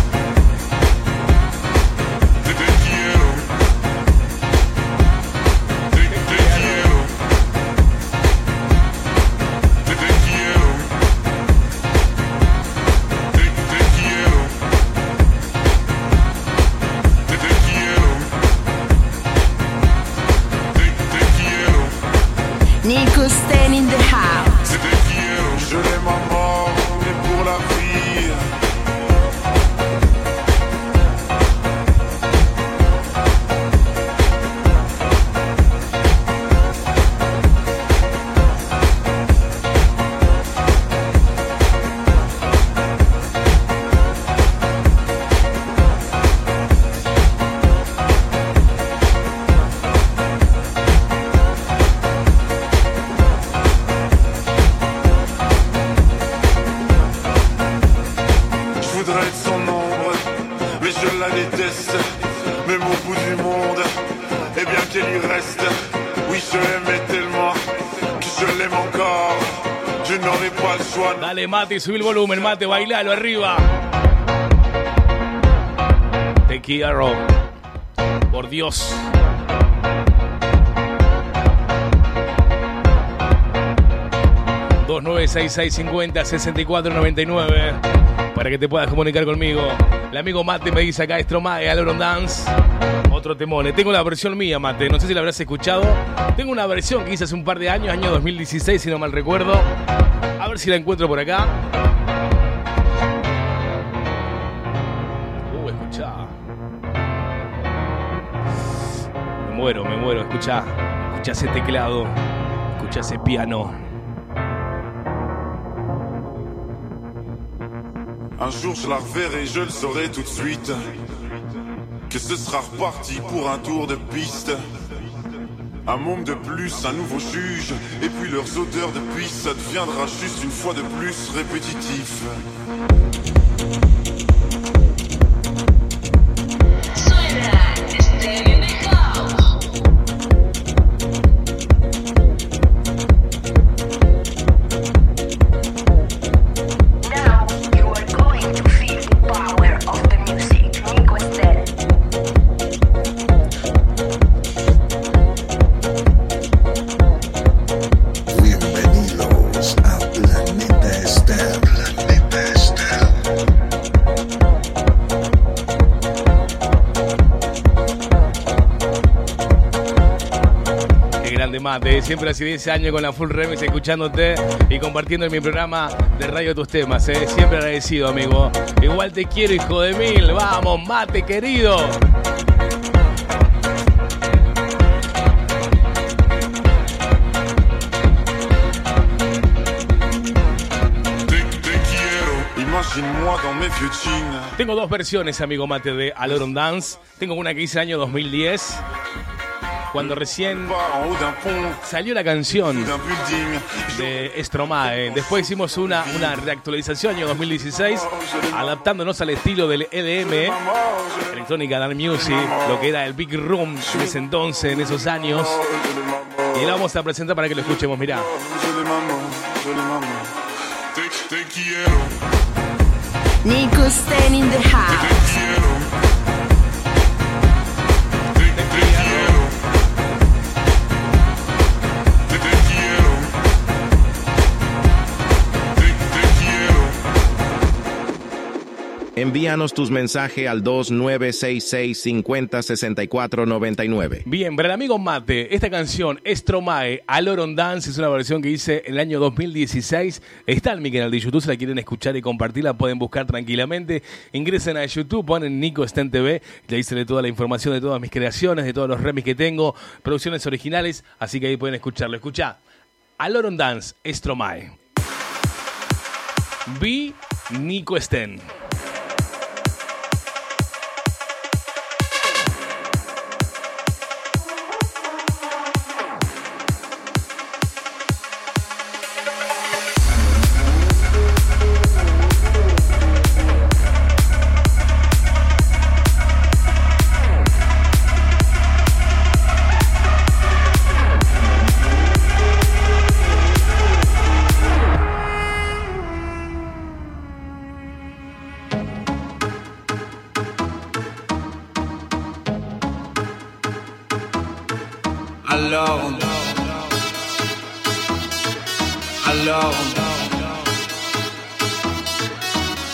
Mate, subí el volumen, Mate, bailalo arriba. Te quiero. Por Dios. ...296650-6499... ...para que te puedas comunicar conmigo... ...el amigo Mate me dice acá... ...Stromae, Aloron Dance... ...otro temón... ...tengo la versión mía, Mate... ...no sé si la habrás escuchado... ...tengo una versión que hice hace un par de años... ...año 2016, si no mal recuerdo... ...a ver si la encuentro por acá... Un jour je la reverrai, je le saurai tout de suite. Que ce sera reparti pour un tour de piste. Un môme de plus, un nouveau juge. Et puis leurs odeurs de puis ça deviendra juste une fois de plus répétitif. Siempre hace 10 años con la Full Remix escuchándote y compartiendo en mi programa de radio tus temas. ¿eh? Siempre agradecido, amigo. Igual te quiero, hijo de mil. Vamos, mate, querido. Tengo dos versiones, amigo mate, de Aloron Dance. Tengo una que hice año 2010. Cuando recién salió la canción de Stromae. Después hicimos una, una reactualización año 2016, adaptándonos al estilo del EDM, Electrónica Dance Music, lo que era el Big Room en ese entonces, en esos años. Y la vamos a presentar para que lo escuchemos, mirá. Nico Stan in the house. Envíanos tus mensajes al 2966 50 64 99. Bien, para el amigo Mate, esta canción Stromae, Aloron Dance, es una versión que hice en el año 2016. Está en mi canal de YouTube, si la quieren escuchar y compartirla, pueden buscar tranquilamente. Ingresen a YouTube, ponen Nico Sten TV, y ahí toda la información de todas mis creaciones, de todos los remix que tengo, producciones originales, así que ahí pueden escucharlo. Escucha, Aloron Dance, Stromae. Vi Nico Sten.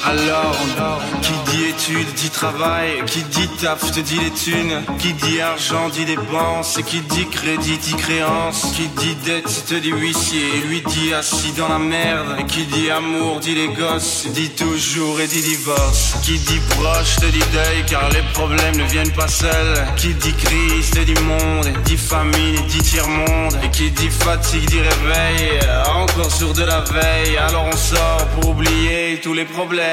Alors, qui dit études dit travail, qui dit taf te dit les thunes, qui dit argent dit dépenses, et qui dit crédit dit créance, qui dit dette te dit huissier, et lui dit assis dans la merde, et qui dit amour dit les gosses, dit toujours et dit divorce, qui dit proche te dit deuil car les problèmes ne viennent pas seuls, qui dit crise te dit monde, dit famine dit tiers-monde, et qui dit fatigue dit réveil, encore sur de la veille, alors on sort pour oublier tous les problèmes,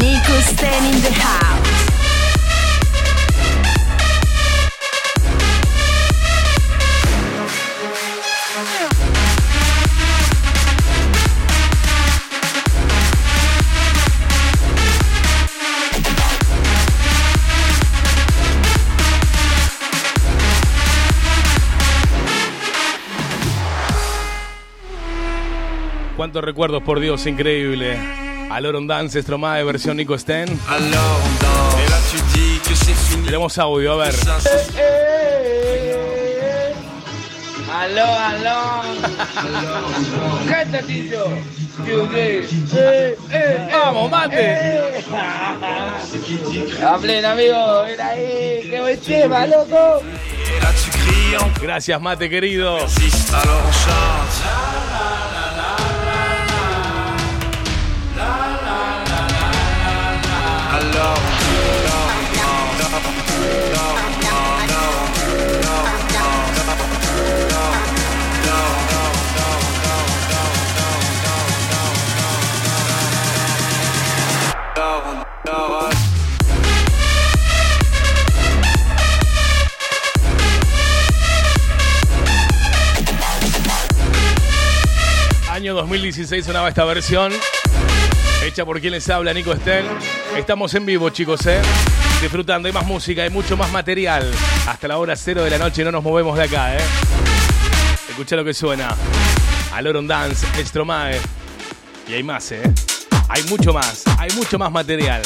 Nico Stan in the house. Cuántos recuerdos, por Dios, increíble. Aloron Dance, Stromae, versión Nico Sten. Tenemos audio, a ver. Aló, aló. ¿Qué te? Eh, eh, Vamos, mate. Hablen, amigo. Mira ahí. Qué buen tema, loco. Gracias, mate, querido. Año 2016 sonaba esta versión. Hecha por quien les habla, Nico Estel. Estamos en vivo, chicos, ¿eh? Disfrutando, hay más música, hay mucho más material. Hasta la hora cero de la noche no nos movemos de acá, ¿eh? Escucha lo que suena. Aloron Dance, Stromae. Y hay más, ¿eh? Hay mucho más, hay mucho más material.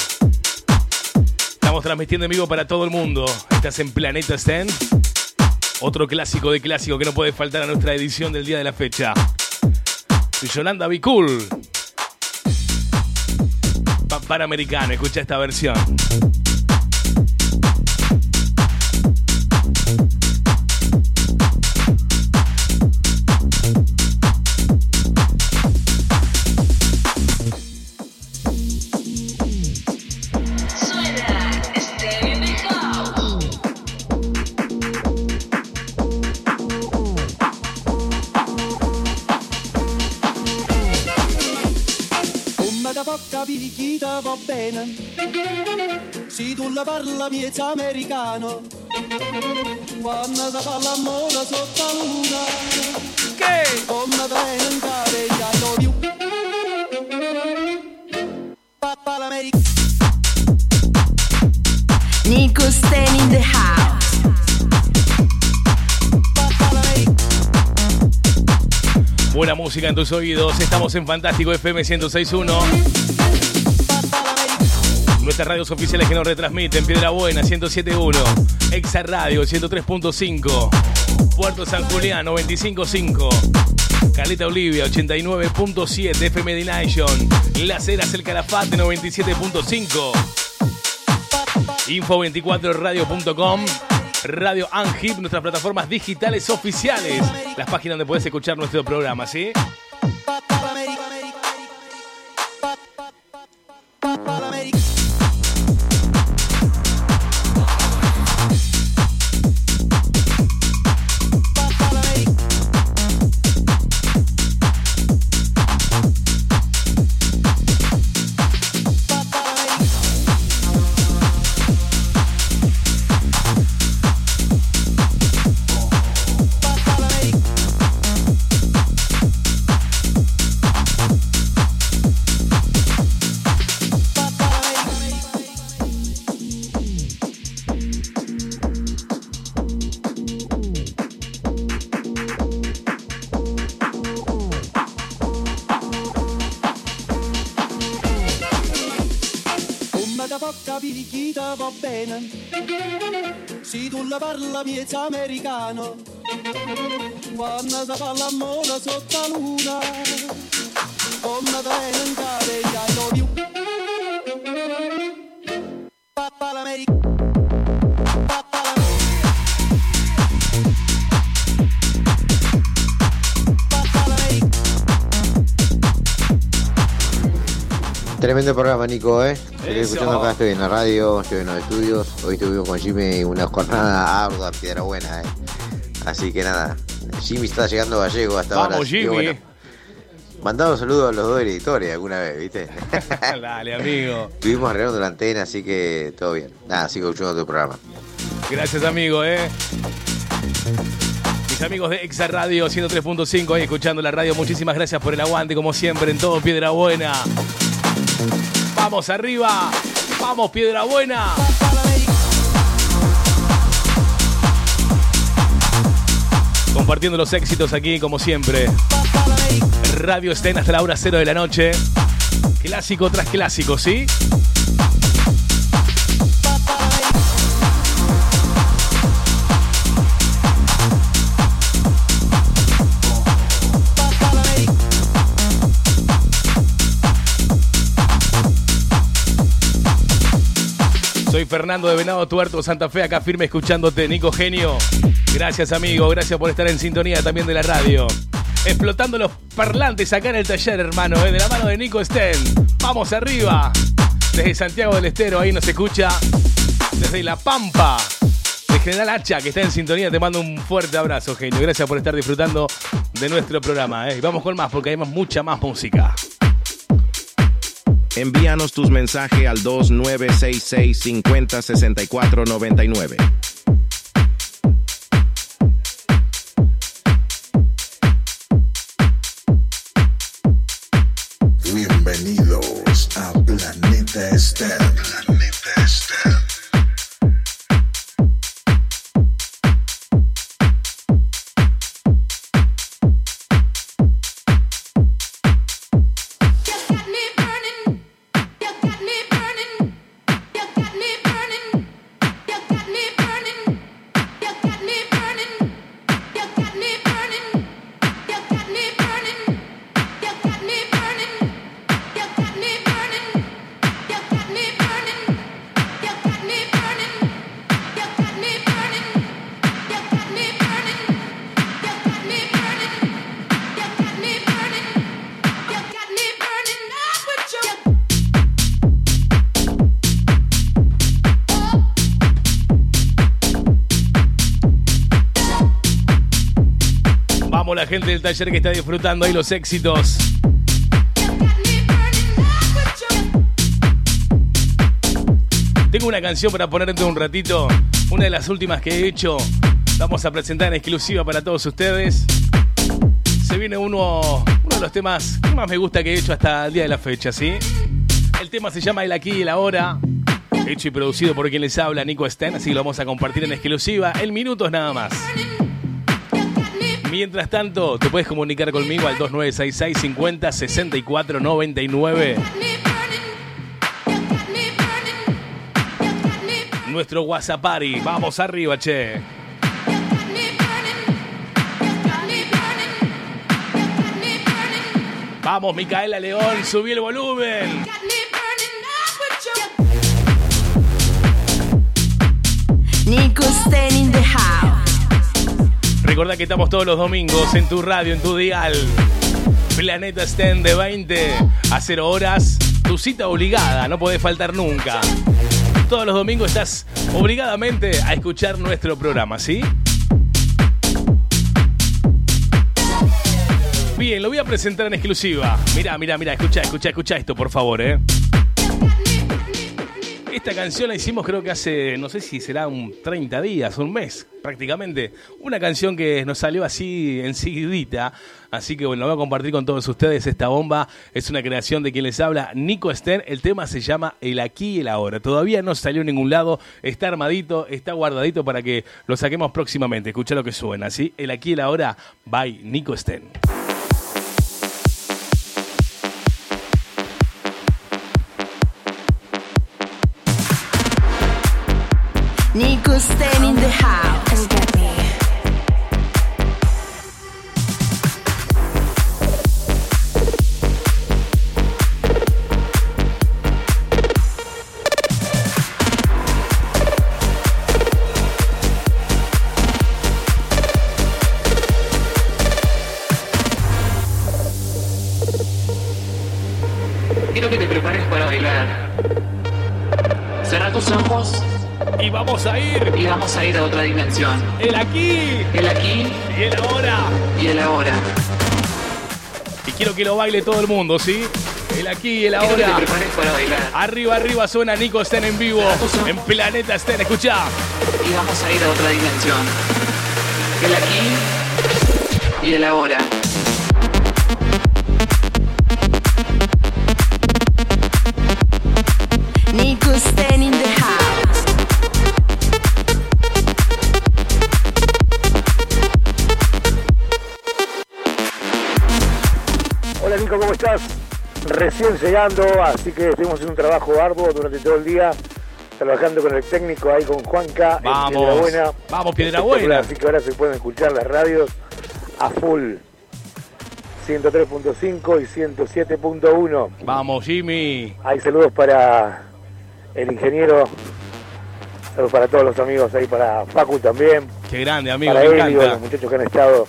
Estamos transmitiendo en vivo para todo el mundo. Estás en Planeta Sten. Otro clásico de clásico que no puede faltar a nuestra edición del día de la fecha. Yolanda Be Cool. Pa- Panamericano, escucha esta versión. Se tu la parla miezza americano Quando si parla amore sotto la luna Che? Come bene in care già lo più Papà l'America Nico Stan in the house. Buena música en tus oídos. Estamos en Fantástico FM 1061. Nuestras radios oficiales que nos retransmiten. Piedra Buena 1071. Exa Radio 103.5. Puerto San Julián 95.5. Caleta Olivia 89.7. FM de Nation. Las Heras El Calafate 97.5. Info24radio.com. Radio Anhip, nuestras plataformas digitales oficiales. Las páginas donde puedes escuchar nuestro programa, ¿sí? Programa, Nico, ¿eh? Estoy escuchando acá, estoy en la radio, estoy en los estudios. Hoy estuvimos con Jimmy una jornada ardua Piedra Buena, ¿eh? Así que nada, Jimmy está llegando gallego hasta ahora. Vamos, que Jimmy. bueno, mandado saludos a los dos editores alguna vez, ¿viste? Dale, amigo. Estuvimos arreglando la antena, así que todo bien. Nada, sigo escuchando tu programa. Gracias, amigo, ¿eh? Mis amigos de Exa Radio 103.5 ahí escuchando la radio, muchísimas gracias por el aguante, como siempre, en todo Piedra Buena. Vamos arriba, vamos Piedra Buena. Compartiendo los éxitos aquí, como siempre. Radio Estén hasta la hora cero de la noche. Clásico tras clásico, ¿sí? Fernando de Venado Tuerto, Santa Fe, acá firme escuchándote, Nico Genio. Gracias, amigo, gracias por estar en sintonía también de la radio. Explotando los parlantes acá en el taller, hermano, ¿eh? de la mano de Nico Sten. Vamos arriba. Desde Santiago del Estero, ahí nos escucha. Desde La Pampa. De General Hacha, que está en sintonía, te mando un fuerte abrazo, genio. Gracias por estar disfrutando de nuestro programa. ¿eh? Vamos con más, porque hay más- mucha más música. Envíanos tus mensajes al 2966 50 64 99. Bienvenidos that step. Make gente del taller que está disfrutando ahí los éxitos. Tengo una canción para ponerte un ratito, una de las últimas que he hecho. Vamos a presentar en exclusiva para todos ustedes. Se viene uno, uno de los temas que más me gusta que he hecho hasta el día de la fecha, ¿sí? El tema se llama El aquí y el ahora. Hecho y producido por quien les habla, Nico Sten, así que lo vamos a compartir en exclusiva en minutos nada más. Mientras tanto, te puedes comunicar conmigo al 2966 50 64 99. Nuestro WhatsApp Party. Vamos arriba, che. Vamos, Micaela León, subí el volumen. Nico Sten in the house. Recordá que estamos todos los domingos en tu radio, en tu dial. Planeta Sten de 20 a 0 horas. Tu cita obligada, no podés faltar nunca. Todos los domingos estás obligadamente a escuchar nuestro programa, ¿sí? Bien, lo voy a presentar en exclusiva. Mirá, mirá, mirá, escucha, escucha, escucha esto, por favor, ¿eh? Esta canción la hicimos creo que hace, no sé si será un 30 días, un mes prácticamente. Una canción que nos salió así enseguidita. Así que bueno, la voy a compartir con todos ustedes. Esta bomba es una creación de quien les habla, Nico Stern. El tema se llama El aquí y el ahora. Todavía no salió en ningún lado. Está armadito, está guardadito para que lo saquemos próximamente. Escucha lo que suena, ¿sí? El aquí y el ahora, by Nico Stern. El aquí. El aquí. Y el ahora. Y el ahora. Y quiero que lo baile todo el mundo, ¿sí? El aquí y el Quiero que te ahora. prepares para bailar. Arriba, arriba suena Nico Sten en vivo. En Planeta Sten, escucha. Y vamos a ir a otra dimensión. El aquí. Y el ahora. Recién llegando, así que estuvimos en un trabajo arduo durante todo el día, trabajando con el técnico ahí con Juanca en Vamos. Piedrabuena. Vamos, Piedrabuena. Así que ahora se pueden escuchar las radios a full. 103.5 y 107.1. Vamos, Jimmy. Hay saludos para el ingeniero, saludos para todos los amigos ahí, para Facu también, Qué grande, amigo, para me encanta. los muchachos que han estado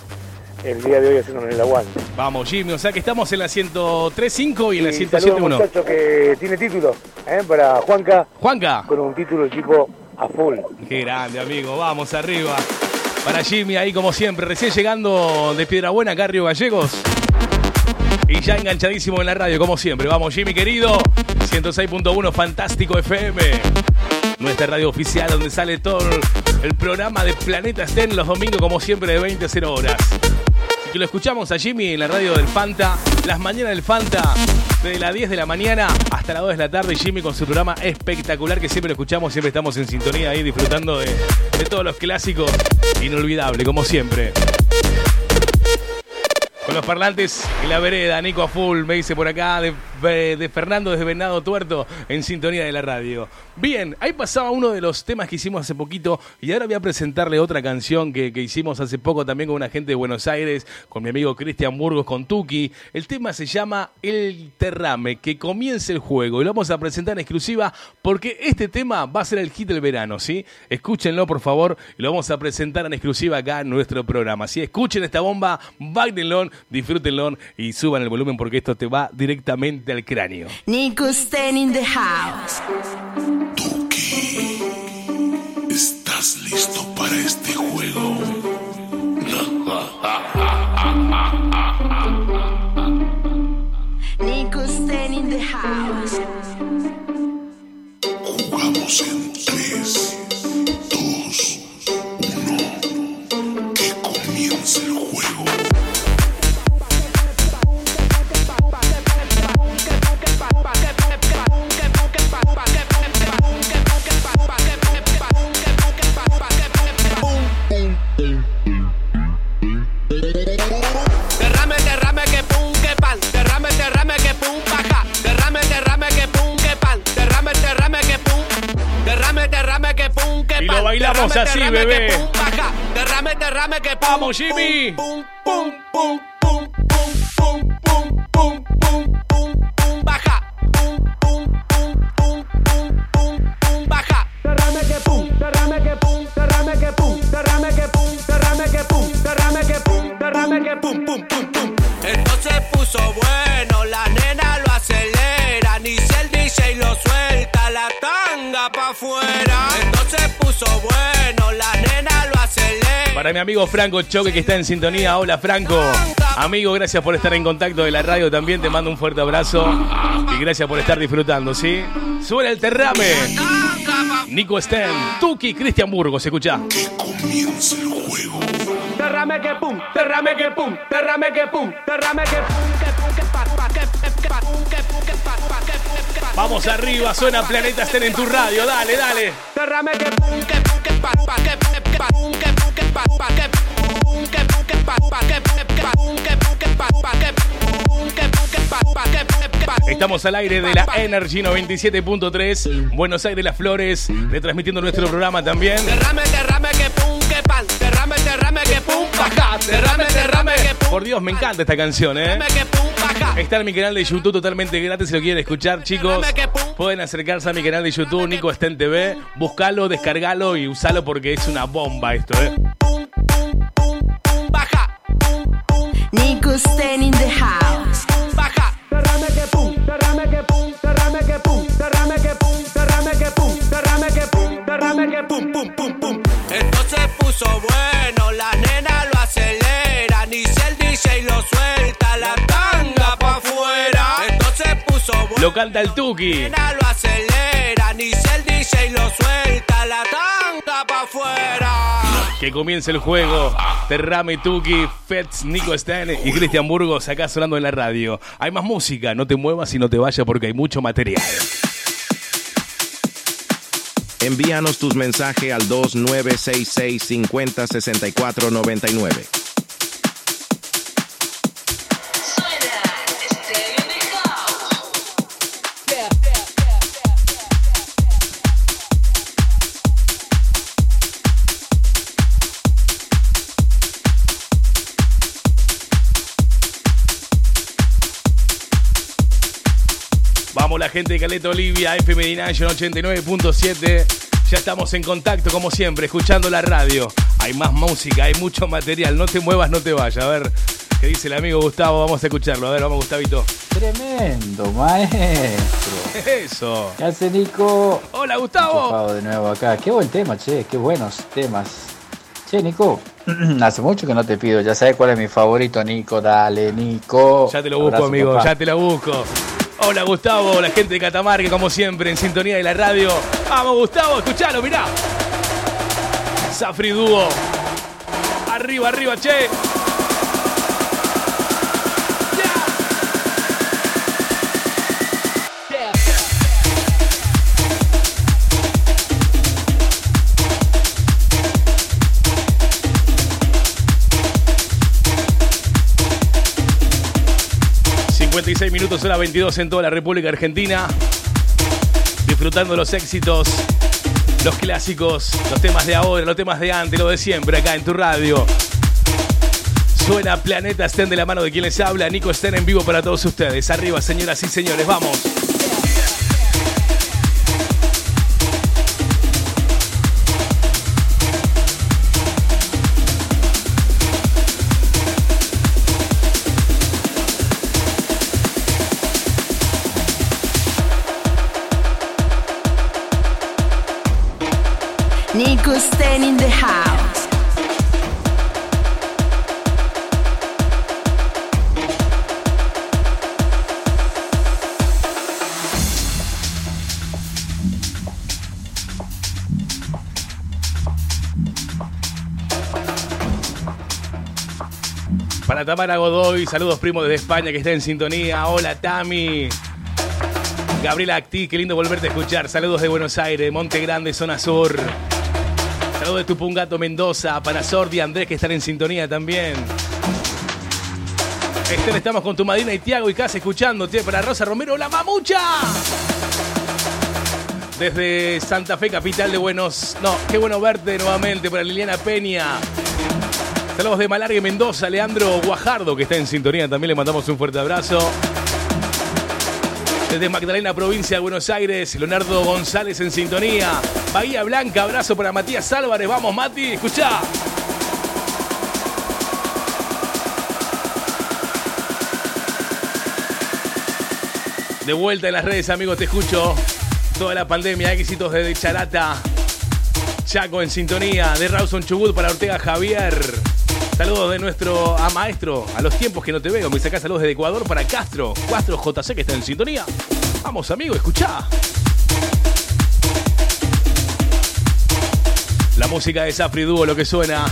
el día de hoy haciéndonos el aguante. Vamos, Jimmy. O sea que estamos en la 103.5 y en la Y saludos a un 107.1. muchacho que tiene título, ¿eh? para Juanca. Juanca. Con un título equipo a full. Qué grande, amigo. Vamos arriba. Para Jimmy ahí como siempre, recién llegando de Piedrabuena, acá a Río Gallegos. Y ya enganchadísimo en la radio, como siempre. Vamos, Jimmy querido. 106.1 Fantástico FM. Nuestra radio oficial donde sale todo el programa de Planeta Sten los domingos, como siempre, de 20 a 0 horas. Que lo escuchamos a Jimmy en la radio del Fanta, las mañanas del Fanta, de las 10 de la mañana hasta las 2 de la tarde. Jimmy con su programa espectacular que siempre lo escuchamos, siempre estamos en sintonía ahí disfrutando de, de todos los clásicos. Inolvidable, como siempre. Los parlantes en la vereda, Nico a full, me dice por acá, de, Fernando desde Venado Tuerto, en sintonía de la radio. Bien, ahí pasaba uno de los temas que hicimos hace poquito y ahora voy a presentarle otra canción que, que hicimos hace poco también con una gente de Buenos Aires, con mi amigo Cristian Burgos, con Tuki. El tema se llama El Terrame, que comience el juego y lo vamos a presentar en exclusiva porque este tema va a ser el hit del verano, ¿sí? Escúchenlo por favor y lo vamos a presentar en exclusiva acá en nuestro programa. Si escuchen esta bomba, bailenlo, disfrútenlo y suban el volumen porque esto te va directamente al cráneo. Nico Sten in the house. ¿Estás listo para este juego? Nico Sten in the house. Jugamos en 3, bailamos Derrame, así, derrame, bebé. que pum, paca. Derrame, derrame, que pum. Vamos, Jimmy. Pum, pum, pum, pum, pum, pum, pum, pum, pum, tanga pa' afuera. Esto se puso bueno, la nena lo acelera. Para mi amigo Franco Choque que está en sintonía, hola Franco. Amigo, gracias por estar en contacto de la radio también, te mando un fuerte abrazo y gracias por estar disfrutando, ¿sí? Suena el terrame. Nico Sten, Tuki, Cristian Burgos, escucha. Comience el juego. Derrame que pum, derrame que pum, derrame que pum, derrame que pum, que Vamos arriba, suena Planeta Estén en tu radio, dale, dale. Estamos al aire de la Energy 97.3, Buenos Aires Las Flores, retransmitiendo nuestro programa también. Por Dios, me encanta esta canción, eh. Está en mi canal de YouTube totalmente gratis si lo quieren escuchar, chicos. Pueden acercarse a mi canal de YouTube, Nico Sten TV, buscalo, descargalo y usalo porque es una bomba esto, ¿eh? Nico Sten in the house. Lo canta el Tuki. La nena lo acelera, ni si el DJ lo suelta, la tanga pa' afuera. Que comience el juego. Terrame Tuki, Fets, Nico Sten y Cristian Burgos acá sonando en la radio. Hay más música, no te muevas y no te vayas porque hay mucho material. Envíanos tus mensajes al 2966 50 64 99. Vamos la gente de Caleta Olivia, FM Dination 89.7. Ya estamos en contacto como siempre, escuchando la radio. Hay más música, hay mucho material. No te muevas, no te vayas. A ver, ¿qué dice el amigo Gustavo? Vamos a escucharlo. A ver, vamos Gustavito. Tremendo, maestro. Eso. ¿Qué hace Nico? Hola Gustavo. De nuevo acá. Qué buen tema, che. Qué buenos temas. Che, Nico. Hace mucho que no te pido. Ya sabes cuál es mi favorito, Nico. Dale, Nico. Ya te lo busco, Abrazo, amigo, papá. ya te lo busco. Hola Gustavo, la gente de Catamarca, como siempre, en sintonía de la radio. Vamos Gustavo, escuchalo, mirá. Safri Dúo. Arriba, arriba, che. 56 minutos, hora 22 en toda la República Argentina. Disfrutando los éxitos, los clásicos, los temas de ahora, los temas de antes, lo de siempre acá en tu radio. Suena Planeta Estén de la mano de quien les habla, Nico Estén en vivo para todos ustedes. Arriba, señoras y señores, vamos. Stan in the house. Para Tamara Godoy, saludos primo desde España que está en sintonía. Hola Tami. Gabriela Acti, qué lindo volverte a escuchar. Saludos de Buenos Aires, Monte Grande, zona sur. Saludos de Tupungato, Mendoza. Para Sordi, Andrés que están en sintonía también. Esther, estamos con tu madrina y Tiago y Casa escuchándote. Para Rosa Romero, la mamucha. Desde Santa Fe, capital de Buenos. No, qué bueno verte nuevamente. Para Liliana Peña. Saludos de Malargue, Mendoza, Leandro Guajardo, que está en sintonía. También le mandamos un fuerte abrazo. Desde Magdalena, provincia de Buenos Aires, Leonardo González en sintonía. Bahía Blanca, abrazo para Matías Álvarez. Vamos, Mati, escuchá. De vuelta en las redes, amigos, te escucho. Toda la pandemia, éxitos desde Charata. Chaco en sintonía. De Rawson Chubut para Ortega Javier. Saludos de nuestro a maestro, a los tiempos que no te veo. Me sacás saludos desde Ecuador para Castro. Castro JC que está en sintonía. Vamos, amigo, escuchá. La música de Safri Duo, lo que suena.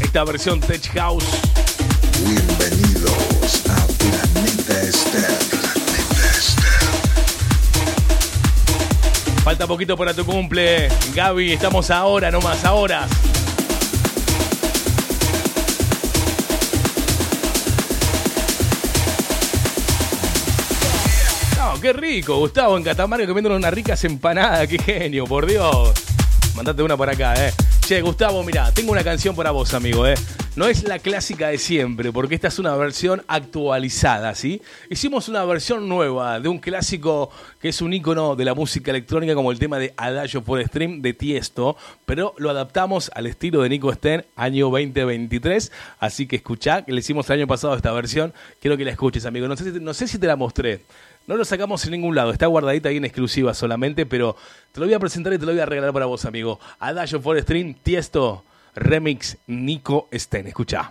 Esta versión Tech House. Bienvenidos a Planeta Esther. Falta poquito para tu cumple. Gaby, estamos ahora, no más ahora. Qué rico, Gustavo, en Catamarca comiendo unas ricas empanadas, qué genio, por Dios. Mandate una por acá, eh. Che, Gustavo, mira, tengo una canción para vos, amigo, eh. No es la clásica de siempre, porque esta es una versión actualizada, ¿sí? Hicimos una versión nueva de un clásico que es un icono de la música electrónica como el tema de Adagio for Stream de Tiesto, pero lo adaptamos al estilo de Nico Sten año 2023, así que escuchá, que le hicimos el año pasado esta versión, quiero que la escuches, amigo. No sé no sé si te la mostré. No lo sacamos en ningún lado, está guardadita ahí en exclusiva solamente, pero te lo voy a presentar y te lo voy a regalar para vos, amigo. Adagio for Stream, Tiesto, Remix, Nico Sten. Escucha.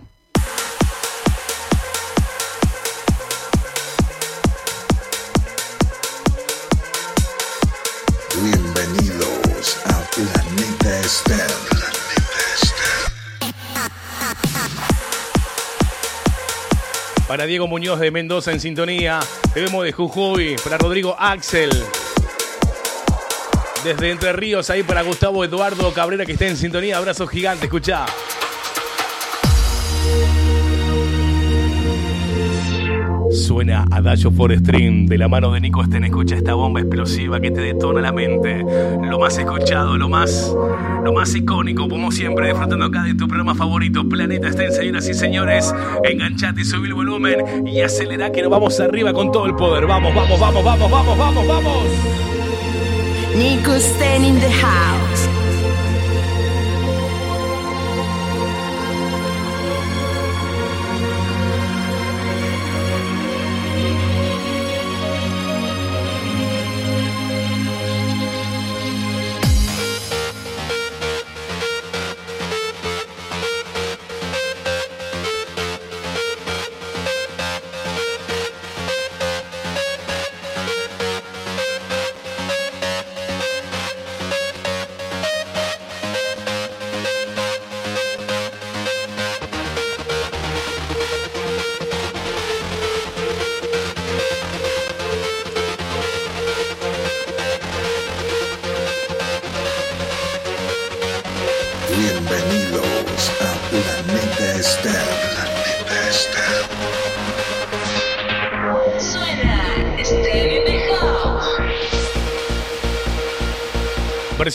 Bienvenidos a Planeta Esther. Para Diego Muñoz de Mendoza en sintonía. Te vemos de Jujuy. Para Rodrigo Axel. Desde Entre Ríos, ahí para Gustavo Eduardo Cabrera que está en sintonía. Abrazo gigante, escuchá. Suena Adagio for Stream de la mano de Nico Sten. Escucha esta bomba explosiva que te detona la mente. Lo más escuchado, lo más, lo más icónico, como siempre, disfrutando acá de tu programa favorito, Planeta Sten, señoras y señores. Enganchate, subí el volumen y acelera que nos vamos arriba con todo el poder. Vamos, vamos, vamos, vamos, vamos, vamos, vamos. Nico Stan in the house.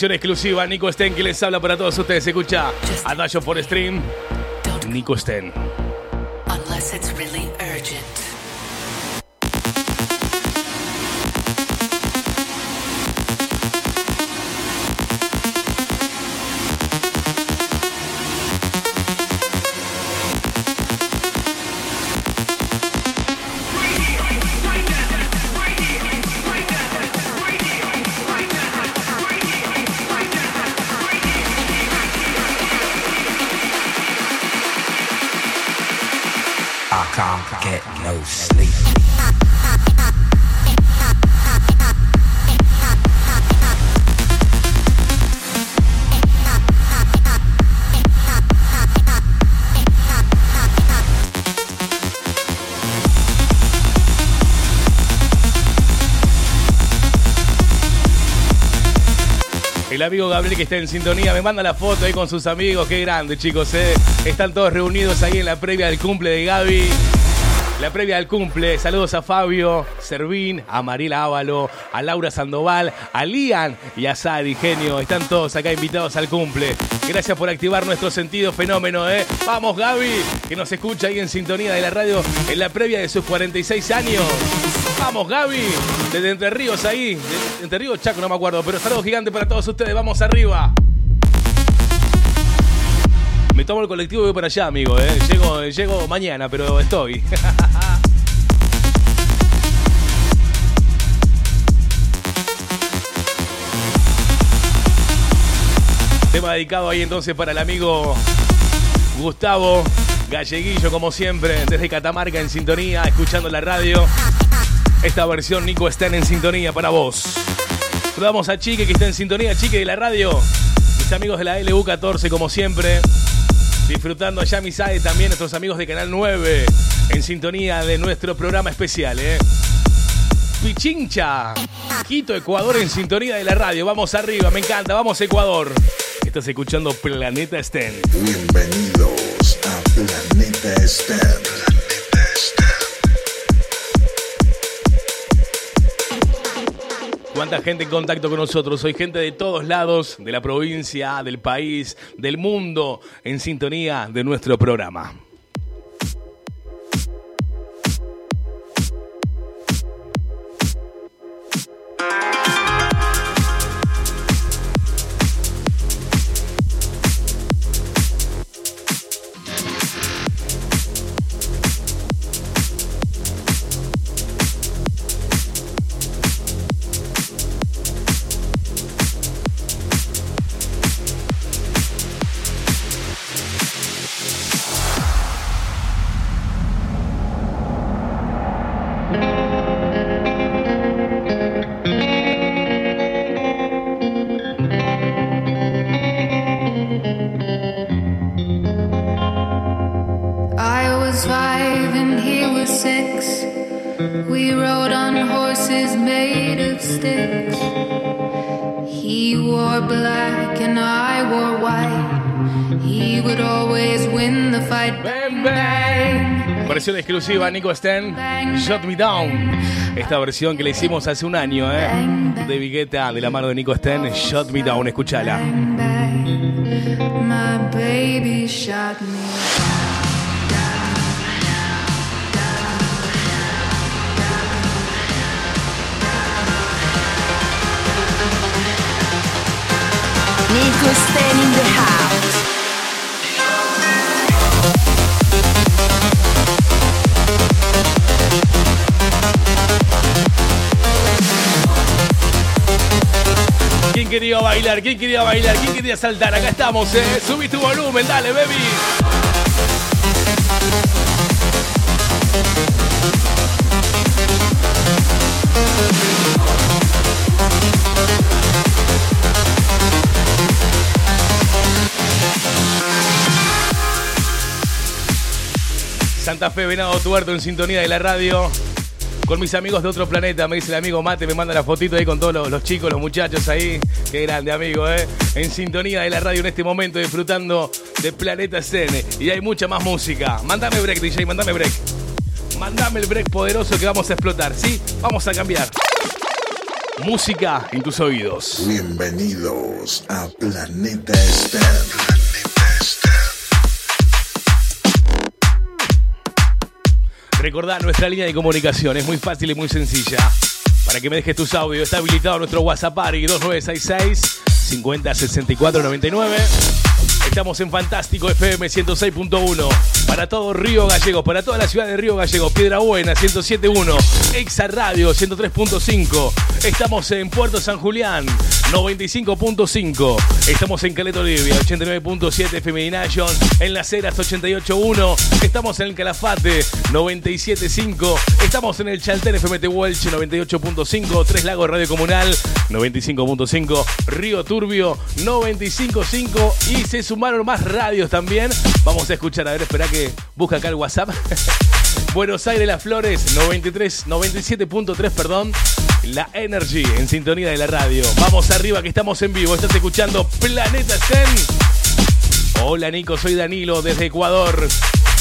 Exclusiva, Nico Sten, que les habla para todos ustedes. Se escucha a por stream. Nico Sten. Amigo Gabriel que está en sintonía me manda la foto ahí con sus amigos. Qué grande, chicos, eh. Están todos reunidos ahí en la previa del cumple de Gaby. La previa del cumple. Saludos a Fabio, Servín, a Mariela Ávalo, a Laura Sandoval, a Lian y a Sari, genio. Están todos acá invitados al cumple. Gracias por activar nuestro sentido fenómeno, ¿eh? Vamos, Gaby, que nos escucha ahí en sintonía de la radio en la previa de sus 46 años. Vamos, Gaby, desde Entre Ríos ahí. Entre Ríos, Chaco, no me acuerdo, pero saludos gigante para todos ustedes. Vamos arriba. Me tomo el colectivo y voy para allá, amigo, ¿eh? Llego, llego mañana, pero estoy. Tema dedicado ahí entonces para el amigo Gustavo Galleguillo, como siempre, desde Catamarca en sintonía, escuchando la radio. Esta versión Nico está en sintonía para vos. Saludamos a Chique que está en sintonía, Chique de la radio. Mis amigos de la LU14, como siempre. Disfrutando allá Misae también, nuestros amigos de Canal 9, en sintonía de nuestro programa especial, ¿eh? Pichincha, Quito, Ecuador en sintonía de la radio. Vamos arriba, me encanta, vamos Ecuador. Estás escuchando Planeta Sten. Bienvenidos a Planeta Stan. ¿Cuánta gente en contacto con nosotros? Soy gente de todos lados, de la provincia, del país, del mundo, en sintonía de nuestro programa. Exclusiva, Nico Sten, Shut Me Down. Esta versión que le hicimos hace un año, ¿eh? De Vigueta, de la mano de Nico Sten, Shut Me Down, escúchala. Nico Stan in the house. ¿Quién quería bailar? ¿Quién quería bailar? ¿Quién quería saltar? Acá estamos, ¿eh? Subí tu volumen, dale, baby. Santa Fe, Venado Tuerto en sintonía de la radio. Con mis amigos de otro planeta, me dice el amigo Mate, me manda la fotito ahí con todos los, chicos, los muchachos ahí. Qué grande, amigo, ¿eh? En sintonía de la radio en este momento, disfrutando de Planeta Cene. Y hay mucha más música. Mándame break, DJ, mándame break. Mándame el break poderoso que vamos a explotar, ¿sí? Vamos a cambiar. música en tus oídos. Bienvenidos a Planeta Esther. Recordá nuestra línea de comunicación, es muy fácil y muy sencilla. Para que me dejes tus audios, está habilitado nuestro WhatsApp Party 2966 506499. Estamos en Fantástico FM 106.1 para todo Río Gallegos, para toda la ciudad de Río Gallegos, Piedra Buena 107.1, Exa Radio 103.5. Estamos en Puerto San Julián 95.5. Estamos en Caleta Olivia 89.7 FM Nation, en Las Heras 88.1. Estamos en el Calafate 97.5. Estamos en el Chaltén FM Tehuelche 98.5, Tres Lagos Radio Comunal 95.5, Río Turbio 95.5 y se sumaron más radios también. Vamos a escuchar, a ver, espera que busca acá el WhatsApp. Buenos Aires, Las Flores, 93, 97.3, perdón. La Energy en sintonía de la radio. Vamos arriba que estamos en vivo. Estás escuchando Planeta Zen. Hola Nico, soy Danilo desde Ecuador.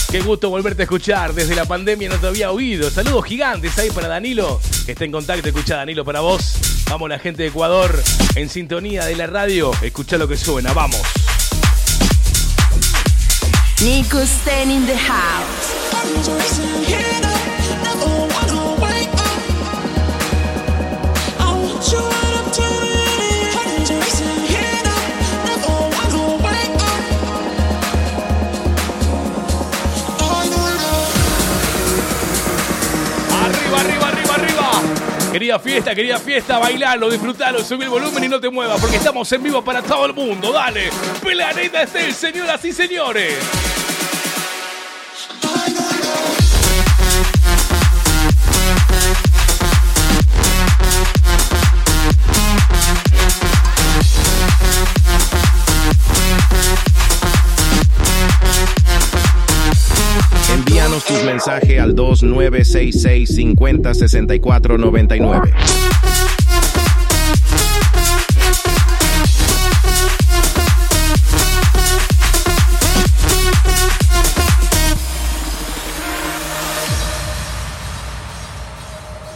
Qué gusto volverte a escuchar. Desde la pandemia no te había oído. Saludos gigantes ahí para Danilo, que está en contacto. Escucha Danilo para vos. Vamos la gente de Ecuador en sintonía de la radio. Escucha lo que suena. Vamos. Nico Sten in the house. Quería fiesta, quería fiesta, bailalo, disfrutalo, subí el volumen y no te muevas porque estamos en vivo para todo el mundo. Dale, Planeta Estel, señoras y señores. 966 50 64 99.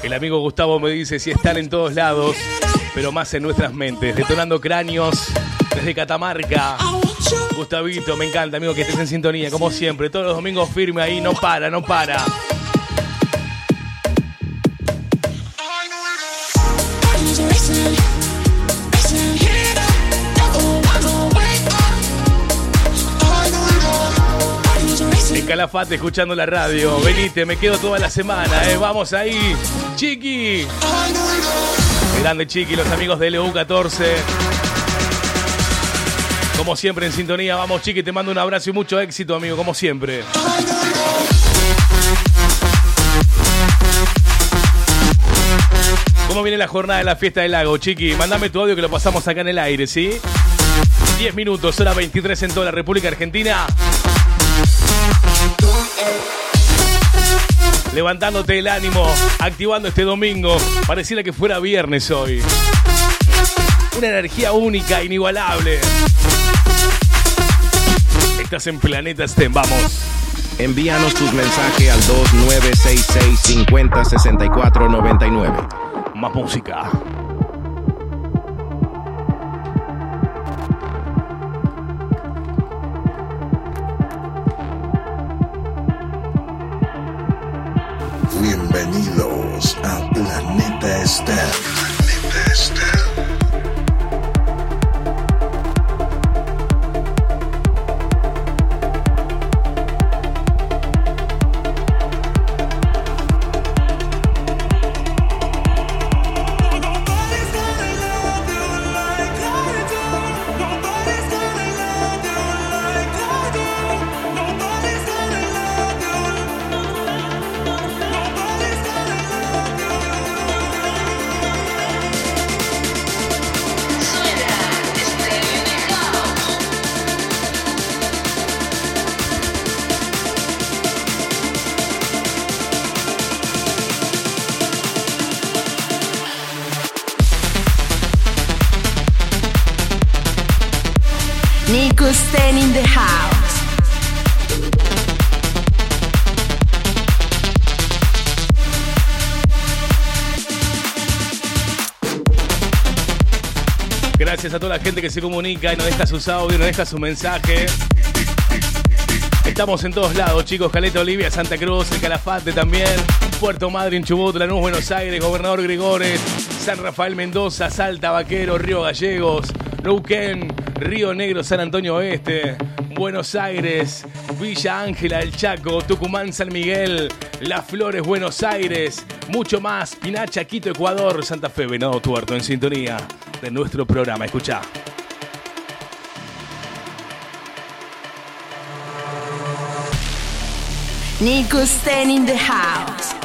El amigo Gustavo me dice si están en todos lados, pero más en nuestras mentes. Detonando cráneos desde Catamarca. Gustavito, me encanta, amigo, que estés en sintonía, como siempre. Todos los domingos firme ahí, no para, no para. Calafate escuchando la radio. Venite, me quedo toda la semana, eh. Vamos ahí. Chiqui. Grande Chiqui, los amigos de LU14. Como siempre en sintonía, vamos Chiqui, te mando un abrazo y mucho éxito, amigo, como siempre. ¿Cómo viene la jornada de la fiesta del lago, Chiqui? Mándame tu audio que lo pasamos acá en el aire, ¿sí? 10 minutos, hora 23 en toda la República Argentina. Levantándote el ánimo, activando este domingo. Pareciera que fuera viernes hoy. Una energía única, inigualable. Estás en Planeta STEM, vamos. Envíanos tus mensajes al 2966 50 64 99. Más música. Bienvenidos a Planeta Esther. Planeta Esther. Nico A toda la gente que se comunica y nos deja sus audios, nos deja su mensaje. Estamos en todos lados, chicos. Caleta Olivia, Santa Cruz, el Calafate también. Puerto Madryn, Chubut, Lanús, Buenos Aires, Gobernador Gregores, San Rafael Mendoza, Salta, Vaquero, Río Gallegos, Neuquén, Río Negro, San Antonio Oeste, Buenos Aires, Villa Ángela, El Chaco, Tucumán, San Miguel, Las Flores, Buenos Aires, mucho más. Pinacha, Quito, Ecuador, Santa Fe, Venado Tuerto, en sintonía de nuestro programa. Escucha. Nico Stan in the house.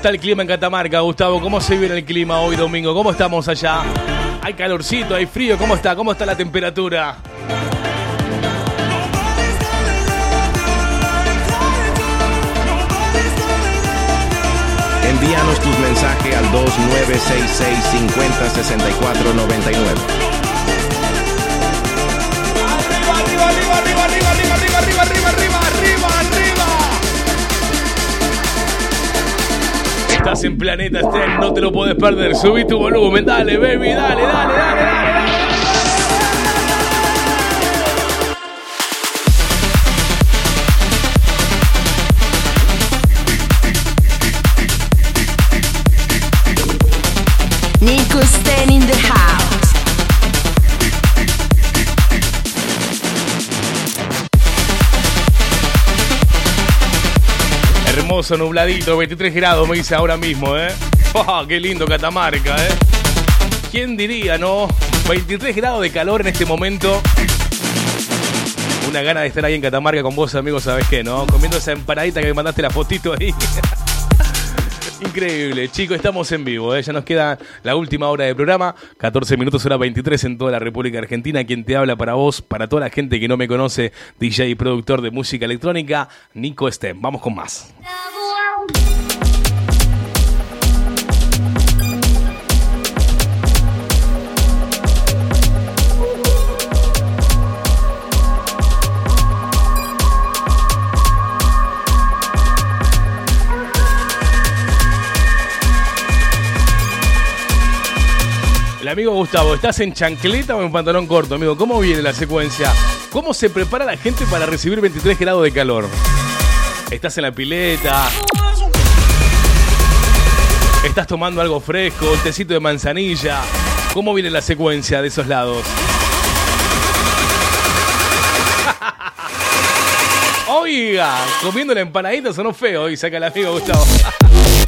Está el clima en Catamarca, Gustavo? ¿Cómo se vive el clima hoy domingo? ¿Cómo estamos allá? ¿Hay calorcito? ¿Hay frío? ¿Cómo está? ¿Cómo está la temperatura? Envíanos tus mensajes al 2966 50 64 99. Estás en Planeta Estén, no te lo puedes perder. Subí tu volumen, dale, baby, dale, dale, dale, dale. Nubladito, 23 grados, me dice ahora mismo, ¿eh? Oh, ¡Qué lindo Catamarca, ¿eh? ¿Quién diría, no? 23 grados de calor en este momento. Una gana de estar ahí en Catamarca con vos, amigos, ¿sabes qué, no? Comiendo esa empanadita que me mandaste la fotito ahí. Increíble, chicos, estamos en vivo, ¿eh? ya nos queda la última hora de programa, 14 minutos, hora 23 en toda la República Argentina. Quien te habla para vos, para toda la gente que no me conoce, DJ y productor de música electrónica, Nico Stem. Vamos con más. Amigo Gustavo, ¿estás en chancleta o en pantalón corto, amigo? ¿Cómo viene la secuencia? ¿Cómo se prepara la gente para recibir 23 grados de calor? ¿Estás en la pileta? ¿Estás tomando algo fresco? ¿Un tecito de manzanilla? ¿Cómo viene la secuencia de esos lados? Oiga, comiendo la empanadita sonó feo y saca el amigo Gustavo.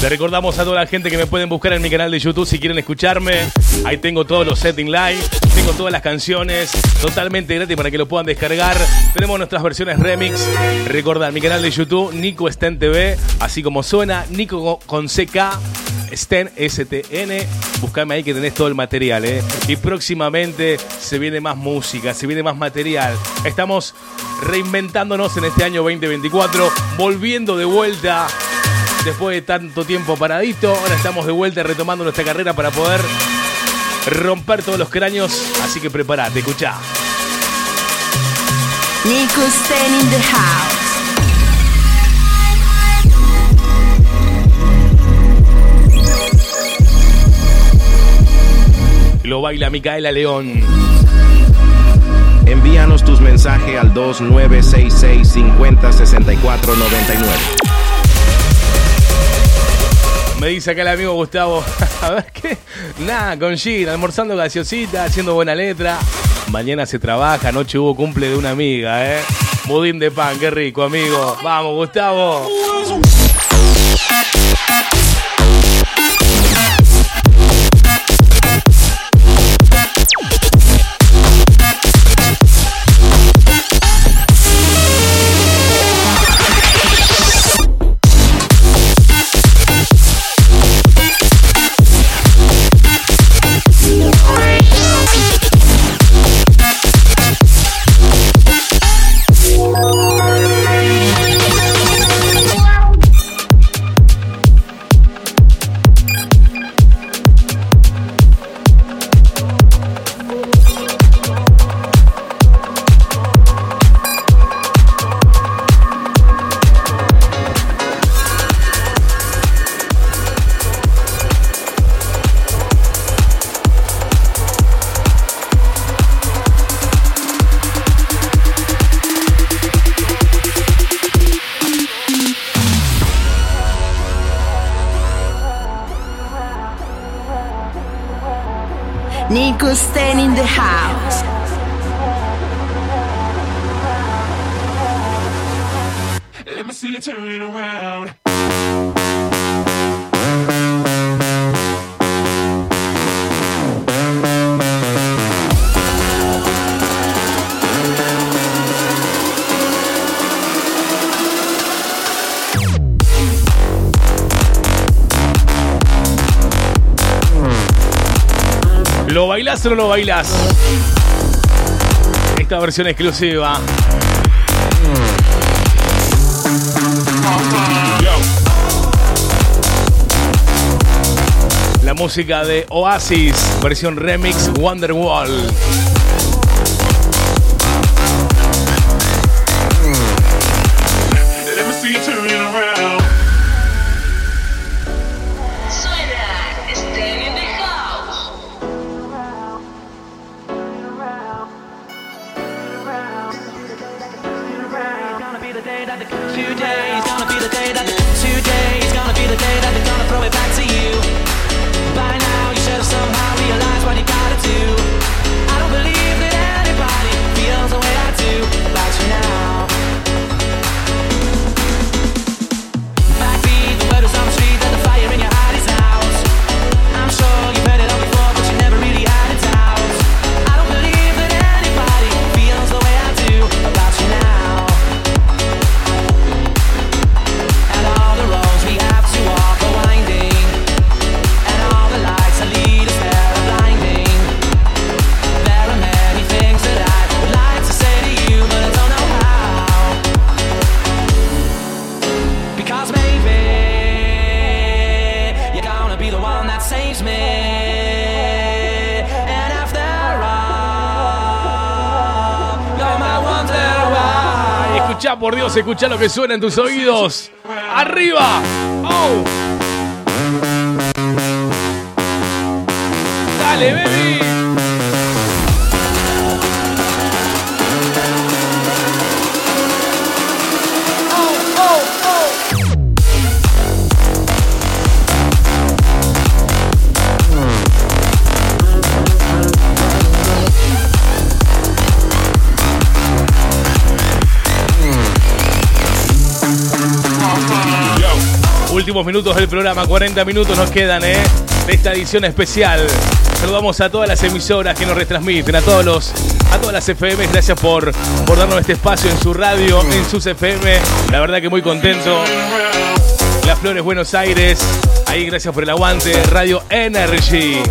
Le recordamos a toda la gente que me pueden buscar en mi canal de YouTube si quieren escucharme. Ahí tengo todos los settings live, tengo todas las canciones totalmente gratis para que lo puedan descargar. Tenemos nuestras versiones remix. Recordad, mi canal de YouTube, Nico Sten TV, así como suena, Nico con CK. Sten STN, buscame ahí que tenés todo el material, ¿eh? Y próximamente se viene más música, se viene más material. Estamos reinventándonos en este año 2024, volviendo de vuelta después de tanto tiempo paradito. Ahora estamos de vuelta retomando nuestra carrera para poder romper todos los cráneos. Así que prepárate, escuchá. Nico Stan in the house. Lo baila Micaela León. Envíanos tus mensajes al 2966 50 64 99. Me dice acá el amigo Gustavo. A ver qué. Nada, con Gin, almorzando gaseosita, haciendo buena letra. Mañana se trabaja, anoche hubo cumple de una amiga, ¿eh? Budín de pan, qué rico, amigo. Vamos, Gustavo. ¿Lo bailás o no lo bailás? Esta versión exclusiva. La música de Oasis, versión remix Wonderwall. Escuchá lo que suena en tus oídos. ¡Arriba! ¡Oh! ¡Dale, baby! Minutos del programa, 40 minutos nos quedan, ¿eh? De esta edición especial. Saludamos a todas las emisoras que nos retransmiten, a todos los, a todas las FM. Gracias por, por darnos este espacio en su radio, en sus FM. La verdad que muy contento. Las Flores Buenos Aires. Ahí gracias por el aguante. Radio Energy.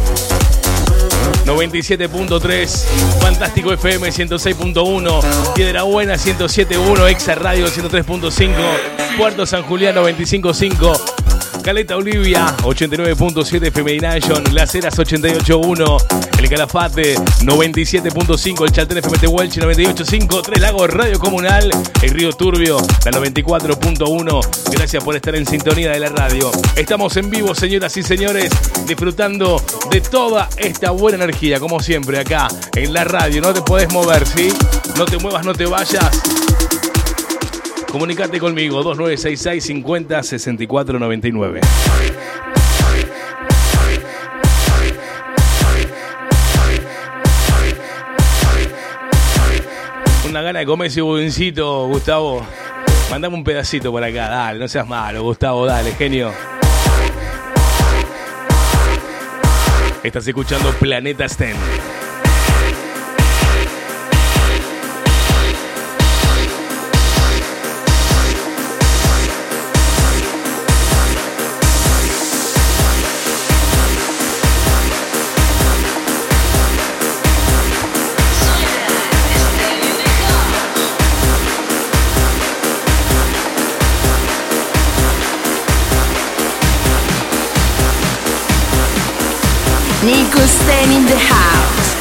97.3, Fantástico FM 106.1, Piedra Buena 107.1, Exa Radio 103.5, Puerto San Julián 95.5, Caleta Olivia 89.7 FM Nation, Las Heras 88.1, El Calafate 97.5, El Chaltén FM Tehuelche 98.5, Tres Lagos Radio Comunal, El Río Turbio la 94.1. Gracias por estar en sintonía de la radio. Estamos en vivo, señoras y señores, disfrutando de toda esta buena energía, como siempre, acá en la radio. No te podés mover, ¿sí? No te muevas, no te vayas. Comunicate conmigo, 2966 50 64 99. Una gana de comer ese budencito, Gustavo. Mandame un pedacito por acá, dale, no seas malo, Gustavo, dale, genio. Estás escuchando Planeta Sten. Stan in the house.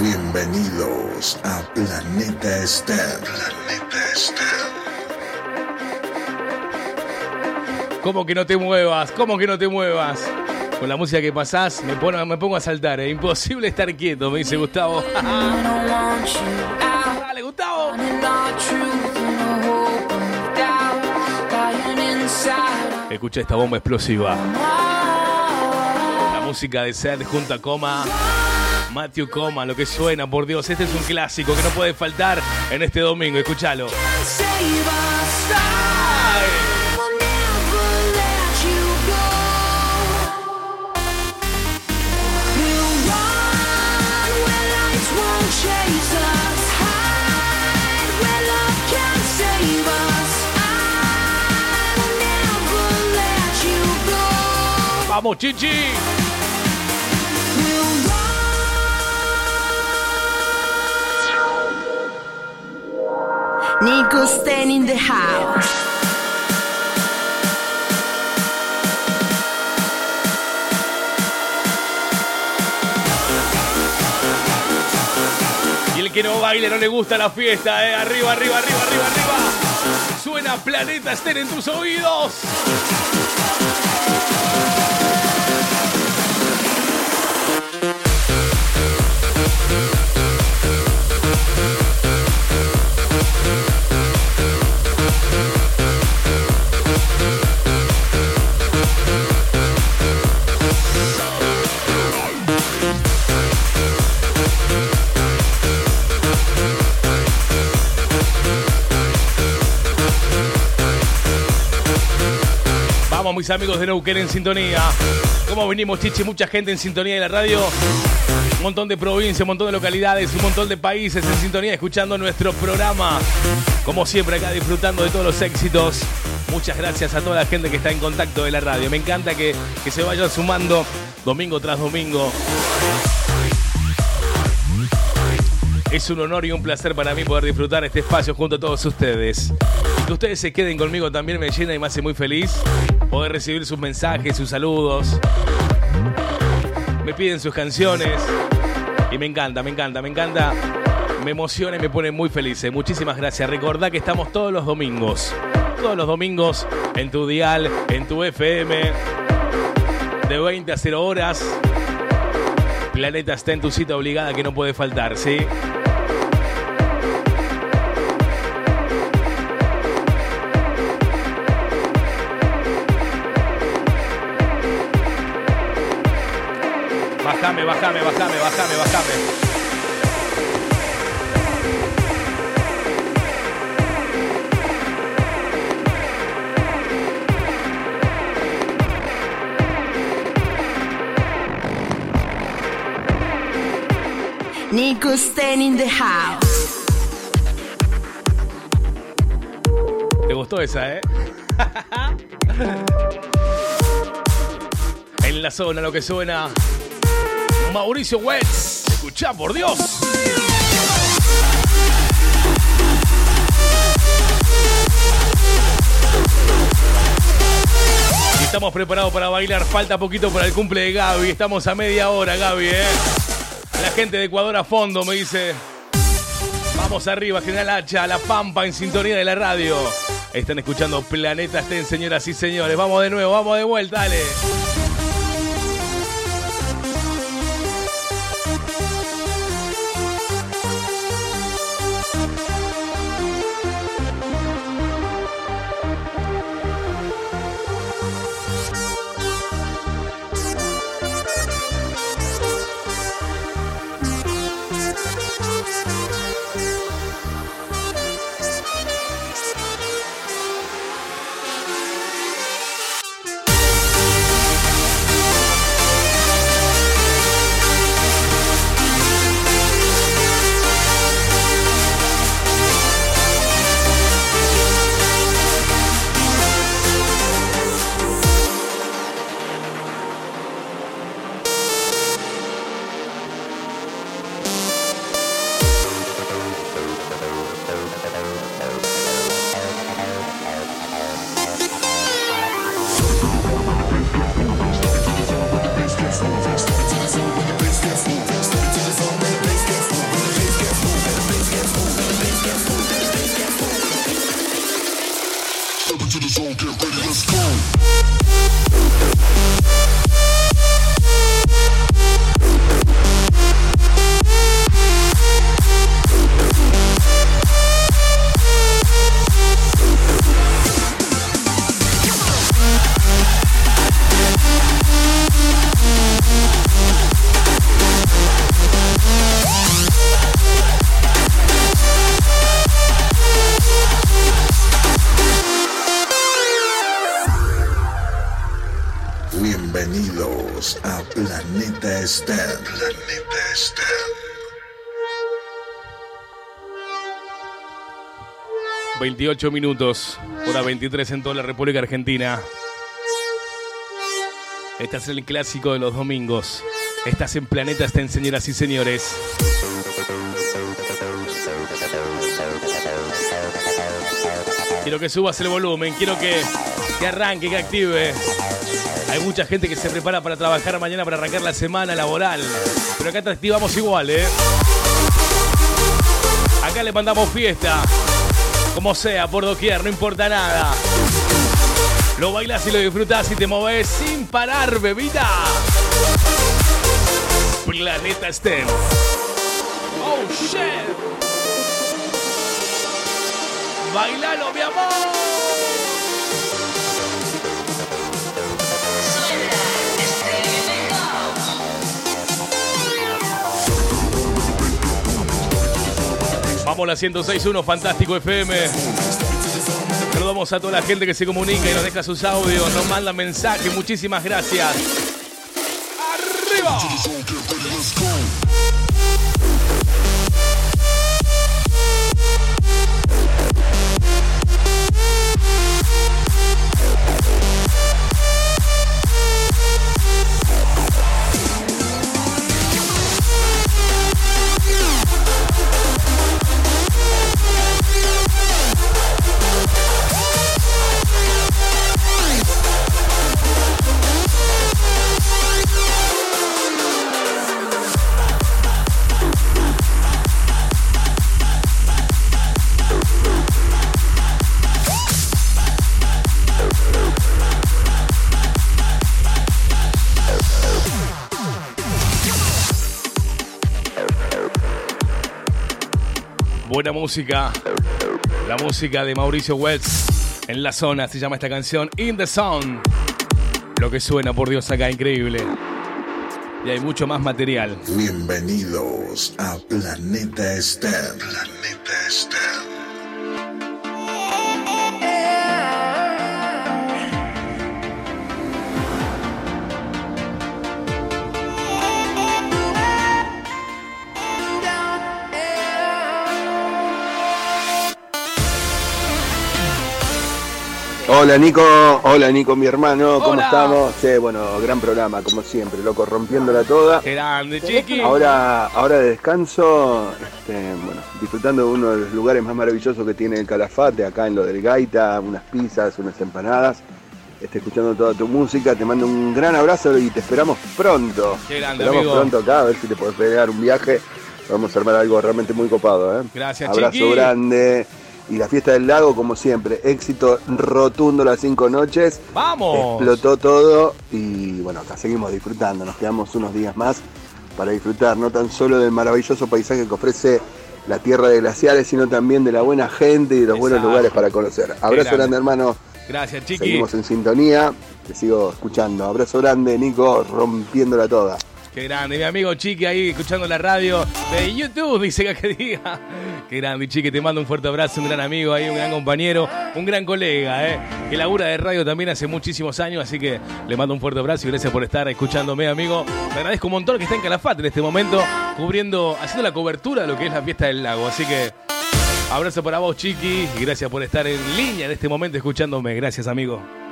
Bienvenidos a Planeta Star. Planeta Star. ¿Cómo que no te muevas? ¿Cómo que no te muevas? Con la música que pasás me pongo, me pongo a saltar, es imposible estar quieto, me dice Gustavo. Escucha esta bomba explosiva. La música de Seth junto a Coma. Matthew Coma, lo que suena, por Dios. Este es un clásico que no puede faltar en este domingo. Escúchalo. Vamos, Chichi. Nico Stan in the house. Y el que no baile no le gusta la fiesta, ¿eh? Arriba, arriba, arriba, arriba, arriba. Suena Planeta Estén en tus oídos. Mis amigos de Neuquén en sintonía. ¿Cómo venimos, Chichi? Mucha gente en sintonía de la radio. Un montón de provincias, un montón de localidades, un montón de países en sintonía escuchando nuestro programa. Como siempre, acá disfrutando de todos los éxitos. Muchas gracias a toda la gente que está en contacto de la radio. Me encanta que, que se vayan sumando domingo tras domingo. Es un honor y un placer para mí poder disfrutar este espacio junto a todos ustedes. Que ustedes se queden conmigo también me llena y me hace muy feliz poder recibir sus mensajes, sus saludos. Me piden sus canciones y me encanta, me encanta, me encanta. Me emociona y me pone muy feliz. Muchísimas gracias. Recordá que estamos todos los domingos. Todos los domingos en tu dial, en tu FM. De 20 a 0 horas. Planeta está en tu cita obligada que no puede faltar, ¿sí? Bajame, bajame, bajame, bajame, bajame. Nico Stan in the house. ¿Te gustó esa, eh? en la zona lo que suena. Mauricio Wetz. Escuchá, por Dios. Estamos preparados para bailar. Falta poquito para el cumple de Gaby. Estamos a media hora, Gaby, ¿eh? La gente de Ecuador a fondo me dice. Vamos arriba, General Hacha, La Pampa en sintonía de la radio. Están escuchando Planeta Estén, señoras y señores. Vamos de nuevo, vamos de vuelta, dale. 28 minutos, hora 23 en toda la República Argentina. Este es el clásico de los domingos. Estás en Planeta Estén, señoras y señores. Quiero que subas el volumen, quiero que, que arranque, que active. Hay mucha gente que se prepara para trabajar mañana para arrancar la semana laboral. Pero acá te activamos igual, ¿eh? Acá le mandamos fiesta. Como sea, por doquier, no importa nada. Lo bailas y lo disfrutas y te moves sin parar, bebida. Planeta STEM. Oh shit. Bailalo, mi amor. Vamos la 106.1 Fantástico FM. Saludamos a toda la gente que se comunica y nos deja sus audios, nos manda mensajes. Muchísimas gracias. ¡Arriba! Música. La música de Mauricio West en la zona se llama esta canción In the Zone. Lo que suena, por Dios, acá, increíble. Y hay mucho más material. Bienvenidos a Planeta STEM. Planeta STEM. Hola Nico, hola Nico, mi hermano, ¿cómo Hola. estamos? Sí, bueno, gran programa, como siempre, loco, rompiéndola toda. Grande, chiqui. Ahora, ahora de descanso, este, bueno, disfrutando de uno de los lugares más maravillosos que tiene el Calafate, acá en lo del Gaita, unas pizzas, unas empanadas. Este, escuchando toda tu música, te mando un gran abrazo y te esperamos pronto. Qué grande, esperamos amigo. pronto acá, a ver si te podés pegar un viaje. Vamos a armar algo realmente muy copado, ¿eh? Gracias, Abrazo chiqui. grande. Y la fiesta del lago, como siempre, éxito rotundo las cinco noches. ¡Vamos! Explotó todo y bueno, acá seguimos disfrutando. Nos quedamos unos días más para disfrutar no tan solo del maravilloso paisaje que ofrece la tierra de glaciares, sino también de la buena gente y de los buenos lugares para conocer. Abrazo grande. grande, hermano. Gracias, chiqui. Seguimos en sintonía. Te sigo escuchando. Abrazo grande, Nico, rompiéndola toda. Qué grande, mi amigo Chiqui ahí escuchando la radio de YouTube, dice que, diga. Qué grande, Chiqui, te mando un fuerte abrazo, un gran amigo ahí, un gran compañero, un gran colega, ¿eh? que labura de radio también hace muchísimos años, así que le mando un fuerte abrazo y gracias por estar escuchándome, amigo. Te agradezco un montón que está en Calafate en este momento, cubriendo, haciendo la cobertura de lo que es la fiesta del lago, así que abrazo para vos, Chiqui, y gracias por estar en línea en este momento escuchándome. Gracias, amigo.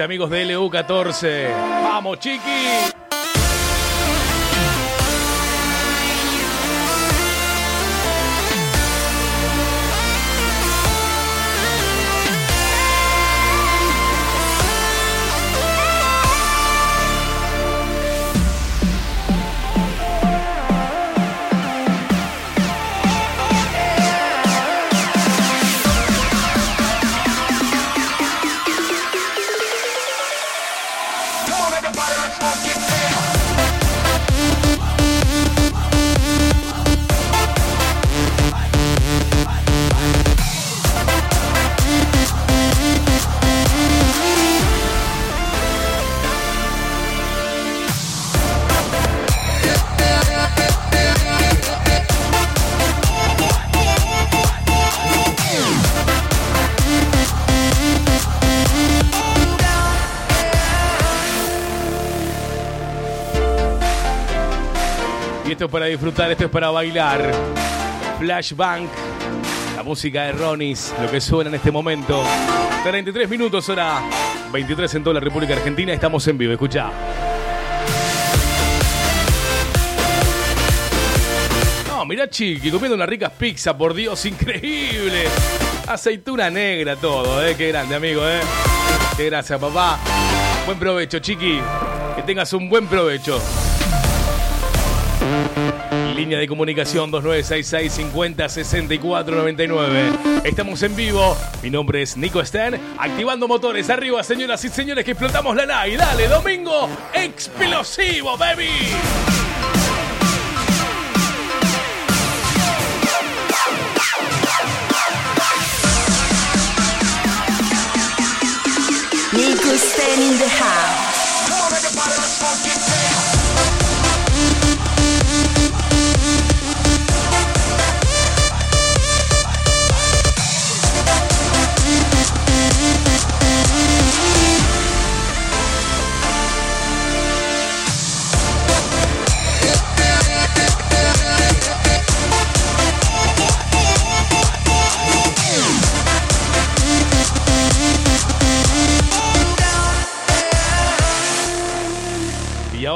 Amigos de LU14. ¡Vamos, chiqui! Para disfrutar, esto es para bailar. Flashbank, la música de Ronis, lo que suena en este momento. 33 minutos, hora 23 en toda la República Argentina. Estamos en vivo, escucha. No, mirá Chiqui, comiendo unas ricas pizzas, por Dios, increíble. Aceituna negra todo, ¿eh? Qué grande, amigo, ¿eh? Gracias, papá. Buen provecho, Chiqui. Que tengas un buen provecho. Línea de comunicación 2966 50 64 99. Estamos en vivo. Mi nombre es Nico Stern. Activando motores. Arriba, señoras y señores, que explotamos la nave. Dale, domingo explosivo, baby. Nico Stan in the house.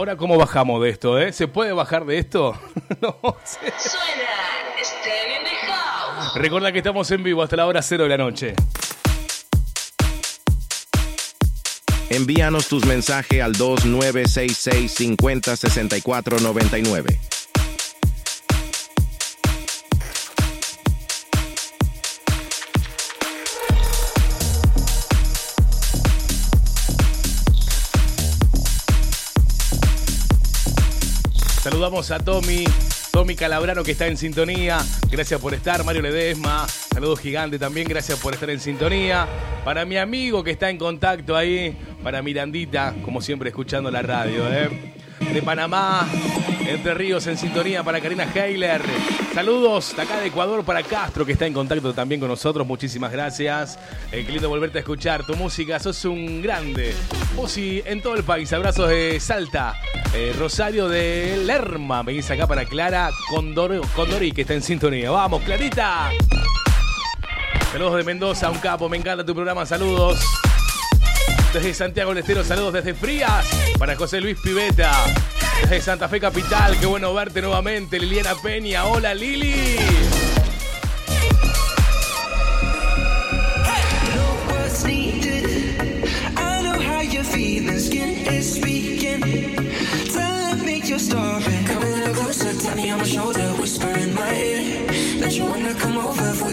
Ahora cómo bajamos de esto, eh? ¿Se puede bajar de esto? no sé. Suena Stay in the House. Recuerda que estamos en vivo hasta la hora cero de la noche. Envíanos tus mensajes al 2966 50 64 99. Saludamos a Tommy, Tommy Calabrano que está en sintonía. Gracias por estar, Mario Ledesma. Saludos gigante también, gracias por estar en sintonía. Para mi amigo que está en contacto ahí, para Mirandita, como siempre escuchando la radio, ¿eh? De Panamá, Entre Ríos en sintonía para Karina Heiler. Saludos de acá de Ecuador para Castro que está en contacto también con nosotros. Muchísimas gracias. Eh, qué lindo volverte a escuchar tu música. Sos un grande. Vos y en todo el país. Abrazos de Salta. Eh, Rosario de Lerma. Me dice acá para Clara Condor, Condori que está en sintonía. Vamos, Clarita. Saludos de Mendoza, un capo. Me encanta tu programa. Saludos. Desde Santiago del saludos desde Frías para José Luis Piveta. Desde Santa Fe Capital, qué bueno verte nuevamente. Liliana Peña, hola Lili.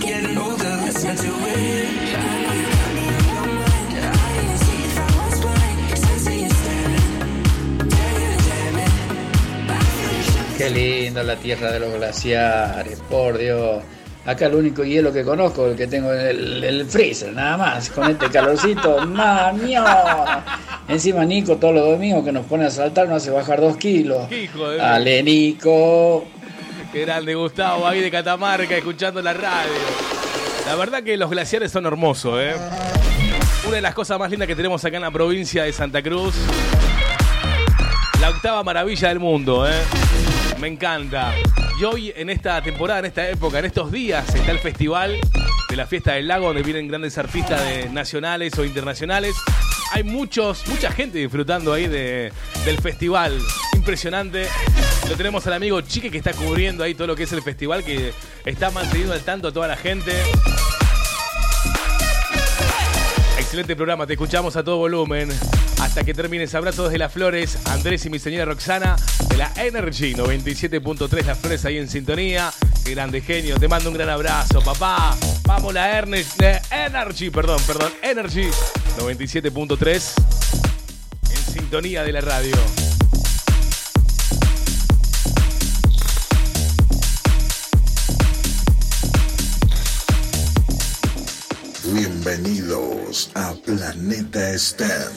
you're Qué lindo la tierra de los glaciares, por Dios. Acá el único hielo que conozco, el que tengo en el, el freezer, nada más. Con este calorcito, ¡mamio! Encima Nico todos los domingos que nos pone a saltar nos hace bajar dos kilos. Hijo de- Dale, Nico. Qué grande Gustavo ahí de Catamarca escuchando la radio. La verdad que los glaciares son hermosos, ¿eh? Una de las cosas más lindas que tenemos acá en la provincia de Santa Cruz. La octava maravilla del mundo, ¿eh? Me encanta. Y hoy, en esta temporada, en esta época, en estos días, está el festival de la fiesta del lago, donde vienen grandes artistas nacionales o internacionales. Hay muchos, mucha gente disfrutando ahí de- del festival. Impresionante. Lo tenemos al amigo Chique que está cubriendo ahí todo lo que es el festival, que está manteniendo al tanto a toda la gente. Excelente programa, te escuchamos a todo volumen. Hasta que termines, abrazo desde Las Flores, Andrés y mi señora Roxana de la Energy 97.3 Las Flores ahí en sintonía. Qué grande genio, te mando un gran abrazo, papá. Vamos la Ernest, eh, Energy, perdón, perdón, Energy 97.3 en sintonía de la radio. Bienvenidos a Planeta Esther.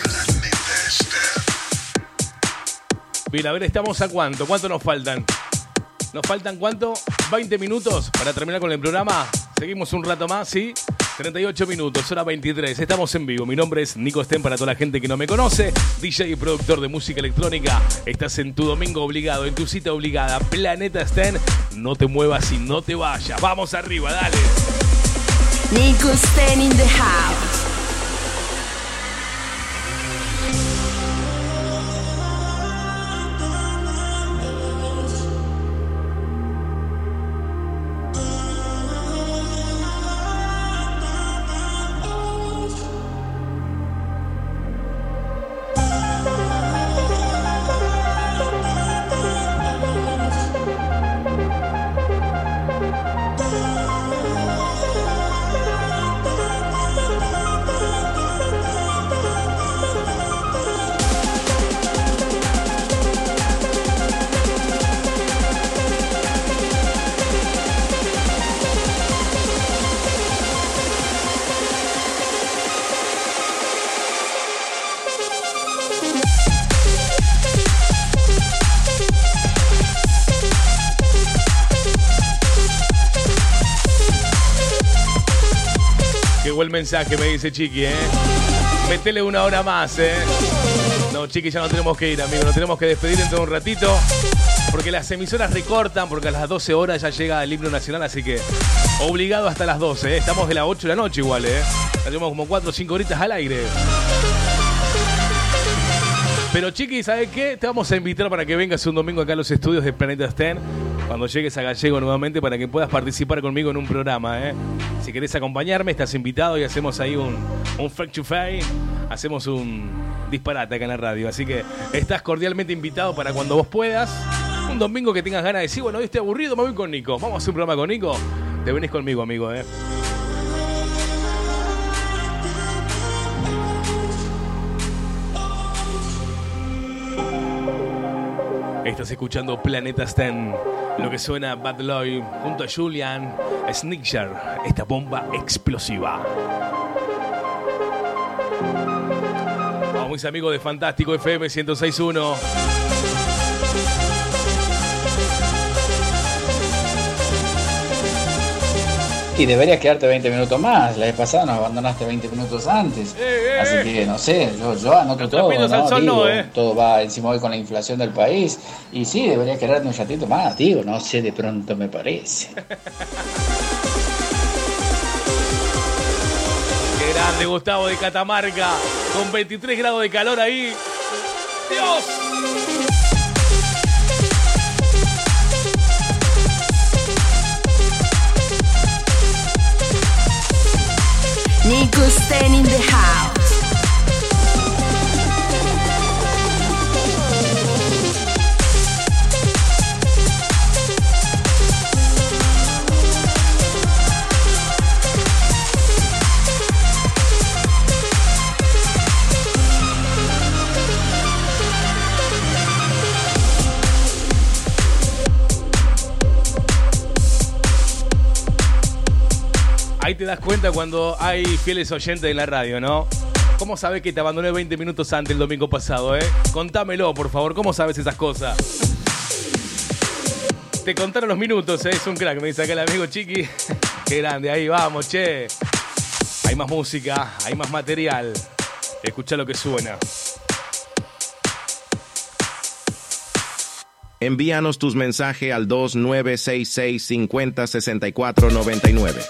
Bien, a ver, ¿estamos a cuánto? ¿Cuánto nos faltan? ¿Nos faltan cuánto? ¿20 minutos para terminar con el programa? Seguimos un rato más, ¿sí? 38 minutos, hora 23. Estamos en vivo. Mi nombre es Nico Sten para toda la gente que no me conoce. DJ y productor de música electrónica. Estás en tu domingo obligado, en tu cita obligada. Planeta Sten. No te muevas y no te vayas. Vamos arriba, dale. Nico Sten in the house. Mensaje me dice Chiqui, ¿eh? Metele una hora más, ¿eh? No, Chiqui, ya no tenemos que ir, amigo. Nos tenemos que despedir dentro de un ratito. Porque las emisoras recortan, porque a las 12 horas ya llega el himno nacional, así que obligado hasta las 12, ¿eh? Estamos de las 8 de la noche igual, ¿eh? Tenemos como 4 o 5 horitas al aire. Pero Chiqui, ¿sabes qué? Te vamos a invitar para que vengas un domingo acá a los estudios de Planeta Sten. Cuando llegues a Gallego nuevamente para que puedas participar conmigo en un programa, ¿eh? Si querés acompañarme, estás invitado y hacemos ahí un, un Freak to Fay. Hacemos un disparate acá en la radio. Así que estás cordialmente invitado para cuando vos puedas. Un domingo que tengas ganas de decir, bueno, hoy estoy aburrido, me voy con Nico. Vamos a hacer un programa con Nico. Te venís conmigo, amigo, ¿eh? Estás escuchando Planeta Sten, lo que suena Bad Lloyd junto a Julian Snickshire, esta bomba explosiva. Vamos, mis amigos de Fantástico FM 1061. Deberías quedarte 20 minutos más. La vez pasada nos abandonaste 20 minutos antes. Así que no sé, yo, yo anoto todo. ¿no? sol Digo, no, eh. Todo va encima hoy con la inflación del país. Y sí, deberías quedarte un ratito más, digo, no sé, de pronto me parece. Qué grande Gustavo de Catamarca, con 23 grados de calor ahí. ¡Dios! Nico Sten in the house. Te das cuenta cuando hay fieles oyentes en la radio, ¿no? ¿Cómo sabes que te abandoné 20 minutos antes el domingo pasado, eh? Contámelo, por favor. ¿Cómo sabes esas cosas? Te contaron los minutos, ¿eh? Es un crack, me dice acá el amigo Chiqui. Qué grande, ahí vamos, che. Hay más música, hay más material. Escucha lo que suena. Envíanos tus mensajes al 2966 50 64 99.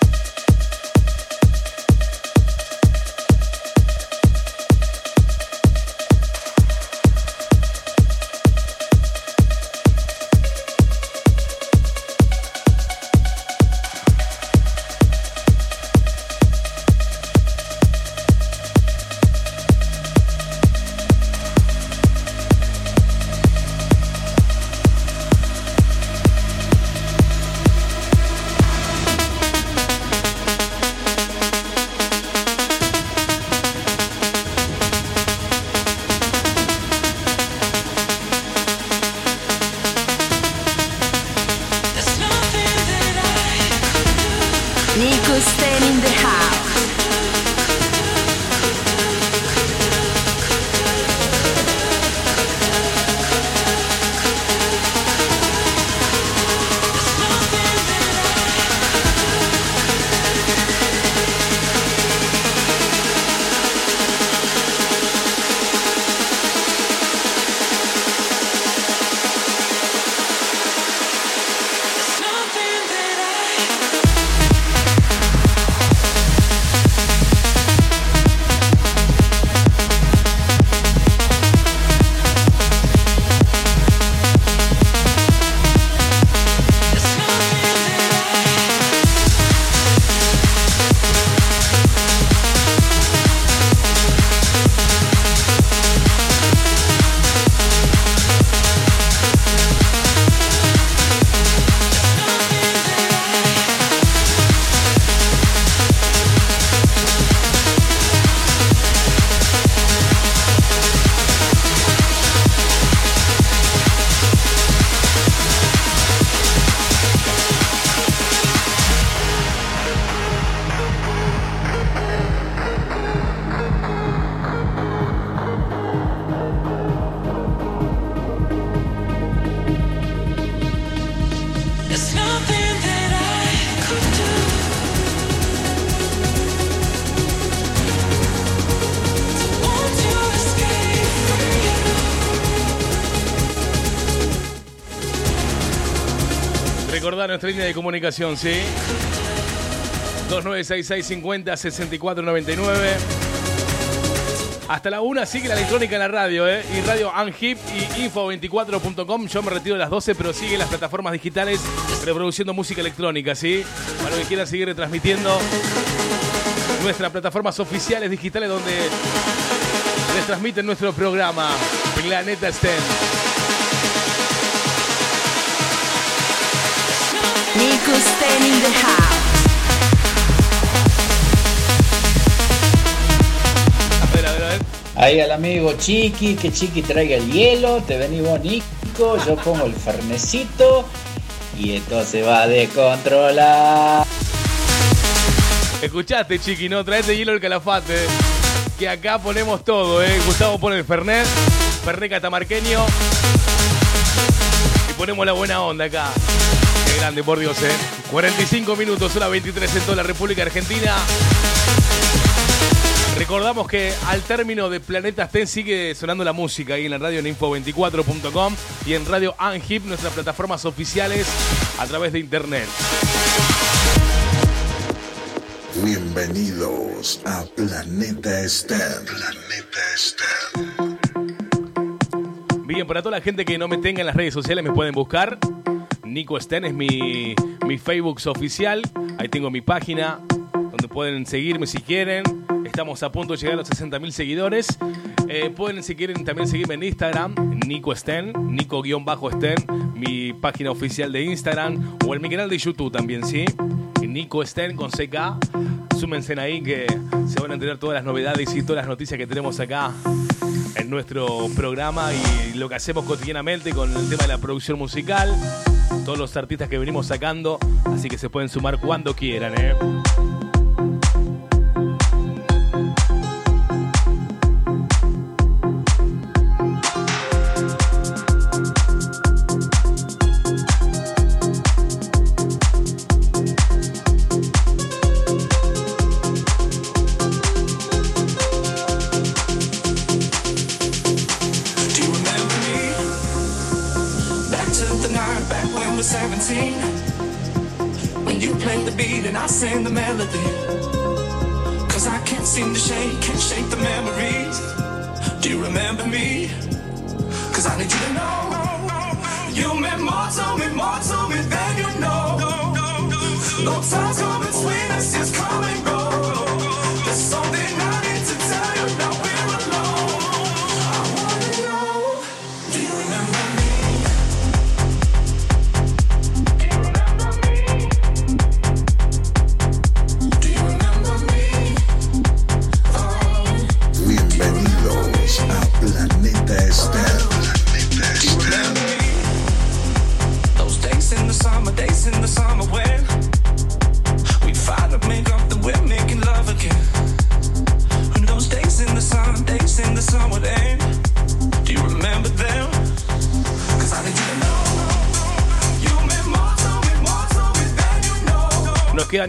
Comunicación, ¿sí? 2966506499. Hasta la una sigue la electrónica en la radio, ¿eh? Y radio Anhip y info24.com. Yo me retiro a las 12, pero sigue las plataformas digitales reproduciendo música electrónica, ¿sí? Para que quieran seguir retransmitiendo nuestras plataformas oficiales digitales donde les transmiten nuestro programa Planeta STEM. Ahí al amigo Chiqui, que Chiqui traiga el hielo, te venís vos Nico, yo pongo el fernecito y esto se va a descontrolar. Escuchaste, chiqui, no traete hielo el calafate. Que acá ponemos todo, eh. Gustavo pone el Fernet, Fernet catamarqueño. Y ponemos la buena onda acá. Qué grande, por Dios, eh. 45 minutos, las 23 en toda la República Argentina. Recordamos que al término de Planeta Sten sigue sonando la música ahí en la radio en info24.com y en Radio Anhip, nuestras plataformas oficiales a través de internet. Bienvenidos a Planeta STEM. Planeta. Bien, para toda la gente que no me tenga en las redes sociales me pueden buscar. Nico Sten es mi, mi Facebook oficial. Ahí tengo mi página donde pueden seguirme si quieren. Estamos a punto de llegar a los 60.000 seguidores. Eh, pueden, si quieren, también seguirme en Instagram, Nico Sten, Nico-Sten, mi página oficial de Instagram o en mi canal de YouTube también, ¿sí? Nico Sten con CK. Súmense ahí que se van a enterar todas las novedades y todas las noticias que tenemos acá nuestro programa y lo que hacemos cotidianamente con el tema de la producción musical. Todos los artistas que venimos sacando, así que se pueden sumar cuando quieran, ¿eh?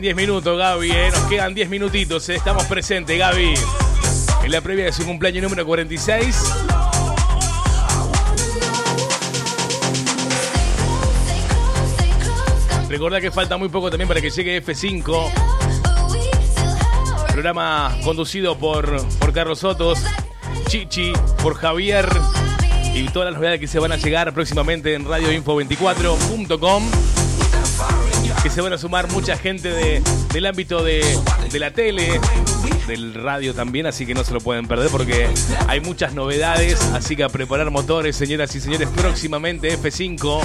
10 minutos, Gaby, ¿eh? Nos quedan 10 minutitos, ¿eh? Estamos presentes, Gaby. En la previa de su cumpleaños número 46. Recordá que falta muy poco también para que llegue F5. Programa conducido por, por Carlos Sotos, Chichi, por Javier y todas las novedades que se van a llegar próximamente en radioinfo24.com. Que se van a sumar mucha gente de- del ámbito de, de la tele, del radio también, así que no se lo pueden perder porque hay muchas novedades. Así que a preparar motores, señoras y señores, próximamente F5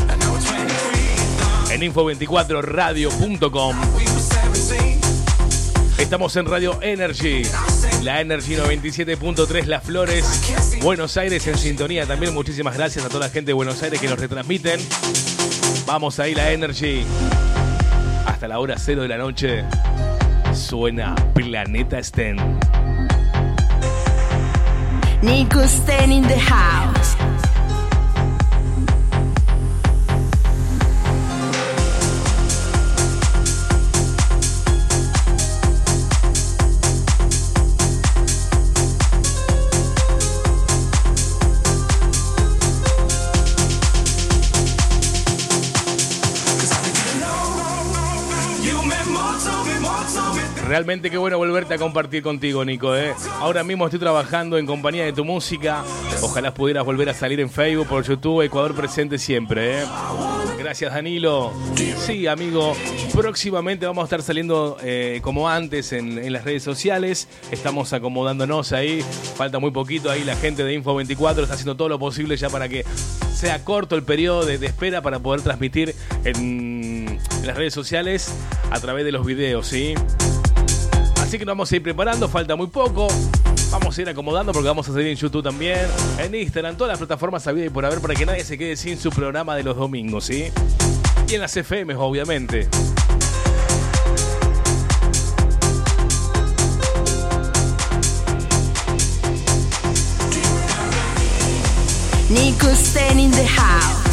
en info24radio.com. Estamos en Radio Energy, la Energy 97.3 Las Flores, Buenos Aires en sintonía. También muchísimas gracias a toda la gente de Buenos Aires que nos retransmiten. Vamos ahí, la Energy. Hasta la hora cero de la noche suena Planeta Sten. Nico Sten in the house. Realmente qué bueno volverte a compartir contigo, Nico. ¿eh? Ahora mismo estoy trabajando en compañía de tu música. Ojalá pudieras volver a salir en Facebook, por YouTube, Ecuador presente siempre. ¿eh? Gracias, Danilo. Sí, amigo. Próximamente vamos a estar saliendo eh, como antes en, las redes sociales. Estamos acomodándonos ahí. Falta muy poquito ahí. La gente de Info24 está haciendo todo lo posible ya para que sea corto el periodo de, espera para poder transmitir en las redes sociales a través de los videos, ¿sí? Así que nos vamos a ir preparando, falta muy poco. Vamos a ir acomodando porque vamos a salir en YouTube también, en Instagram, todas las plataformas habidas y por haber para que nadie se quede sin su programa de los domingos, ¿sí? Y en las FM, obviamente. Nico Stan in the house.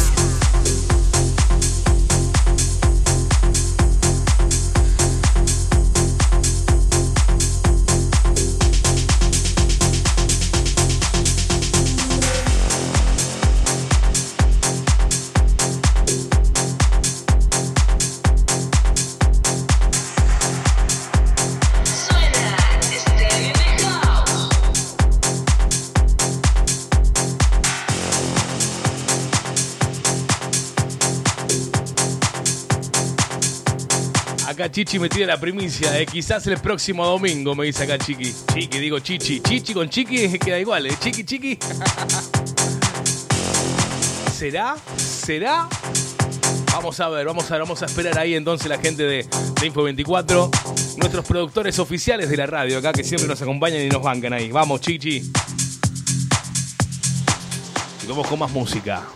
Chichi me tira la primicia, eh. quizás el próximo domingo, me dice acá Chiqui. Chiqui, digo Chichi. Chichi con Chiqui queda igual, ¿eh? Chiqui, Chiqui. ¿Será? ¿Será? Vamos a ver, vamos a ver, vamos a esperar ahí entonces la gente de, de Info24. Nuestros productores oficiales de la radio acá que siempre nos acompañan y nos bancan ahí. Vamos, Chichi. Y vamos con más música.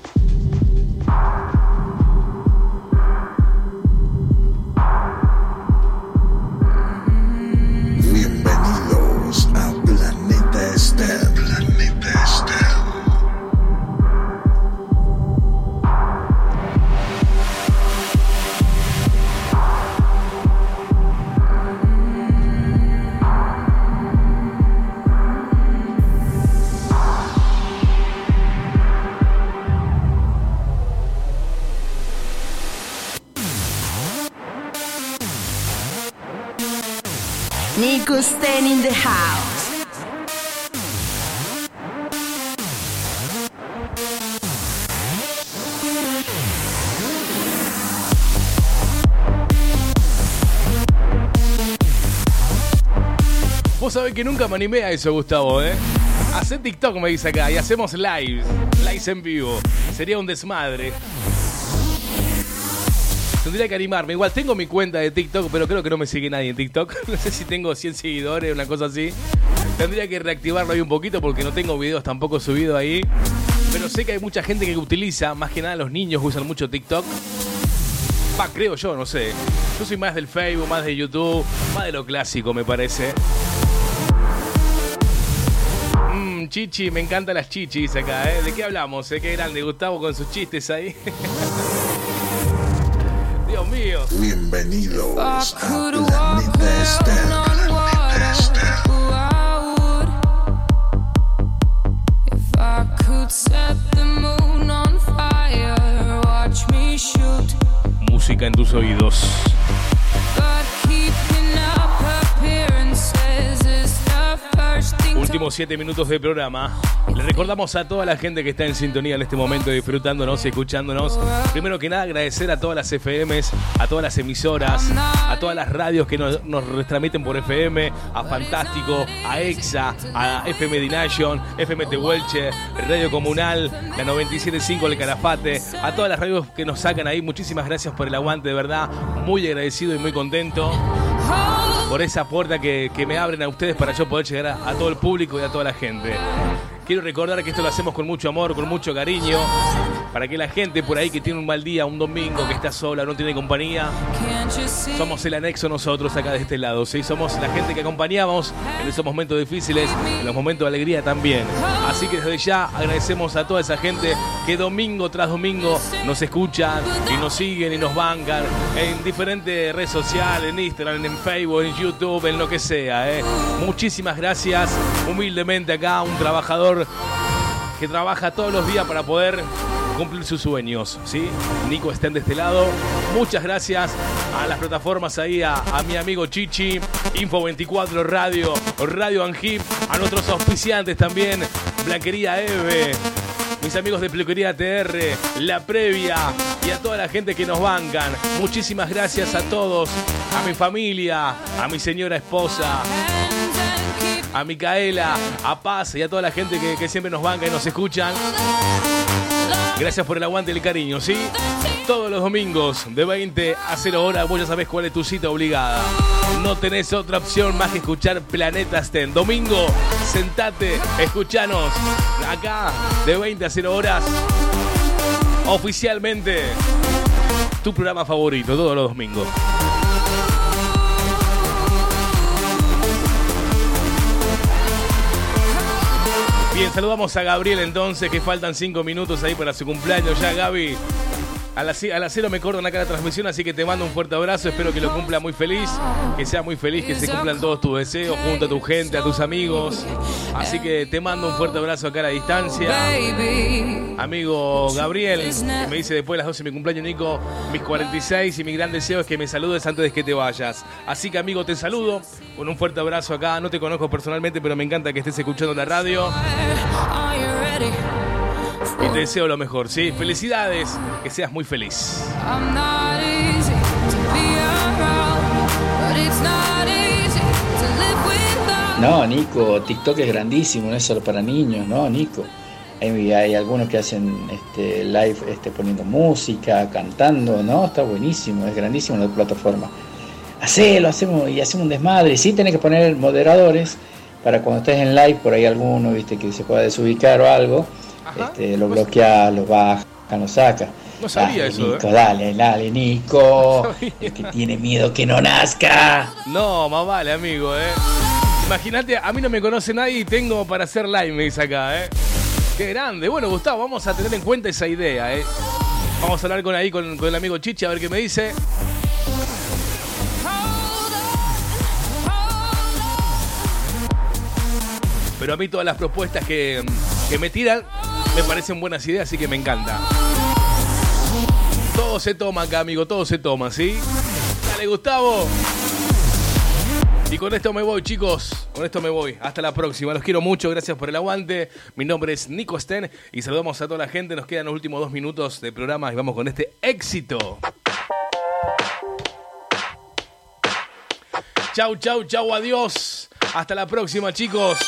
Stan in the house. Vos sabés que nunca me animé a eso, Gustavo, ¿eh? Hacé TikTok, me dice acá, y hacemos lives, lives en vivo. Sería un desmadre. Tendría que animarme. Igual tengo mi cuenta de TikTok, pero creo que no me sigue nadie en TikTok. No sé si tengo 100 seguidores, una cosa así. Tendría que reactivarlo ahí un poquito porque no tengo videos tampoco subidos ahí. Pero sé que hay mucha gente que utiliza, más que nada los niños usan mucho TikTok. Va, creo yo, no sé. Yo soy más del Facebook, más de YouTube, más de lo clásico, me parece. Mmm, chichi, me encantan las chichis acá, ¿eh? ¿De qué hablamos? Eh? Qué grande Gustavo con sus chistes ahí. Dios mío. Bienvenidos a Planeta Esther. Planeta Esther. If I could set the moon on fire, watch me shoot. Música en tus oídos. Últimos 7 minutos de programa. Le recordamos a toda la gente que está en sintonía en este momento, disfrutándonos y escuchándonos. Primero que nada, agradecer a todas las FMs, a todas las emisoras, a todas las radios que nos, nos retransmiten por FM, a Fantástico, a EXA, a FM Dination, FM Tehuelche, Radio Comunal, la 97.5 El Calafate, a todas las radios que nos sacan ahí. Muchísimas gracias por el aguante, de verdad. Muy agradecido y muy contento por esa puerta que, que me abren a ustedes para yo poder llegar a, a todo el público y a toda la gente. Quiero recordar que esto lo hacemos con mucho amor, con mucho cariño, para que la gente por ahí que tiene un mal día, un domingo, que está sola, no tiene compañía, somos el anexo nosotros acá de este lado, ¿sí? Somos la gente que acompañamos en esos momentos difíciles, en los momentos de alegría también. Así que desde ya agradecemos a toda esa gente que domingo tras domingo nos escuchan y nos siguen y nos bancan en diferentes redes sociales, en Instagram, en Facebook, en YouTube, en lo que sea, ¿eh? Muchísimas gracias, humildemente acá, un trabajador que trabaja todos los días para poder cumplir sus sueños, ¿sí? Nico estén de este lado. Muchas gracias a las plataformas ahí, a, a mi amigo Chichi, Info24 Radio, Radio Angip, a nuestros auspiciantes también, Blanquería Eve, mis amigos de Peluquería TR, La Previa y a toda la gente que nos bancan. Muchísimas gracias a todos, a mi familia, a mi señora esposa, a Micaela, a Paz y a toda la gente que, que siempre nos banca y nos escuchan. Gracias por el aguante y el cariño, ¿sí? Todos los domingos de 20 a 0 horas vos ya sabés cuál es tu cita obligada. No tenés otra opción más que escuchar Planeta Sten. Domingo, sentate, escuchanos acá de 20 a 0 horas. Oficialmente tu programa favorito todos los domingos. Bien, saludamos a Gabriel entonces, que faltan 5 minutos ahí para su cumpleaños ya, Gaby. A las, a las 0 me cortan acá la transmisión, así que te mando un fuerte abrazo. Espero que lo cumpla muy feliz, que sea muy feliz, que se cumplan todos tus deseos junto a tu gente, a tus amigos. Así que te mando un fuerte abrazo acá a la distancia. Amigo Gabriel, me dice después de las 12 de mi cumpleaños, Nico, mis 46 y mi gran deseo es que me saludes antes de que te vayas. Así que, amigo, te saludo con un fuerte abrazo acá. No te conozco personalmente, pero me encanta que estés escuchando la radio. Y te deseo lo mejor, ¿sí? Felicidades, que seas muy feliz. No, Nico, TikTok es grandísimo, no es solo para niños, ¿no, Nico? Hay, hay algunos que hacen este, live este, poniendo música, cantando, ¿no? Está buenísimo, es grandísimo la plataforma. Hacelo, hacemos y hacemos un desmadre. Sí tenés que poner moderadores para cuando estés en live, por ahí alguno, viste, que se pueda desubicar o algo, este, lo bloquea, lo baja, lo saca. No sabía Dale, eso, Nico, ¿eh? dale, dale, Nico. El que tiene miedo que no nazca. No, más vale, amigo, ¿eh? Imagínate, a mí no me conoce nadie y tengo para hacer live, me dice acá, ¿eh? Qué grande. Bueno, Gustavo, vamos a tener en cuenta esa idea, ¿eh? Vamos a hablar con ahí con, con el amigo Chichi a ver qué me dice. Pero a mí todas las propuestas que, que me tiran me parecen buenas ideas, así que me encanta. Todo se toma acá, amigo, todo se toma, ¿sí? Dale, Gustavo. Y con esto me voy, chicos. Con esto me voy. Hasta la próxima. Los quiero mucho. Gracias por el aguante. Mi nombre es Nico Sten y saludamos a toda la gente. Nos quedan los últimos dos minutos de programa y vamos con este éxito. Chau, chau, chau, adiós. Hasta la próxima, chicos.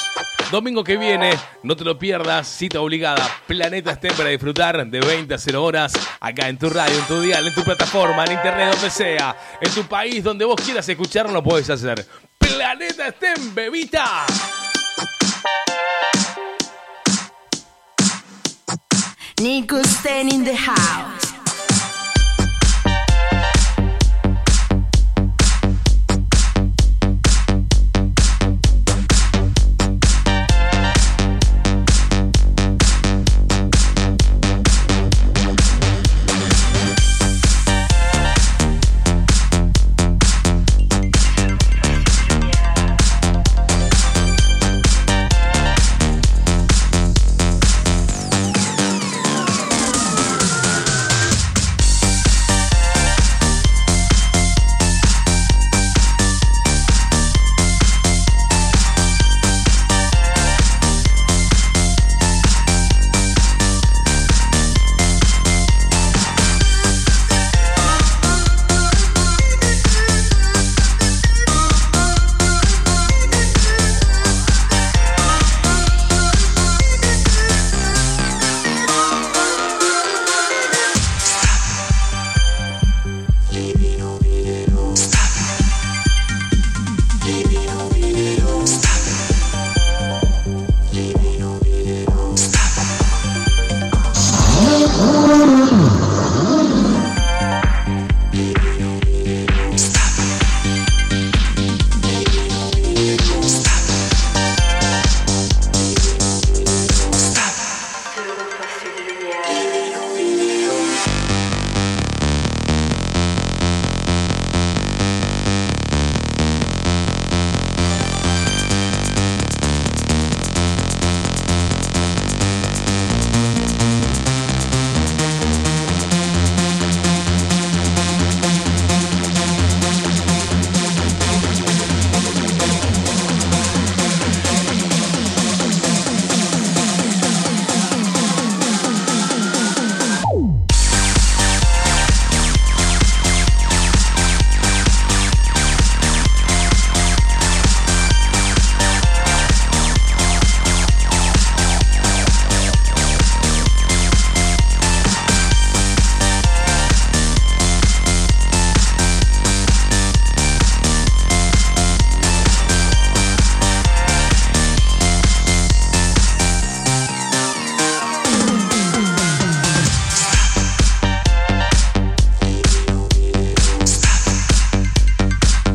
Domingo que viene, no te lo pierdas, cita obligada, Planeta Stem para disfrutar de 20 a 0 horas, acá en tu radio, en tu dial, en tu plataforma, en internet, donde sea, en tu país, donde vos quieras escucharlo, lo puedes hacer. Planeta Stem, bebita. Nico Stan in the house.